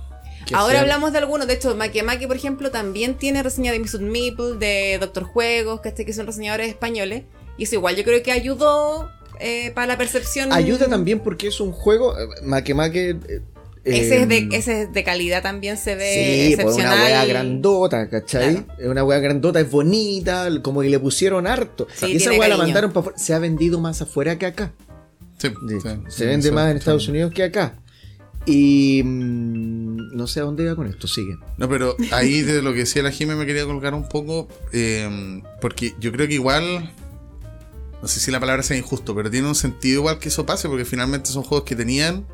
Que Ahora hablamos de algunos, de hecho, Makemake, por ejemplo, también tiene reseña de Misut Meeple, de Doctor Juegos, ¿cachai? que son reseñadores españoles. Y eso igual yo creo que ayudó eh, para la percepción. Ayuda también porque es un juego. eh, Make Make. eh, Ese, es de, em, ese es de calidad también se ve Sí, pues excepcional. una wea grandota, ¿cachai? Claro. Es una wea grandota, es bonita, como que le pusieron harto. Sí, y esa wea la mandaron para afuera. Se ha vendido más afuera que acá. Sí, sí, se vende sí, más en sí. Estados Unidos que acá. Y mm, no sé a dónde iba con esto, sigue. No, pero ahí de lo que decía la Jimmy me quería colgar un poco, eh, porque yo creo que igual, no sé si la palabra sea injusto, pero tiene un sentido igual que eso pase, porque finalmente son juegos que tenían,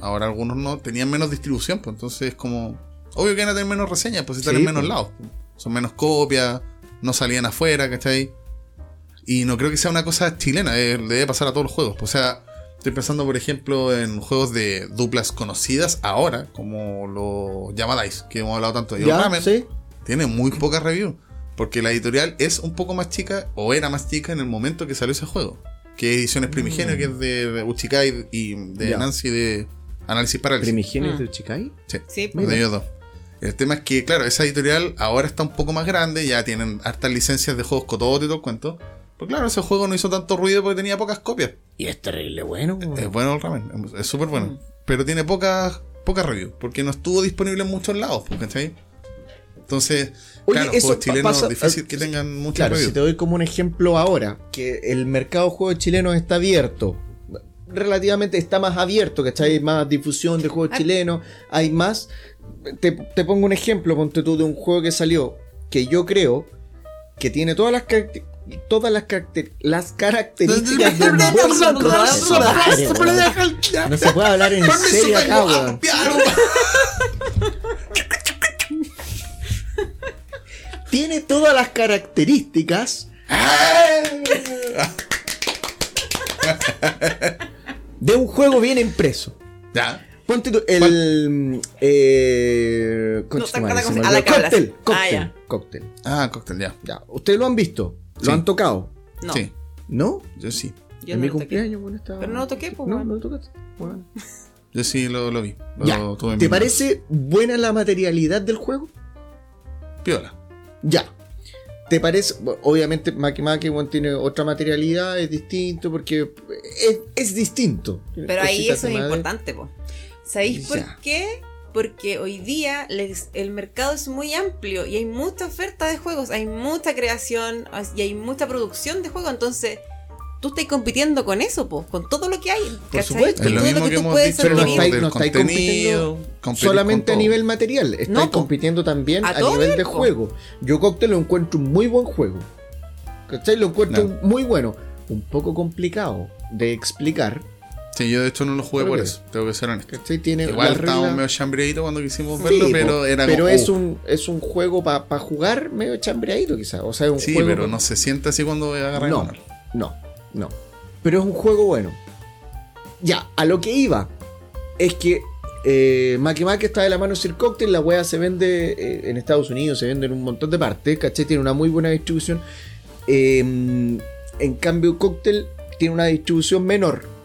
ahora algunos no, tenían menos distribución, pues entonces es como, Obvio que van a tener menos reseñas, pues están Sí, en menos pues. lados. Son menos copias, no salían afuera, ¿cachai? Y no creo que sea una cosa chilena, eh, le debe pasar a todos los juegos. O sea, estoy pensando, por ejemplo, en juegos de duplas conocidas ahora, como los Yamadais, que hemos hablado tanto de ¿Ya? Ramen. ¿Sí? Tiene muy pocas reviews. Porque la editorial es un poco más chica, o era más chica en el momento que salió ese juego. Que es Ediciones Primigenio, que es de, de Uchikai y de Mm. Ya. Nancy de Análisis Parálisis. Primigenios Mm. del Chikai. Sí, Sí, de ellos dos. El tema es que, claro, esa editorial ahora está un poco más grande, ya tienen hartas licencias de juegos cototos y todo el cuento. Pero claro, ese juego no hizo tanto ruido porque tenía pocas copias. Y es terrible bueno. Es bueno el ramen, es súper bueno. Pero tiene pocas pocas reviews, porque no estuvo disponible en muchos lados, pues, ¿cachai? Entonces, Oye, claro, eso juegos chilenos pasa- difícil que tengan muchas Claro, reviews. si te doy como un ejemplo ahora, que el mercado de juegos chilenos está abierto. Relativamente está más abierto, ¿cachai? Hay más difusión de juegos Ah. chilenos, hay más. Te, te pongo un ejemplo, ponte tú, de un juego que salió, que yo creo que tiene todas las caracter- todas las, caracter- las características de. No se puede hablar en serio acá, weón. Tiene todas las características de un juego bien impreso. Ya. Ponte tú, el. Eh, cómo me se- a la hablas. Cóctel, Ah, cóctel, cóctel. Ah, cóctel, ya. Ya. ¿Ustedes lo han visto? ¿Lo Sí. han tocado? No, Sí, ¿No? yo sí. yo en no mi lo toqué. cumpleaños, bueno, estaba. Pero no lo toqué, pues, No, bueno. no lo tocaste. Bueno. (laughs) Yo sí lo, lo vi. Lo Ya. tuve ¿Te parece buena la materialidad del juego? Piola. Ya. ¿Te parece? obviamente, Maki Maki bueno, tiene otra materialidad, es distinto, porque es, es distinto. Pero ahí eso es madera. importante, po. ¿Sabéis por qué? Porque hoy día les- el mercado es muy amplio y hay mucha oferta de juegos, hay mucha creación y hay mucha producción de juegos, entonces tú estás compitiendo con eso, po, con todo lo que hay. ¿cachai? supuesto. Con Es lo todo mismo lo que que tú hemos puedes dicho Pero no estáis- no estáis contenido, competir solamente con a nivel material, estáis No, compitiendo también A nivel de juego. Yo Cocktail lo encuentro un muy buen juego. ¿Cachai? Lo encuentro No. muy bueno. Un poco complicado de explicar. Sí, yo de hecho no lo jugué ¿Por eso, tengo que ser honesto. ¿Cachai? Tiene Igual estábamos medio chambreadito cuando quisimos Sí, verlo, pero era pero como, es, uh, un, es un juego para jugar medio chambreadito quizás. O sea, es un Sí, juego pero pa- no se siente así cuando voy a agarrar No. el. No, no. Pero es un juego bueno. Ya, a lo que iba. Es que eh, Maki Maki está de la mano Sir Cocktail. La wea se vende eh, en Estados Unidos, se vende en un montón de partes. ¿Cachai? Tiene una muy buena distribución. Eh, en cambio, Cocktail tiene una distribución menor.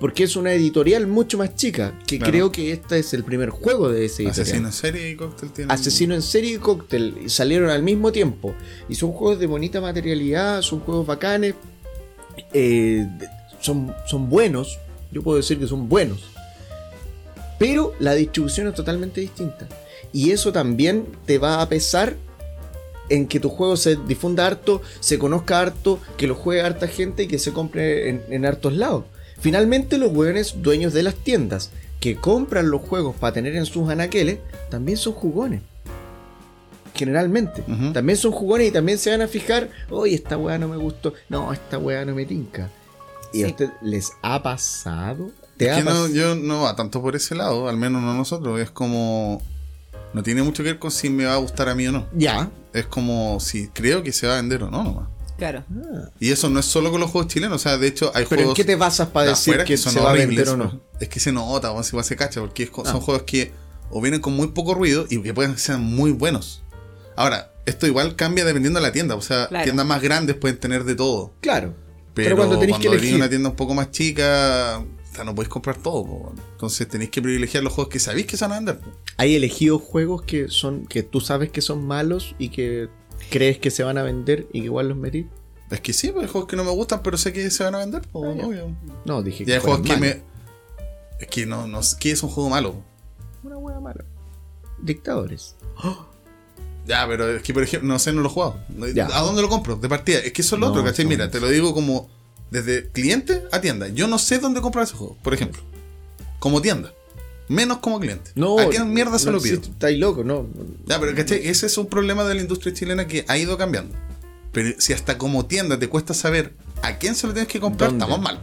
Porque es una editorial mucho más chica. Que Claro. creo que este es el primer juego de ese editorial. Asesino en serie y cóctel tiene. Asesino en serie y cóctel y salieron al mismo tiempo. Y son juegos de bonita materialidad, son juegos bacanes, eh, son, son buenos. Yo puedo decir que son buenos. Pero la distribución es totalmente distinta. Y eso también te va a pesar en que tu juego se difunda harto, se conozca harto, que lo juegue harta gente y que se compre en, en hartos lados. Finalmente los hueones dueños de las tiendas que compran los juegos para tener en sus anaqueles también son jugones. Generalmente. También son jugones y también se van a fijar, oye, esta weá no me gustó, no, esta weá no me tinca. ¿Y a usted les ha pasado? ¿Te ha Que no, pasado? yo no va tanto por ese lado, al menos no nosotros. Es como. No tiene mucho que ver con si me va a gustar a mí o no. Ya. Es como si creo que se va a vender o no nomás. Claro. Y eso no es solo con los juegos chilenos. O sea, de hecho, hay Pero ¿en juegos. qué te basas para de decir que son se va a horribles, vender o no? Es que se nota, o se, se cacha, porque es son Ah. juegos que o vienen con muy poco ruido y que pueden ser muy bueos. Ahora, esto igual cambia dependiendo de la tienda. O sea, Claro. tiendas más grandes pueden tener de todo. Claro. Pero, Pero cuando tenéis que elegir. una tienda un poco más chica, o sea, no podéis comprar todo. po. Entonces tenéis que privilegiar los juegos que sabéis que se van a vender. po. Hay elegido juegos que son que tú sabes que son malos y que crees que se van a vender y que igual los metí. Es que sí, pues, hay juegos que no me gustan, pero sé que se van a vender. po, Ah, obvio. No, dije Y hay juegos que me. Es que no, no sé, ¿qué es un juego malo? Una hueá mala. Dictadores. (gasps) Ya, pero es que, por ejemplo, no sé, no lo he jugado. Ya. ¿A dónde lo compro? De partida. Es que eso es lo No, otro, ¿cachai? Mira, no. te lo digo como desde cliente a tienda. Yo no sé dónde comprar ese juego, por ejemplo. Como tienda. Menos como cliente. No. ¿A qué mierda se no lo pido? existe, Estáis loco, no. Ya, pero ¿cachai? Ese es un problema de la industria chilena que ha ido cambiando. Pero si hasta como tienda te cuesta saber a quién se lo tienes que comprar, ¿Dónde? estamos mal.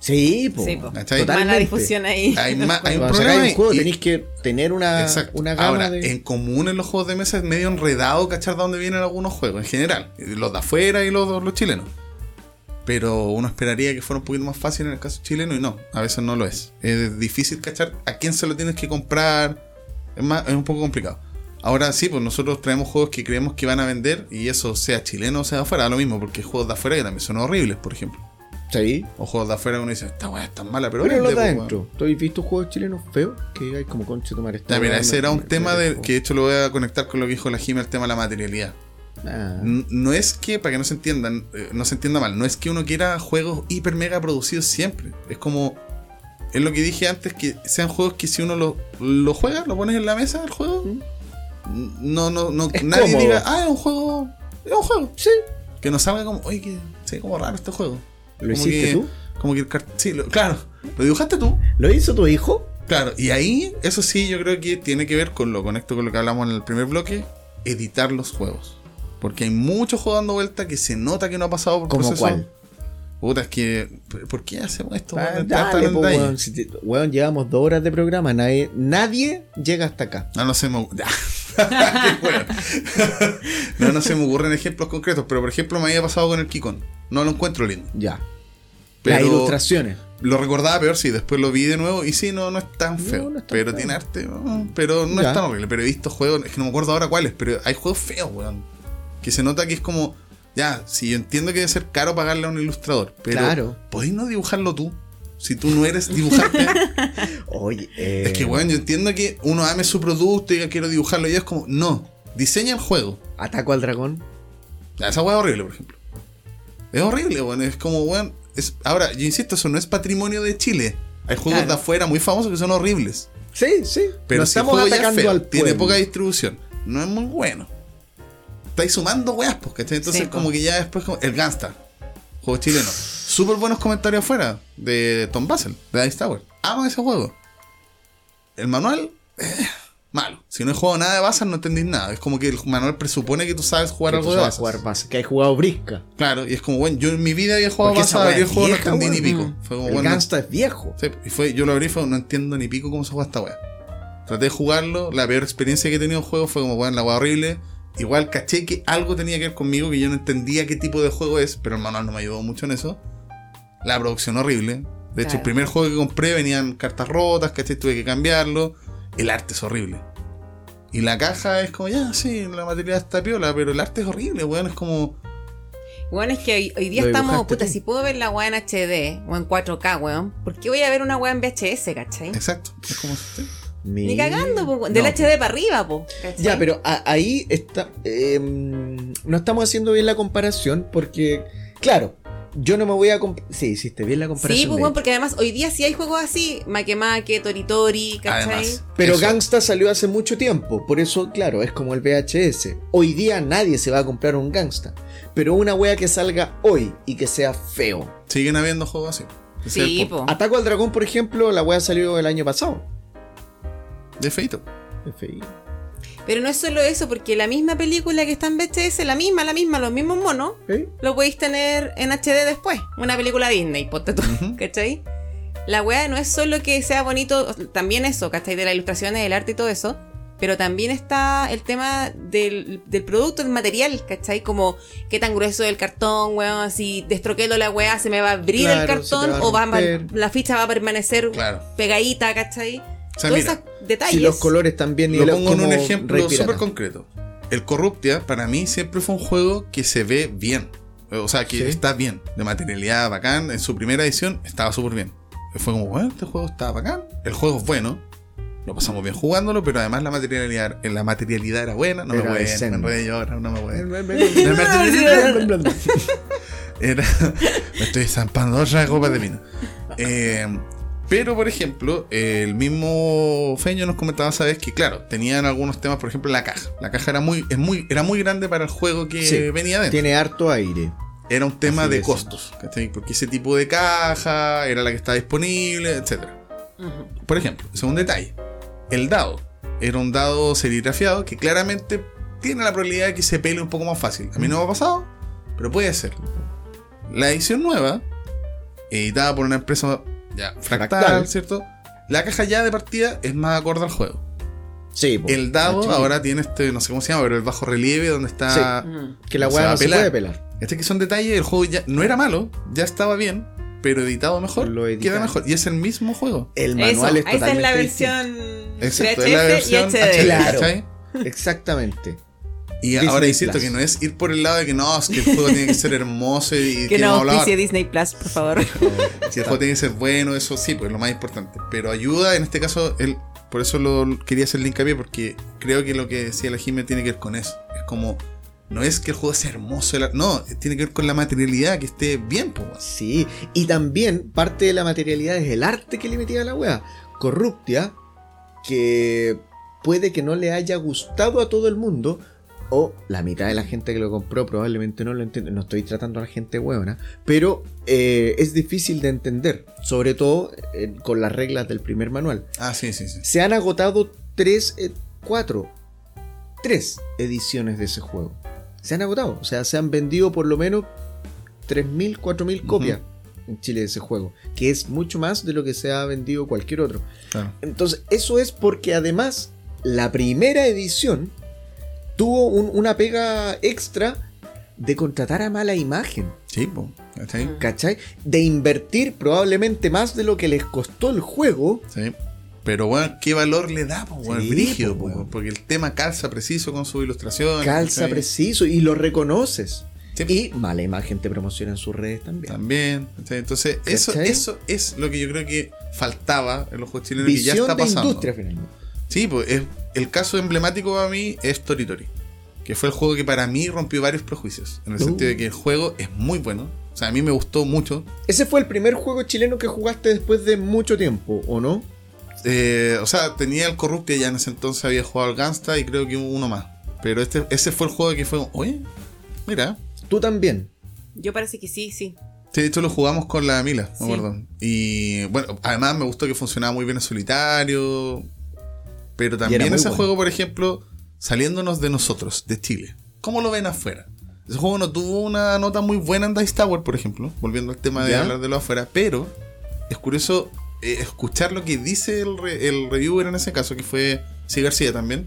Sí, po. Sí, po. Mala difusión ahí. Hay, ma- hay un problema un juego y- tenéis que tener una, Exacto. una gama Ahora, de... en común en los juegos de mesa es medio enredado cachar de dónde vienen algunos juegos, en general. Los de afuera y los, los chilenos. Pero uno esperaría que fuera un poquito más fácil en el caso chileno y no, a veces no lo es. Es difícil cachar a quién se lo tienes que comprar. Es, más, es un poco complicado. Ahora sí, pues nosotros traemos juegos que creemos que van a vender y eso sea chileno o sea de afuera, lo mismo, porque juegos de afuera que también son horribles, por ejemplo. Sí. O juegos de afuera que uno dice, esta weá es tan mala, pero, Pero los de pues, adentro. weón". ¿Tú has visto juegos chilenos feos? Que hay como concha tomar esta Ya, mira, ese era un tema de que de hecho lo voy a conectar con lo que dijo la Jimmy, el tema de la materialidad. Ah. No es que, para que no se entiendan, eh, no se entienda mal, no es que uno quiera juegos hiper mega producidos siempre. Es como, es lo que dije antes, que sean juegos que si uno lo, lo juega, lo pones en la mesa, el juego, Mm. no, no, no, Es nadie cómodo. diga, ah, es un juego, es un juego. Sí. Que no salga como, oye, que se ve como raro este juego. ¿Lo Como hiciste que- tú? Como que el cart- sí, lo- claro, lo dibujaste tú. ¿Lo hizo tu hijo? Claro, y ahí, eso sí, yo creo que tiene que ver con lo conecto con lo que hablamos en el primer bloque, editar los juegos. Porque hay muchos juegos dando vuelta que se nota que no ha pasado por ¿Como proceso. cuál? Puta, es que. ¿Por qué hacemos esto? Ah, dale, po, weón. Si te- weón, llevamos dos horas de programa. Nadie, nadie llega hasta acá. No, no se me (laughs) weón. (laughs) no, no se me ocurren ejemplos concretos, pero por ejemplo me había pasado con el Kikon. No lo encuentro lindo. Ya. Pero Las ilustraciones. Lo recordaba peor, sí, después lo vi de nuevo y sí, no, no es tan feo. no es tan pero feo. tiene arte, pero no Ya. es tan horrible. Pero he visto juegos, es que no me acuerdo ahora cuáles, pero hay juegos feos, weón. Que se nota que es como, ya, si yo entiendo que debe ser caro pagarle a un ilustrador, pero Claro. ¿podéis no dibujarlo tú? Si tú no eres dibujante. (laughs) Oye, eh, es que, weón, yo entiendo que uno ame su producto y diga quiero dibujarlo y es como, no, diseña el juego. Ataco al dragón. Ya, esa weá es horrible, por ejemplo. Es horrible, weón. Es como, weón. Es... Ahora, yo insisto, eso no es patrimonio de Chile. Hay juegos Claro. de afuera muy famosos que son horribles. Sí, sí. Pero no si el estamos juego ya es atacando feo, al tiene pueblo. poca distribución, no es muy bueno. Estáis sumando weas, pues, ¿cachai? Entonces, Sí, po. como que ya después, como el Gangsta, juego chileno. Súper buenos comentarios afuera de Tom Basel, de Ice Tower. Amo ese juego. El manual, eh, malo. Si no he jugado nada de basas, no entendís nada. Es como que el manual presupone que tú sabes jugar Que algo tú de sabes basas. jugar base, que hay jugado brisca. Claro, y es como, bueno, yo en mi vida había jugado wea abrí el juego, no entendí ni pico. Fue como, El bueno, Gangsta es viejo. Sí, y fue, yo lo abrí y fue, no entiendo ni pico cómo se juega esta wea. Traté de jugarlo, la peor experiencia que he tenido en juego fue como, weón, la wea horrible. Igual caché que algo tenía que ver conmigo, que yo no entendía qué tipo de juego es, pero el manual no me ayudó mucho en eso. La producción horrible. De hecho, el primer juego que compré venían cartas rotas, caché, tuve que cambiarlo. El arte es horrible. Y la caja es como, ya, sí, la material está piola, pero el arte es horrible, weón, es como... Bueno, es que hoy, hoy día estamos, puta, tú. si puedo ver la weá en HD o en 4K, weón, ¿por qué voy a ver una weá en VHS, cachai? Exacto, es como... sí. Ni cagando, po, del No. HD para arriba, po. ¿cachai? Ya, pero a- ahí está. eh, no estamos haciendo bien la comparación porque, claro, yo no me voy a. Sí, hiciste bien la comparación. Sí, pues, hecho. porque además hoy día sí hay juegos así, Makemake, Toritori, ¿cachai? Además. Pero Eso. Gangsta salió hace mucho tiempo, por eso, claro, es como el VHS. Hoy día nadie se va a comprar un Gangsta. Pero una wea que salga hoy y que sea feo. Siguen habiendo juegos así. Sí, po. Ataco al Dragón, por ejemplo, la wea salió el año pasado. De feito. FI. Pero no es solo eso, porque la misma película que está en VHS, la misma, la misma, los mismos monos, ¿Eh? lo podéis tener en HD después. Una película Disney, ponte tú, Ujú. ¿cachai? La weá no es solo que sea bonito, también eso, ¿cachai? De las ilustraciones, el arte y todo eso. Pero también está el tema del, del producto, el material, ¿cachai? Como qué tan grueso es el cartón, weón. Si destroquelo la weá, se me va a abrir Claro, el cartón te va a o va a- la ficha va a permanecer Claro. pegadita, ¿cachai? O sea, mira, esos detalles. Si los colores también lo nivelados pongo en un ejemplo súper concreto. El Corruptia, para mí, siempre fue un juego que se ve bien. O sea, que Sí. está bien. De materialidad bacán. En su primera edición estaba súper bien. Fue como, bueno, este juego está bacán. El juego es bueno. Lo pasamos bien jugándolo, pero además la materialidad, la materialidad era buena. No Era me voy a me enredé yo ahora, no me voy Era, me estoy zampando otra copa de vino. Eh, pero, por ejemplo, el mismo Feño nos comentaba, ¿sabes? Que claro, tenían algunos temas, por ejemplo, la caja. La caja era muy, es muy, era muy grande para el juego que Sí, venía dentro. Tiene harto aire. Era un tema Así de es. costos, ¿cachai? Porque ese tipo de caja era la que estaba disponible, etcétera. Ujú. Por ejemplo, un detalle. El dado era un dado serigrafiado que claramente tiene la probabilidad de que se pele un poco más fácil. A mí no me ha pasado, pero puede ser. La edición nueva editada por una empresa ya, fractal, Fractal. ¿cierto? La caja ya de partida es más acorde al juego. Sí, po. El dado ahora tiene este, no sé cómo se llama, pero el bajo relieve donde está. Mm. Que la va no se pelar. puede pelar. Este que son detalles, el juego ya no era malo, ya estaba bien, pero editado mejor, Lo queda mejor. Y es el mismo juego. El Eso, manual es esa es totalmente la distinto. versión Exacto, es la versión y HD. HD, Claro. Exactamente. Y Disney ahora insisto Plus. que no es ir por el lado de que no, es que el juego tiene que ser hermoso y Que no a hablar. auspicie Disney Plus, por favor. (laughs) Si el (laughs) juego tiene que ser bueno, eso sí, pues es lo más importante. Pero ayuda, en este caso, el, por eso lo quería hacer el hincapié, porque creo que lo que decía la Jimmy tiene que ver con eso. Es como, no es que el juego sea hermoso, el- no, tiene que ver con la materialidad, que esté bien, pues. Sí, y también parte de la materialidad es el arte que le metía a la wea. Corruptia, que puede que no le haya gustado a todo el mundo, o la mitad de la gente que lo compró probablemente no lo entiende. No estoy tratando a la gente hueona, pero eh, es difícil de entender, sobre todo eh, con las reglas del primer manual. Ah, sí, sí, sí. Se han agotado tres, eh, cuatro, tres ediciones de ese juego. Se han agotado, o sea, se han vendido por lo menos 3.000, 4.000 copias en Chile de ese juego, que es mucho más de lo que se ha vendido cualquier otro. Claro. Entonces, eso es porque además la primera edición tuvo un- una pega extra de contratar a mala imagen. Sí, pues. ¿cachai? ¿Cachai? De invertir probablemente más de lo que les costó el juego. Sí. Pero bueno, ¿qué valor le da, weón? Sí, Brígido, po, weón. porque el tema calza preciso con su ilustración. Calza ¿cachai? preciso y lo reconoces. Sí. Y mala imagen te promociona en sus redes también. También. ¿cachai? Entonces, eso, ¿Cachai? eso es lo que yo creo que faltaba en los juegos chilenos que ya Visión está de pasando. industria finalmente. Sí, pues es- el caso emblemático para mí es Tori Tori. Que fue el juego que para mí rompió varios prejuicios. En el Uh. sentido de que el juego es muy bueno. O sea, a mí me gustó mucho. Ese fue el primer juego chileno que jugaste después de mucho tiempo, ¿o no? Eh, o sea, tenía el Corruptia ya en ese entonces había jugado al Gangsta y creo que uno más. Pero este, ese fue el juego que fue, oye, mira. Tú también. Yo parece que sí, sí. Sí, de hecho lo jugamos con la Mila, Sí. me acuerdo. Y bueno, además me gustó que funcionaba muy bien en solitario. Pero también ese bueno. juego, por ejemplo, saliéndonos de nosotros, de Chile. ¿Cómo lo ven afuera? Ese juego no tuvo una nota muy buena en Dice Tower, por ejemplo, volviendo al tema de ¿Ya? hablar de lo afuera, pero es curioso eh, escuchar lo que dice el, re- el reviewer en ese caso, que fue C. García también.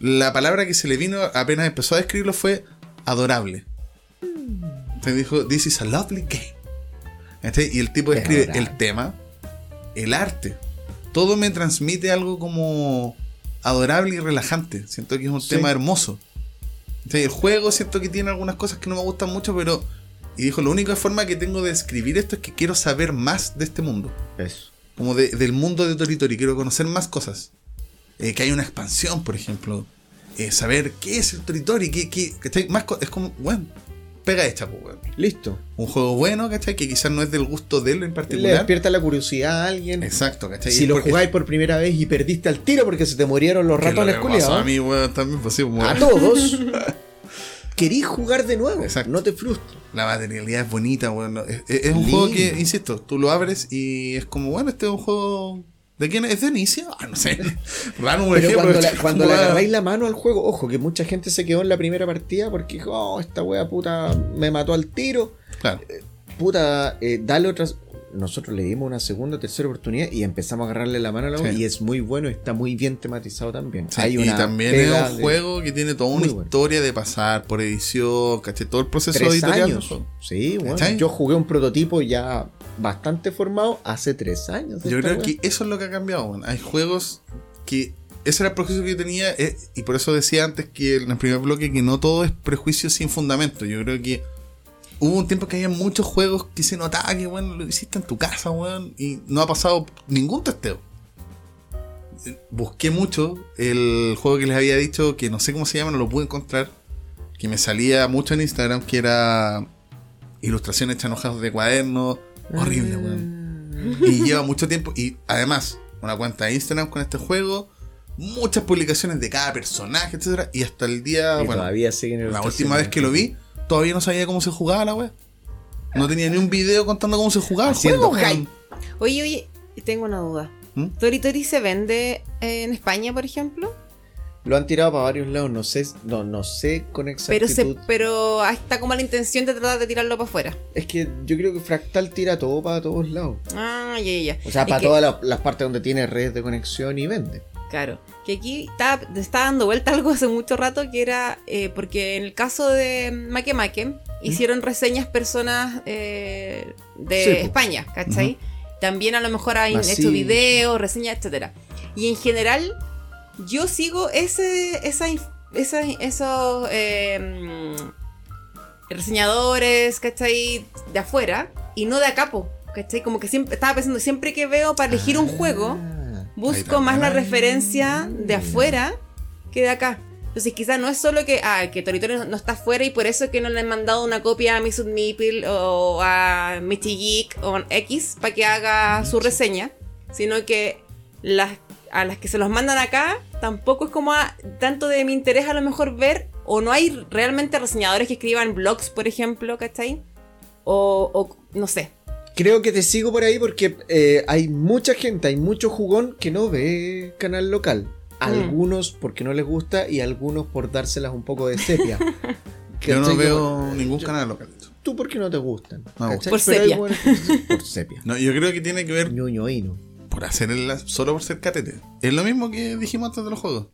La palabra que se le vino apenas empezó a describirlo fue adorable. Entonces dijo, This is a lovely game. Y el tipo Es describe el tema, el arte. Todo me transmite algo como adorable y relajante. Siento que es un Sí. tema hermoso. El juego siento que tiene algunas cosas que no me gustan mucho, pero... Y dijo, la única forma que tengo de describir esto es que quiero saber más de este mundo. Eso. Como de- del mundo de Toritori. Quiero conocer más cosas. Eh, que hay una expansión, por ejemplo. Eh, saber qué es el Toritori. Qué, qué, ¿cachai? Más es como, bueno, pega hecha, pues, weón. Listo. Un juego bueno, ¿cachai? Que quizás no es del gusto de él en Le particular. despierta la curiosidad a alguien. Exacto, ¿cachai? Si lo porque- jugáis por primera vez y perdiste al tiro porque se te murieron los lo ratones pasó culiados. A mí, weón, también, pues sí, como- A todos. (laughs) Querís jugar de nuevo. Exacto. No te frustres. La materialidad es bonita, weón. Es, es- es un Lindo. juego que, insisto, tú lo abres y es como, bueno, este es un juego. ¿De quién es? ¿Es de inicio? Ah, no sé. (laughs) Un ejemplo, cuando, la, le (laughs) agarráis la mano al juego, ojo, que mucha gente se quedó en la primera partida porque dijo, oh, esta wea puta me mató al tiro. Claro. Puta, eh, dale otras. Nosotros le dimos una segunda, tercera oportunidad y empezamos a agarrarle la mano a la wea Sí. y es muy bueno, está muy bien tematizado también. Sí, Hay y una también es un de juego que tiene toda una bueno. historia de pasar por edición, ¿cachai? Todo el proceso tres editorial años. Sí, bueno. ¿Cachai? Yo jugué un prototipo ya bastante formado hace tres años. Yo creo que eso es lo que ha cambiado, weón. Hay juegos que. Ese era el prejuicio que yo tenía, eh, y por eso decía antes que en el primer bloque que no todo es prejuicio sin fundamento. Yo creo que hubo un tiempo que había muchos juegos que se notaba que, bueno, lo hiciste en tu casa, weón, y no ha pasado ningún testeo. Eh, Busqué mucho el juego que les había dicho, que no sé cómo se llama, no lo pude encontrar, que me salía mucho en Instagram, que era ilustraciones hechas en hojas de cuaderno, horrible, weón. Y lleva mucho tiempo. Y además, una cuenta de Instagram con este juego. Muchas publicaciones de cada personaje, etcétera Y hasta el día. Y bueno, todavía siguen la última vez que lo vi, todavía no sabía cómo se jugaba la web. No tenía ni un video contando cómo se jugaba el juego. hype. Oye, oye, tengo una duda. ¿Mm? ¿Tori Tori se vende en España, por ejemplo? Lo han tirado para varios lados, no sé, no, no sé con Pero, exactitud. se, pero está como la intención de tratar de tirarlo para afuera. Es que yo creo que Fractal tira todo para todos lados. Ah, ya, ya. O sea, Es para que- todas las, las partes donde tiene redes de conexión y vende. Claro, que aquí está, está dando vuelta (laughs) algo hace mucho rato que era, eh, porque en el caso de Make Make, hicieron reseñas personas eh, de Sí, po. España, ¿cachai? También a lo mejor han hecho videos, reseñas, etcétera. Y en general, yo sigo ese, esa, esa- esos eh, mm, reseñadores, ¿cachai? De afuera y no de acá, ¿cachai? Como que siempre, estaba pensando, siempre que veo para elegir un juego, Ah. busco Ahí más la referencia de afuera que de acá. Entonces quizás no es solo que, ah, que no, está afuera y por eso es que no le han mandado una copia a Miss Meeple o a Michi Geek o X para que haga su reseña, sino que las, a las que se los mandan acá tampoco es como a- tanto de mi interés a lo mejor ver o no hay realmente reseñadores que escriban blogs, por ejemplo, ¿cachai? O, o no sé. Creo que te sigo por ahí porque eh, hay mucha gente, hay mucho jugón que no ve canal local. Mm. Algunos porque no les gusta y algunos por dárselas un poco de sepia. (laughs) Yo no veo ningún yo- canal local. Tú porque no te gustan. Por sepia. Por. No, yo creo que tiene que ver. Por hacer el, solo por ser catete. Es lo mismo que dijimos antes de los juegos.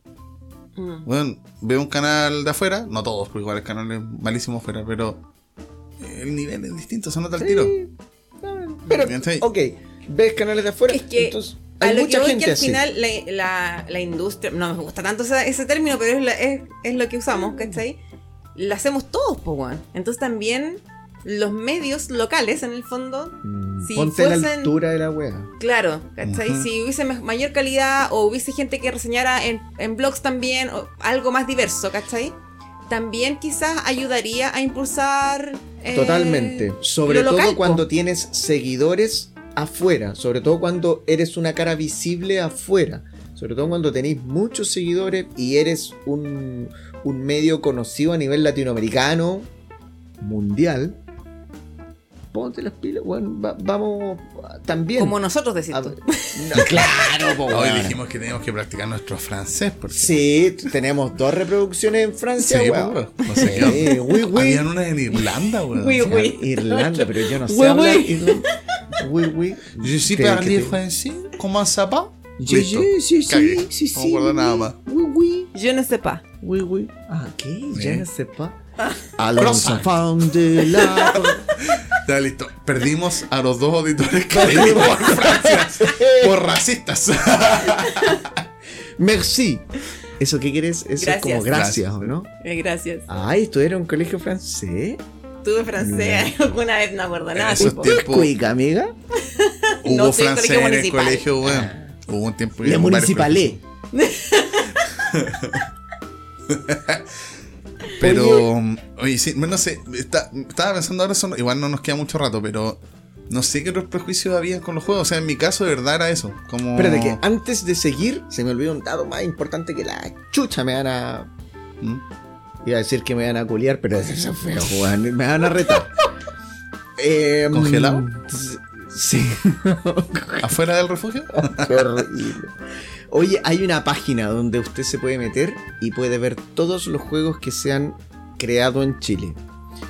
Mm. Bueno, veo un canal de afuera, no todos, porque igual el canal es malísimo afuera, pero el nivel es distinto, se nota el tiro. Pero, ok, ves canales de afuera, Es que entonces A hay lo mucha que voy gente que al así. final la, la- la industria, no me gusta tanto ese, ese término, pero es, la- es, es lo que usamos, ¿cachai? Lo hacemos todos, weón. Entonces también los medios locales, en el fondo, Mm, si Ponte a la fuesen- altura de la wea. claro, ¿cachai? Ujú. Si hubiese ma- mayor calidad o hubiese gente que reseñara en, en blogs también, o algo más diverso, ¿cachai? También quizás ayudaría a impulsar... eh, Totalmente. Sobre todo local, po. cuando tienes seguidores afuera. Sobre todo cuando eres una cara visible afuera. Sobre todo cuando tenéis muchos seguidores y eres un, un medio conocido a nivel latinoamericano, mundial. Ponte las pilas, weón. va- vamos también. Como nosotros decís a- tú. (laughs) No, claro, po, Hoy dijimos que teníamos que practicar nuestro francés, porque Sí, tenemos dos reproducciones en Francia, Sí, weón. po, no sé oui, oui. Habían una en Irlanda, weón. Oui, O sea, oui. Irlanda, pero yo no sé Oui, hablar oui. irlandés. Oui, oui. Je suis parlé français, comment ça va? Sí, Listo. sí, sí, sí, sí, No nada más. Oui, oui, Yo no sé pas. oui, oui. Ah, ¿qué? Je ne sais pas. A los Croissant. enfants de la... (laughs) Ya, listo. Perdimos a los dos auditores que en Francia (laughs) por racistas. (laughs) Merci. ¿Eso qué quieres? Eso es como gracias, Gracias. ¿o no? Eh, Gracias. Ay, ¿esto era un colegio francés? Tuve francés (laughs) alguna vez, no acuerdo nada. Tiempos- Cuica, amiga. Hubo No, francés colegio en el colegio, weón. Hubo un tiempo que Le municipalé. Pero, oye, sí, no sé, está- estaba pensando ahora, eso no- igual no nos queda mucho rato, pero no sé qué otros prejuicios había con los juegos. O sea, en mi caso, de verdad era eso. Como... Espérate, que antes de seguir, se me olvidó un dato más importante que la chucha me van a ¿Mm? Iba a decir que me van a culiar, pero (laughs) eso es feo, Juan. Me van a retar. Eh, ¿Congelado? Sí. (laughs) ¿Afuera del refugio? Qué horrible. Oye, hay una página donde usted se puede meter y puede ver todos los juegos que se han creado en Chile.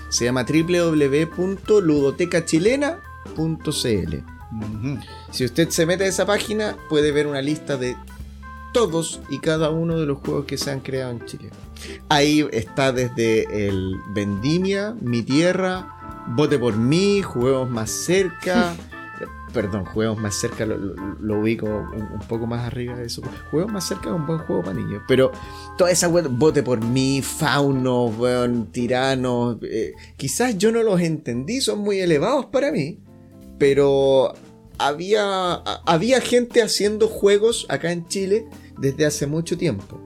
Se llama www.ludotecachilena.cl. Si usted se mete a esa página, puede ver una lista de todos y cada uno de los juegos que se han creado en Chile. Ahí está desde el Vendimia, Mi Tierra, Vote por mí, Juegos Más Cerca. (laughs) Perdón, Juegos Más Cerca lo, lo- lo ubico un, un poco más arriba de eso. Juegos Más Cerca es un buen juego para niños. Pero toda esa wea, Vote por mí, Fauno, weón, Tirano. eh, quizás yo no los entendí, son muy elevados para mí. Pero había, a- había gente haciendo juegos acá en Chile desde hace mucho tiempo.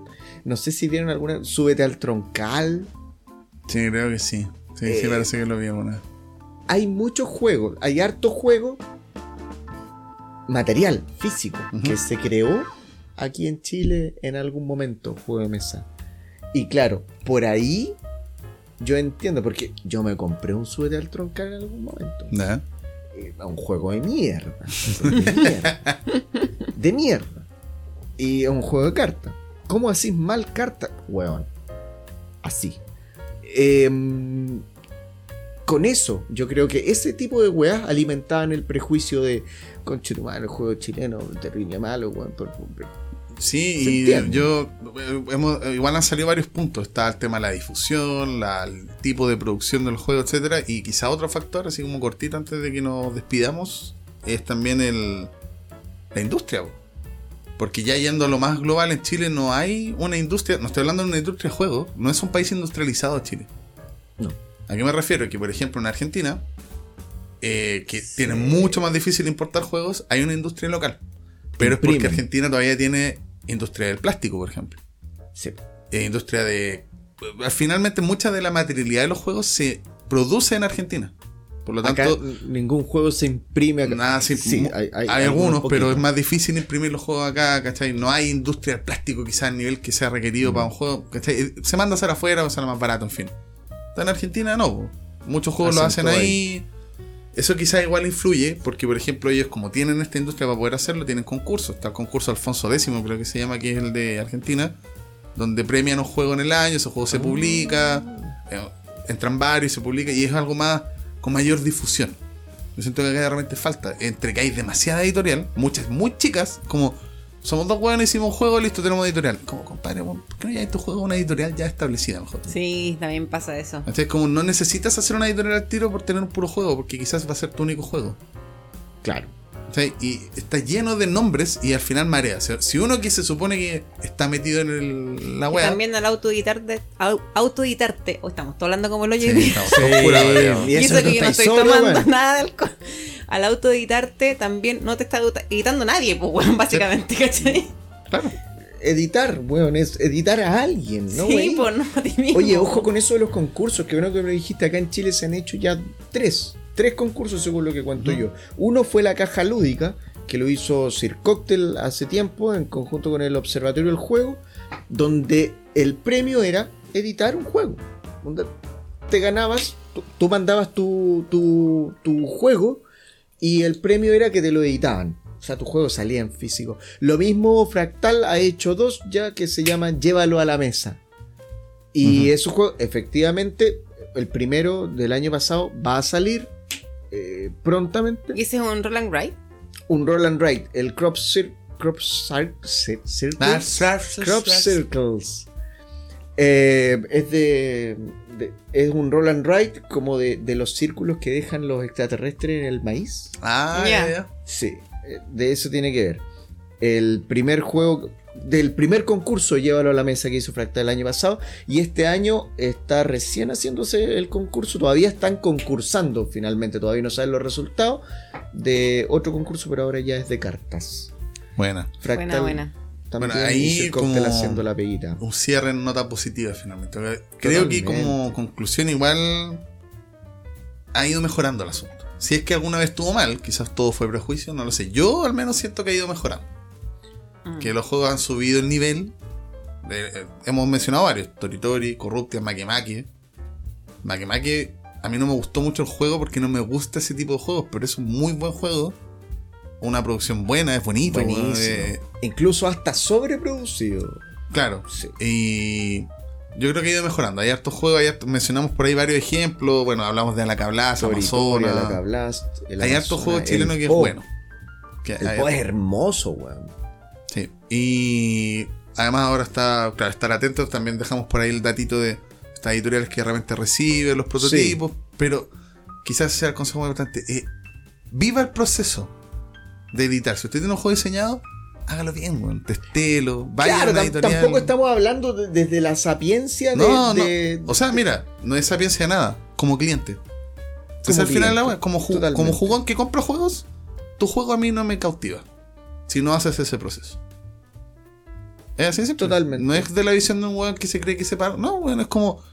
No sé si vieron alguna. Súbete al troncal. Sí, creo que sí. Sí, sí, Eh, parece que lo vi alguna. Hay muchos juegos, hay harto juego material, físico, que se creó aquí en Chile en algún momento, juego de mesa. Y claro, por ahí yo entiendo, porque yo me compré un súbete al troncal en algún momento. ¿Ya? Eh, un juego de mierda. De mierda. De mierda. Y es un juego de cartas. ¿Cómo así mal carta? Weón. Así. Em, con eso, yo creo que ese tipo de weas alimentaban el prejuicio de conche tu madre, el juego chileno, terrible malo, weón. Sí, y yo eh, hemos, eh, igual han salido varios puntos. Está el tema de la difusión, la- el tipo de producción del juego, etcétera, y quizá otro factor, así como cortito antes de que nos despidamos, es también el la industria. po. Porque ya yendo a lo más global en Chile no hay una industria, no estoy hablando de una industria de juegos, no es un país industrializado Chile. No. ¿A qué me refiero? Que por ejemplo en Argentina, eh, que tiene mucho más difícil importar juegos, hay una industria local. Pero es porque. Argentina todavía tiene industria del plástico, por ejemplo. Sí. Eh, industria de... eh, Finalmente mucha de la materialidad de los juegos se produce en Argentina. Por lo tanto, ningún juego se imprime acá. nada, sí, Sí, hay, hay, hay- algunos, pero es más difícil imprimir los juegos acá, ¿cachai? No hay industria del plástico quizás al nivel que sea requerido Mm. para un juego, ¿cachai? Se manda a hacer afuera o sale más barato, en fin. Está en Argentina no, muchos juegos lo Hacen ahí. Eso quizás igual influye, porque por ejemplo ellos como tienen esta industria para poder hacerlo, tienen concursos. Está el concurso Alfonso X, creo que se llama, que es el de Argentina, donde premian un juego en el año, ese juego se Ah. publica, eh, entran varios y se publica, y es algo más con mayor difusión. Yo siento que acá de repente falta, entre que hay demasiada editorial, muchas muy chicas, como somos dos hueones, hicimos un juego, listo, tenemos editorial. Como, compadre, ¿por qué no ya tu juego una editorial ya establecida mejor? Sí, también pasa eso. Entonces, como no necesitas hacer una editorial al tiro por tener un puro juego, porque quizás va a ser tu único juego. Claro. Y está lleno de nombres y al final marea. O sea, si uno que se supone que está metido en el- la Y wea. también al autoeditarte, au- autoeditarte, o estamos todos hablando como lo Sí, hoy día. estamos todos pura mareados. y Y eso que yo no estoy tomando nada de alcohol. Al autoeditarte también no te está editando nadie, pues, weón, básicamente, ¿cachai? Claro. Editar, weón, es editar a alguien, ¿no? sí, güey? pues no a ti mismo. Oye, ojo con eso de los concursos, que bueno que me lo dijiste, acá en Chile se han hecho ya tres, tres concursos según lo que cuento yo. Uno fue la caja lúdica, que lo hizo Sir Cocktail hace tiempo, en conjunto con el Observatorio del Juego, donde el premio era editar un juego. Donde te ganabas, tú, mandabas tu, tu, tu juego y el premio era que te lo editaban. O sea, tu juego salía en físico. Lo mismo Fractal ha hecho dos ya que se llaman Llévalo a la mesa. Y Ujú. esos juegos, efectivamente, el primero del año pasado va a salir eh, prontamente. ¿Y ese es un Roland Wright? Un roll and ride, el Crop, Cir Crop Cir- Cir- Circles. Crop Circles. Eh, es de, de- Es un roll and ride como de, de los círculos que dejan los extraterrestres en el maíz. Ah, ya. Sí, eh, de eso tiene que ver. El primer juego, del primer concurso, llévalo a la mesa que hizo Fractal el año pasado. Y este año está recién haciéndose el concurso. Todavía están concursando finalmente. Todavía no saben los resultados de otro concurso, pero ahora ya es de cartas. Buena. Fractal Buena, buena. también Bueno, ahí como- haciendo la peguita. Un cierre en nota positiva finalmente. Creo que como conclusión igual ha ido mejorando el asunto. Si es que alguna vez estuvo mal, quizás todo fue prejuicio, no lo sé. Yo al menos siento que ha ido mejorando. Mm. que los juegos han subido el nivel. Eh, hemos mencionado varios: Toritori, Corruptia, Makemake. Makemake, a mí no me gustó mucho el juego porque no me gusta ese tipo de juegos, pero es un muy buen juego. Una producción buena, es bonito. Buenísimo. eh, Incluso hasta sobreproducido. claro. Sí. Y yo creo que ha ido mejorando. Hay hartos juegos, hay hartos- mencionamos por ahí varios ejemplos. Bueno, hablamos de Toritoria, Amazonas. la Cablast, el Hay hartos juegos chilenos que es bueno. Que El hay- Po es hermoso, weón. Sí. Y además ahora está, claro, estar atentos. También dejamos por ahí el datito de estas editoriales que realmente reciben los prototipos. Pero quizás sea el consejo más importante. eh, viva el proceso de editar. Si usted tiene un juego diseñado, hágalo bien, weón. Testelo, vaya claro, a una editorial. tampoco estamos hablando de- desde la sapiencia de. No, no. de- O sea, mira, no es sapiencia de nada. Como cliente. Como es al final cliente, como, ju- totalmente. como jugón que compra juegos, tu juego a mí no me cautiva. Si no haces ese proceso. Es así simple. Totalmente. No es de la visión de un weón que se cree que se para. No, weón, es como.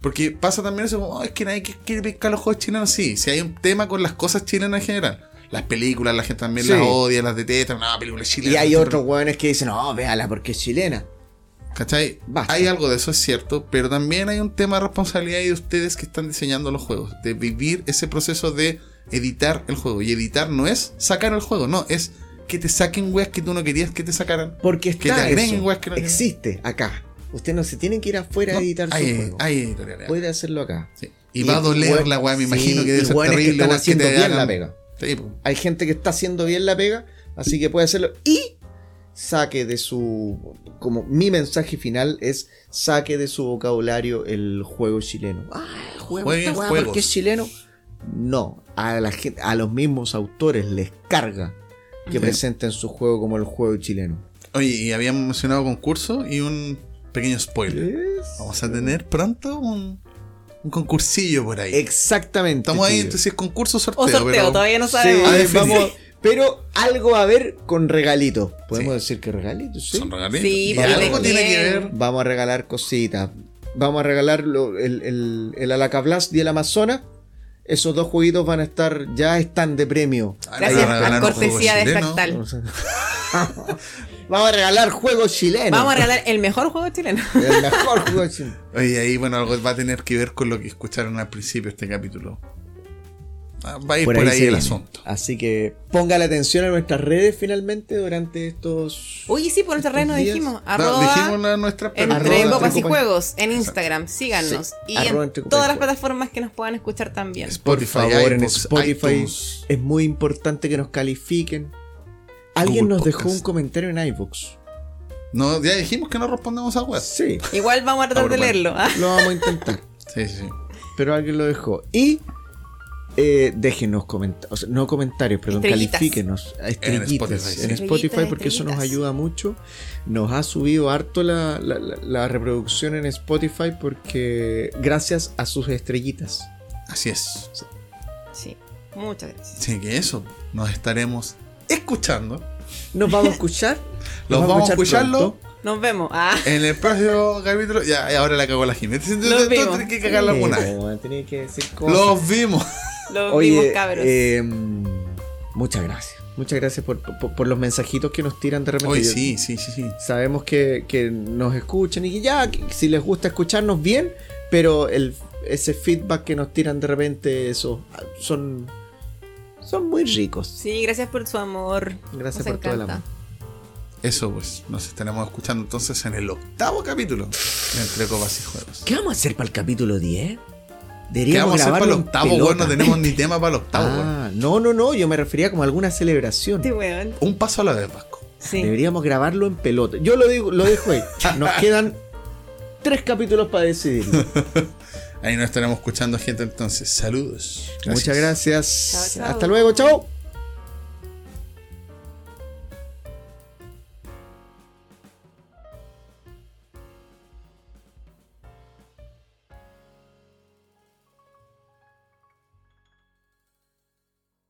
Porque pasa también eso como, "Oh, es que nadie que- quiere pescar los juegos chilenos. Sí, si hay un tema con las cosas chilenas en general. Las películas, la gente también Sí. las odia, las detesta. No, películas chilenas. Y hay otros weones que dicen, no, véala porque es chilena. ¿Cachai? Basta. Hay algo de eso, es cierto, pero también hay un tema de responsabilidad de ustedes que están diseñando los juegos, de vivir ese proceso de editar el juego. Y editar no es sacar el juego, no, es que te saquen weas que tú no querías que te sacaran. Porque Que está te agreguen eso. weas que no. Existe acá. Usted no se tiene que ir afuera No, a editar su juego. hay editoriales. Puede hacerlo acá. Sí. Y, va a Y doler la weá, me sí, imagino que debe y ser que terrible. están weón, haciendo te bien hagan- la pega. Sí. Hay gente que está haciendo bien la pega, así que puede hacerlo. Y saque de su. Como mi mensaje final es: saque de su vocabulario el juego chileno. Ah, el juego Jueguen esta porque es chileno. No, a, la gente, a los mismos autores les carga que Sí. presenten su juego como el juego chileno. Oye, y habíamos mencionado concurso y un pequeño spoiler. Vamos a tener pronto un, un concursillo por ahí. Exactamente. Estamos ahí tío. entre si es concurso o sorteo. O sorteo, pero todavía no sabemos. Vamos, pero algo va a haber con regalitos. Podemos Sí. decir que regalitos, sí. Son regalitos. Sí, pero algo ¿de tiene que ver. Vamos a regalar cositas. Vamos a regalar lo- el, el, el Alacablast y el Amazonas. Esos dos jueguitos van a estar, ya están de premio. Gracias, juego cortesía de. Fractal. (laughs) Vamos a regalar juegos chilenos. Vamos a regalar el mejor juego chileno. (laughs) El mejor juego chileno. Oye, ahí, bueno, algo va a tener que ver con lo que escucharon al principio de este capítulo. Va a ir por, ahí, el viene. asunto. Así que ponga la atención a nuestras redes finalmente durante estos. Oye, sí, por nuestra red nos dijimos. No, Arroba dijimos la- nuestra entre Copas y Juegos en Instagram. Síganos. Sí, Y arroba en todas las plataformas que nos puedan escuchar también. Por Spotify, favor, en Spotify iTunes. es muy importante que nos califiquen. Alguien Google nos dejó Podcast. un comentario en iVoox. No, ya dijimos que no respondemos a web. Sí, Igual vamos a tratar de leerlo. ¿ah? lo vamos a intentar. Sí, sí, sí. pero alguien lo dejó. Y eh, déjenos comentarios, no comentarios, perdón, Estrellitas. califíquenos en Spotify, Spotify, sí. Estrellitas, porque eso nos ayuda mucho. Nos ha subido harto la, la- la- la reproducción en Spotify porque gracias a sus estrellitas. Así es. Sí, muchas gracias. Así que eso, nos estaremos escuchando. Nos vamos a escuchar. (laughs) Los nos vamos a escucharlo pronto. Nos vemos. Ah, en el próximo capítulo. Ya, ahora la cagó la Jiménez. Los Entonces, vimos. tienes que cagarla alguna vez. Tenía que decir cosas. Los vimos. Los Oye, vimos, cabros. eh, muchas gracias. Muchas gracias por, por- por los mensajitos que nos tiran de repente. Hoy sí, sí, sí, sí. Sabemos que, que nos escuchan y que ya, que si les gusta escucharnos bien, pero el, ese feedback que nos tiran de repente, eso, son, son muy ricos. sí, gracias por su amor. Gracias Nos por todo el amor. Eso, pues, nos estaremos escuchando entonces en el octavo capítulo de Entre Copas y Juegos. ¿Qué vamos a hacer para el capítulo 10? ¿Qué Deberíamos vamos a hacer para el octavo, pelota. weón? No tenemos ni tema para el octavo, weón. Ah, no, no, no, yo me refería como a alguna celebración. Weón. Un paso a la vez, Vasco. Sí. Deberíamos grabarlo en pelota. Yo lo digo, lo dejo ahí. (laughs) Nos quedan tres capítulos para decidirlo. (laughs) Ahí nos estaremos escuchando, gente, entonces. Saludos. Muchas gracias. Chao, chao. Hasta luego, chao.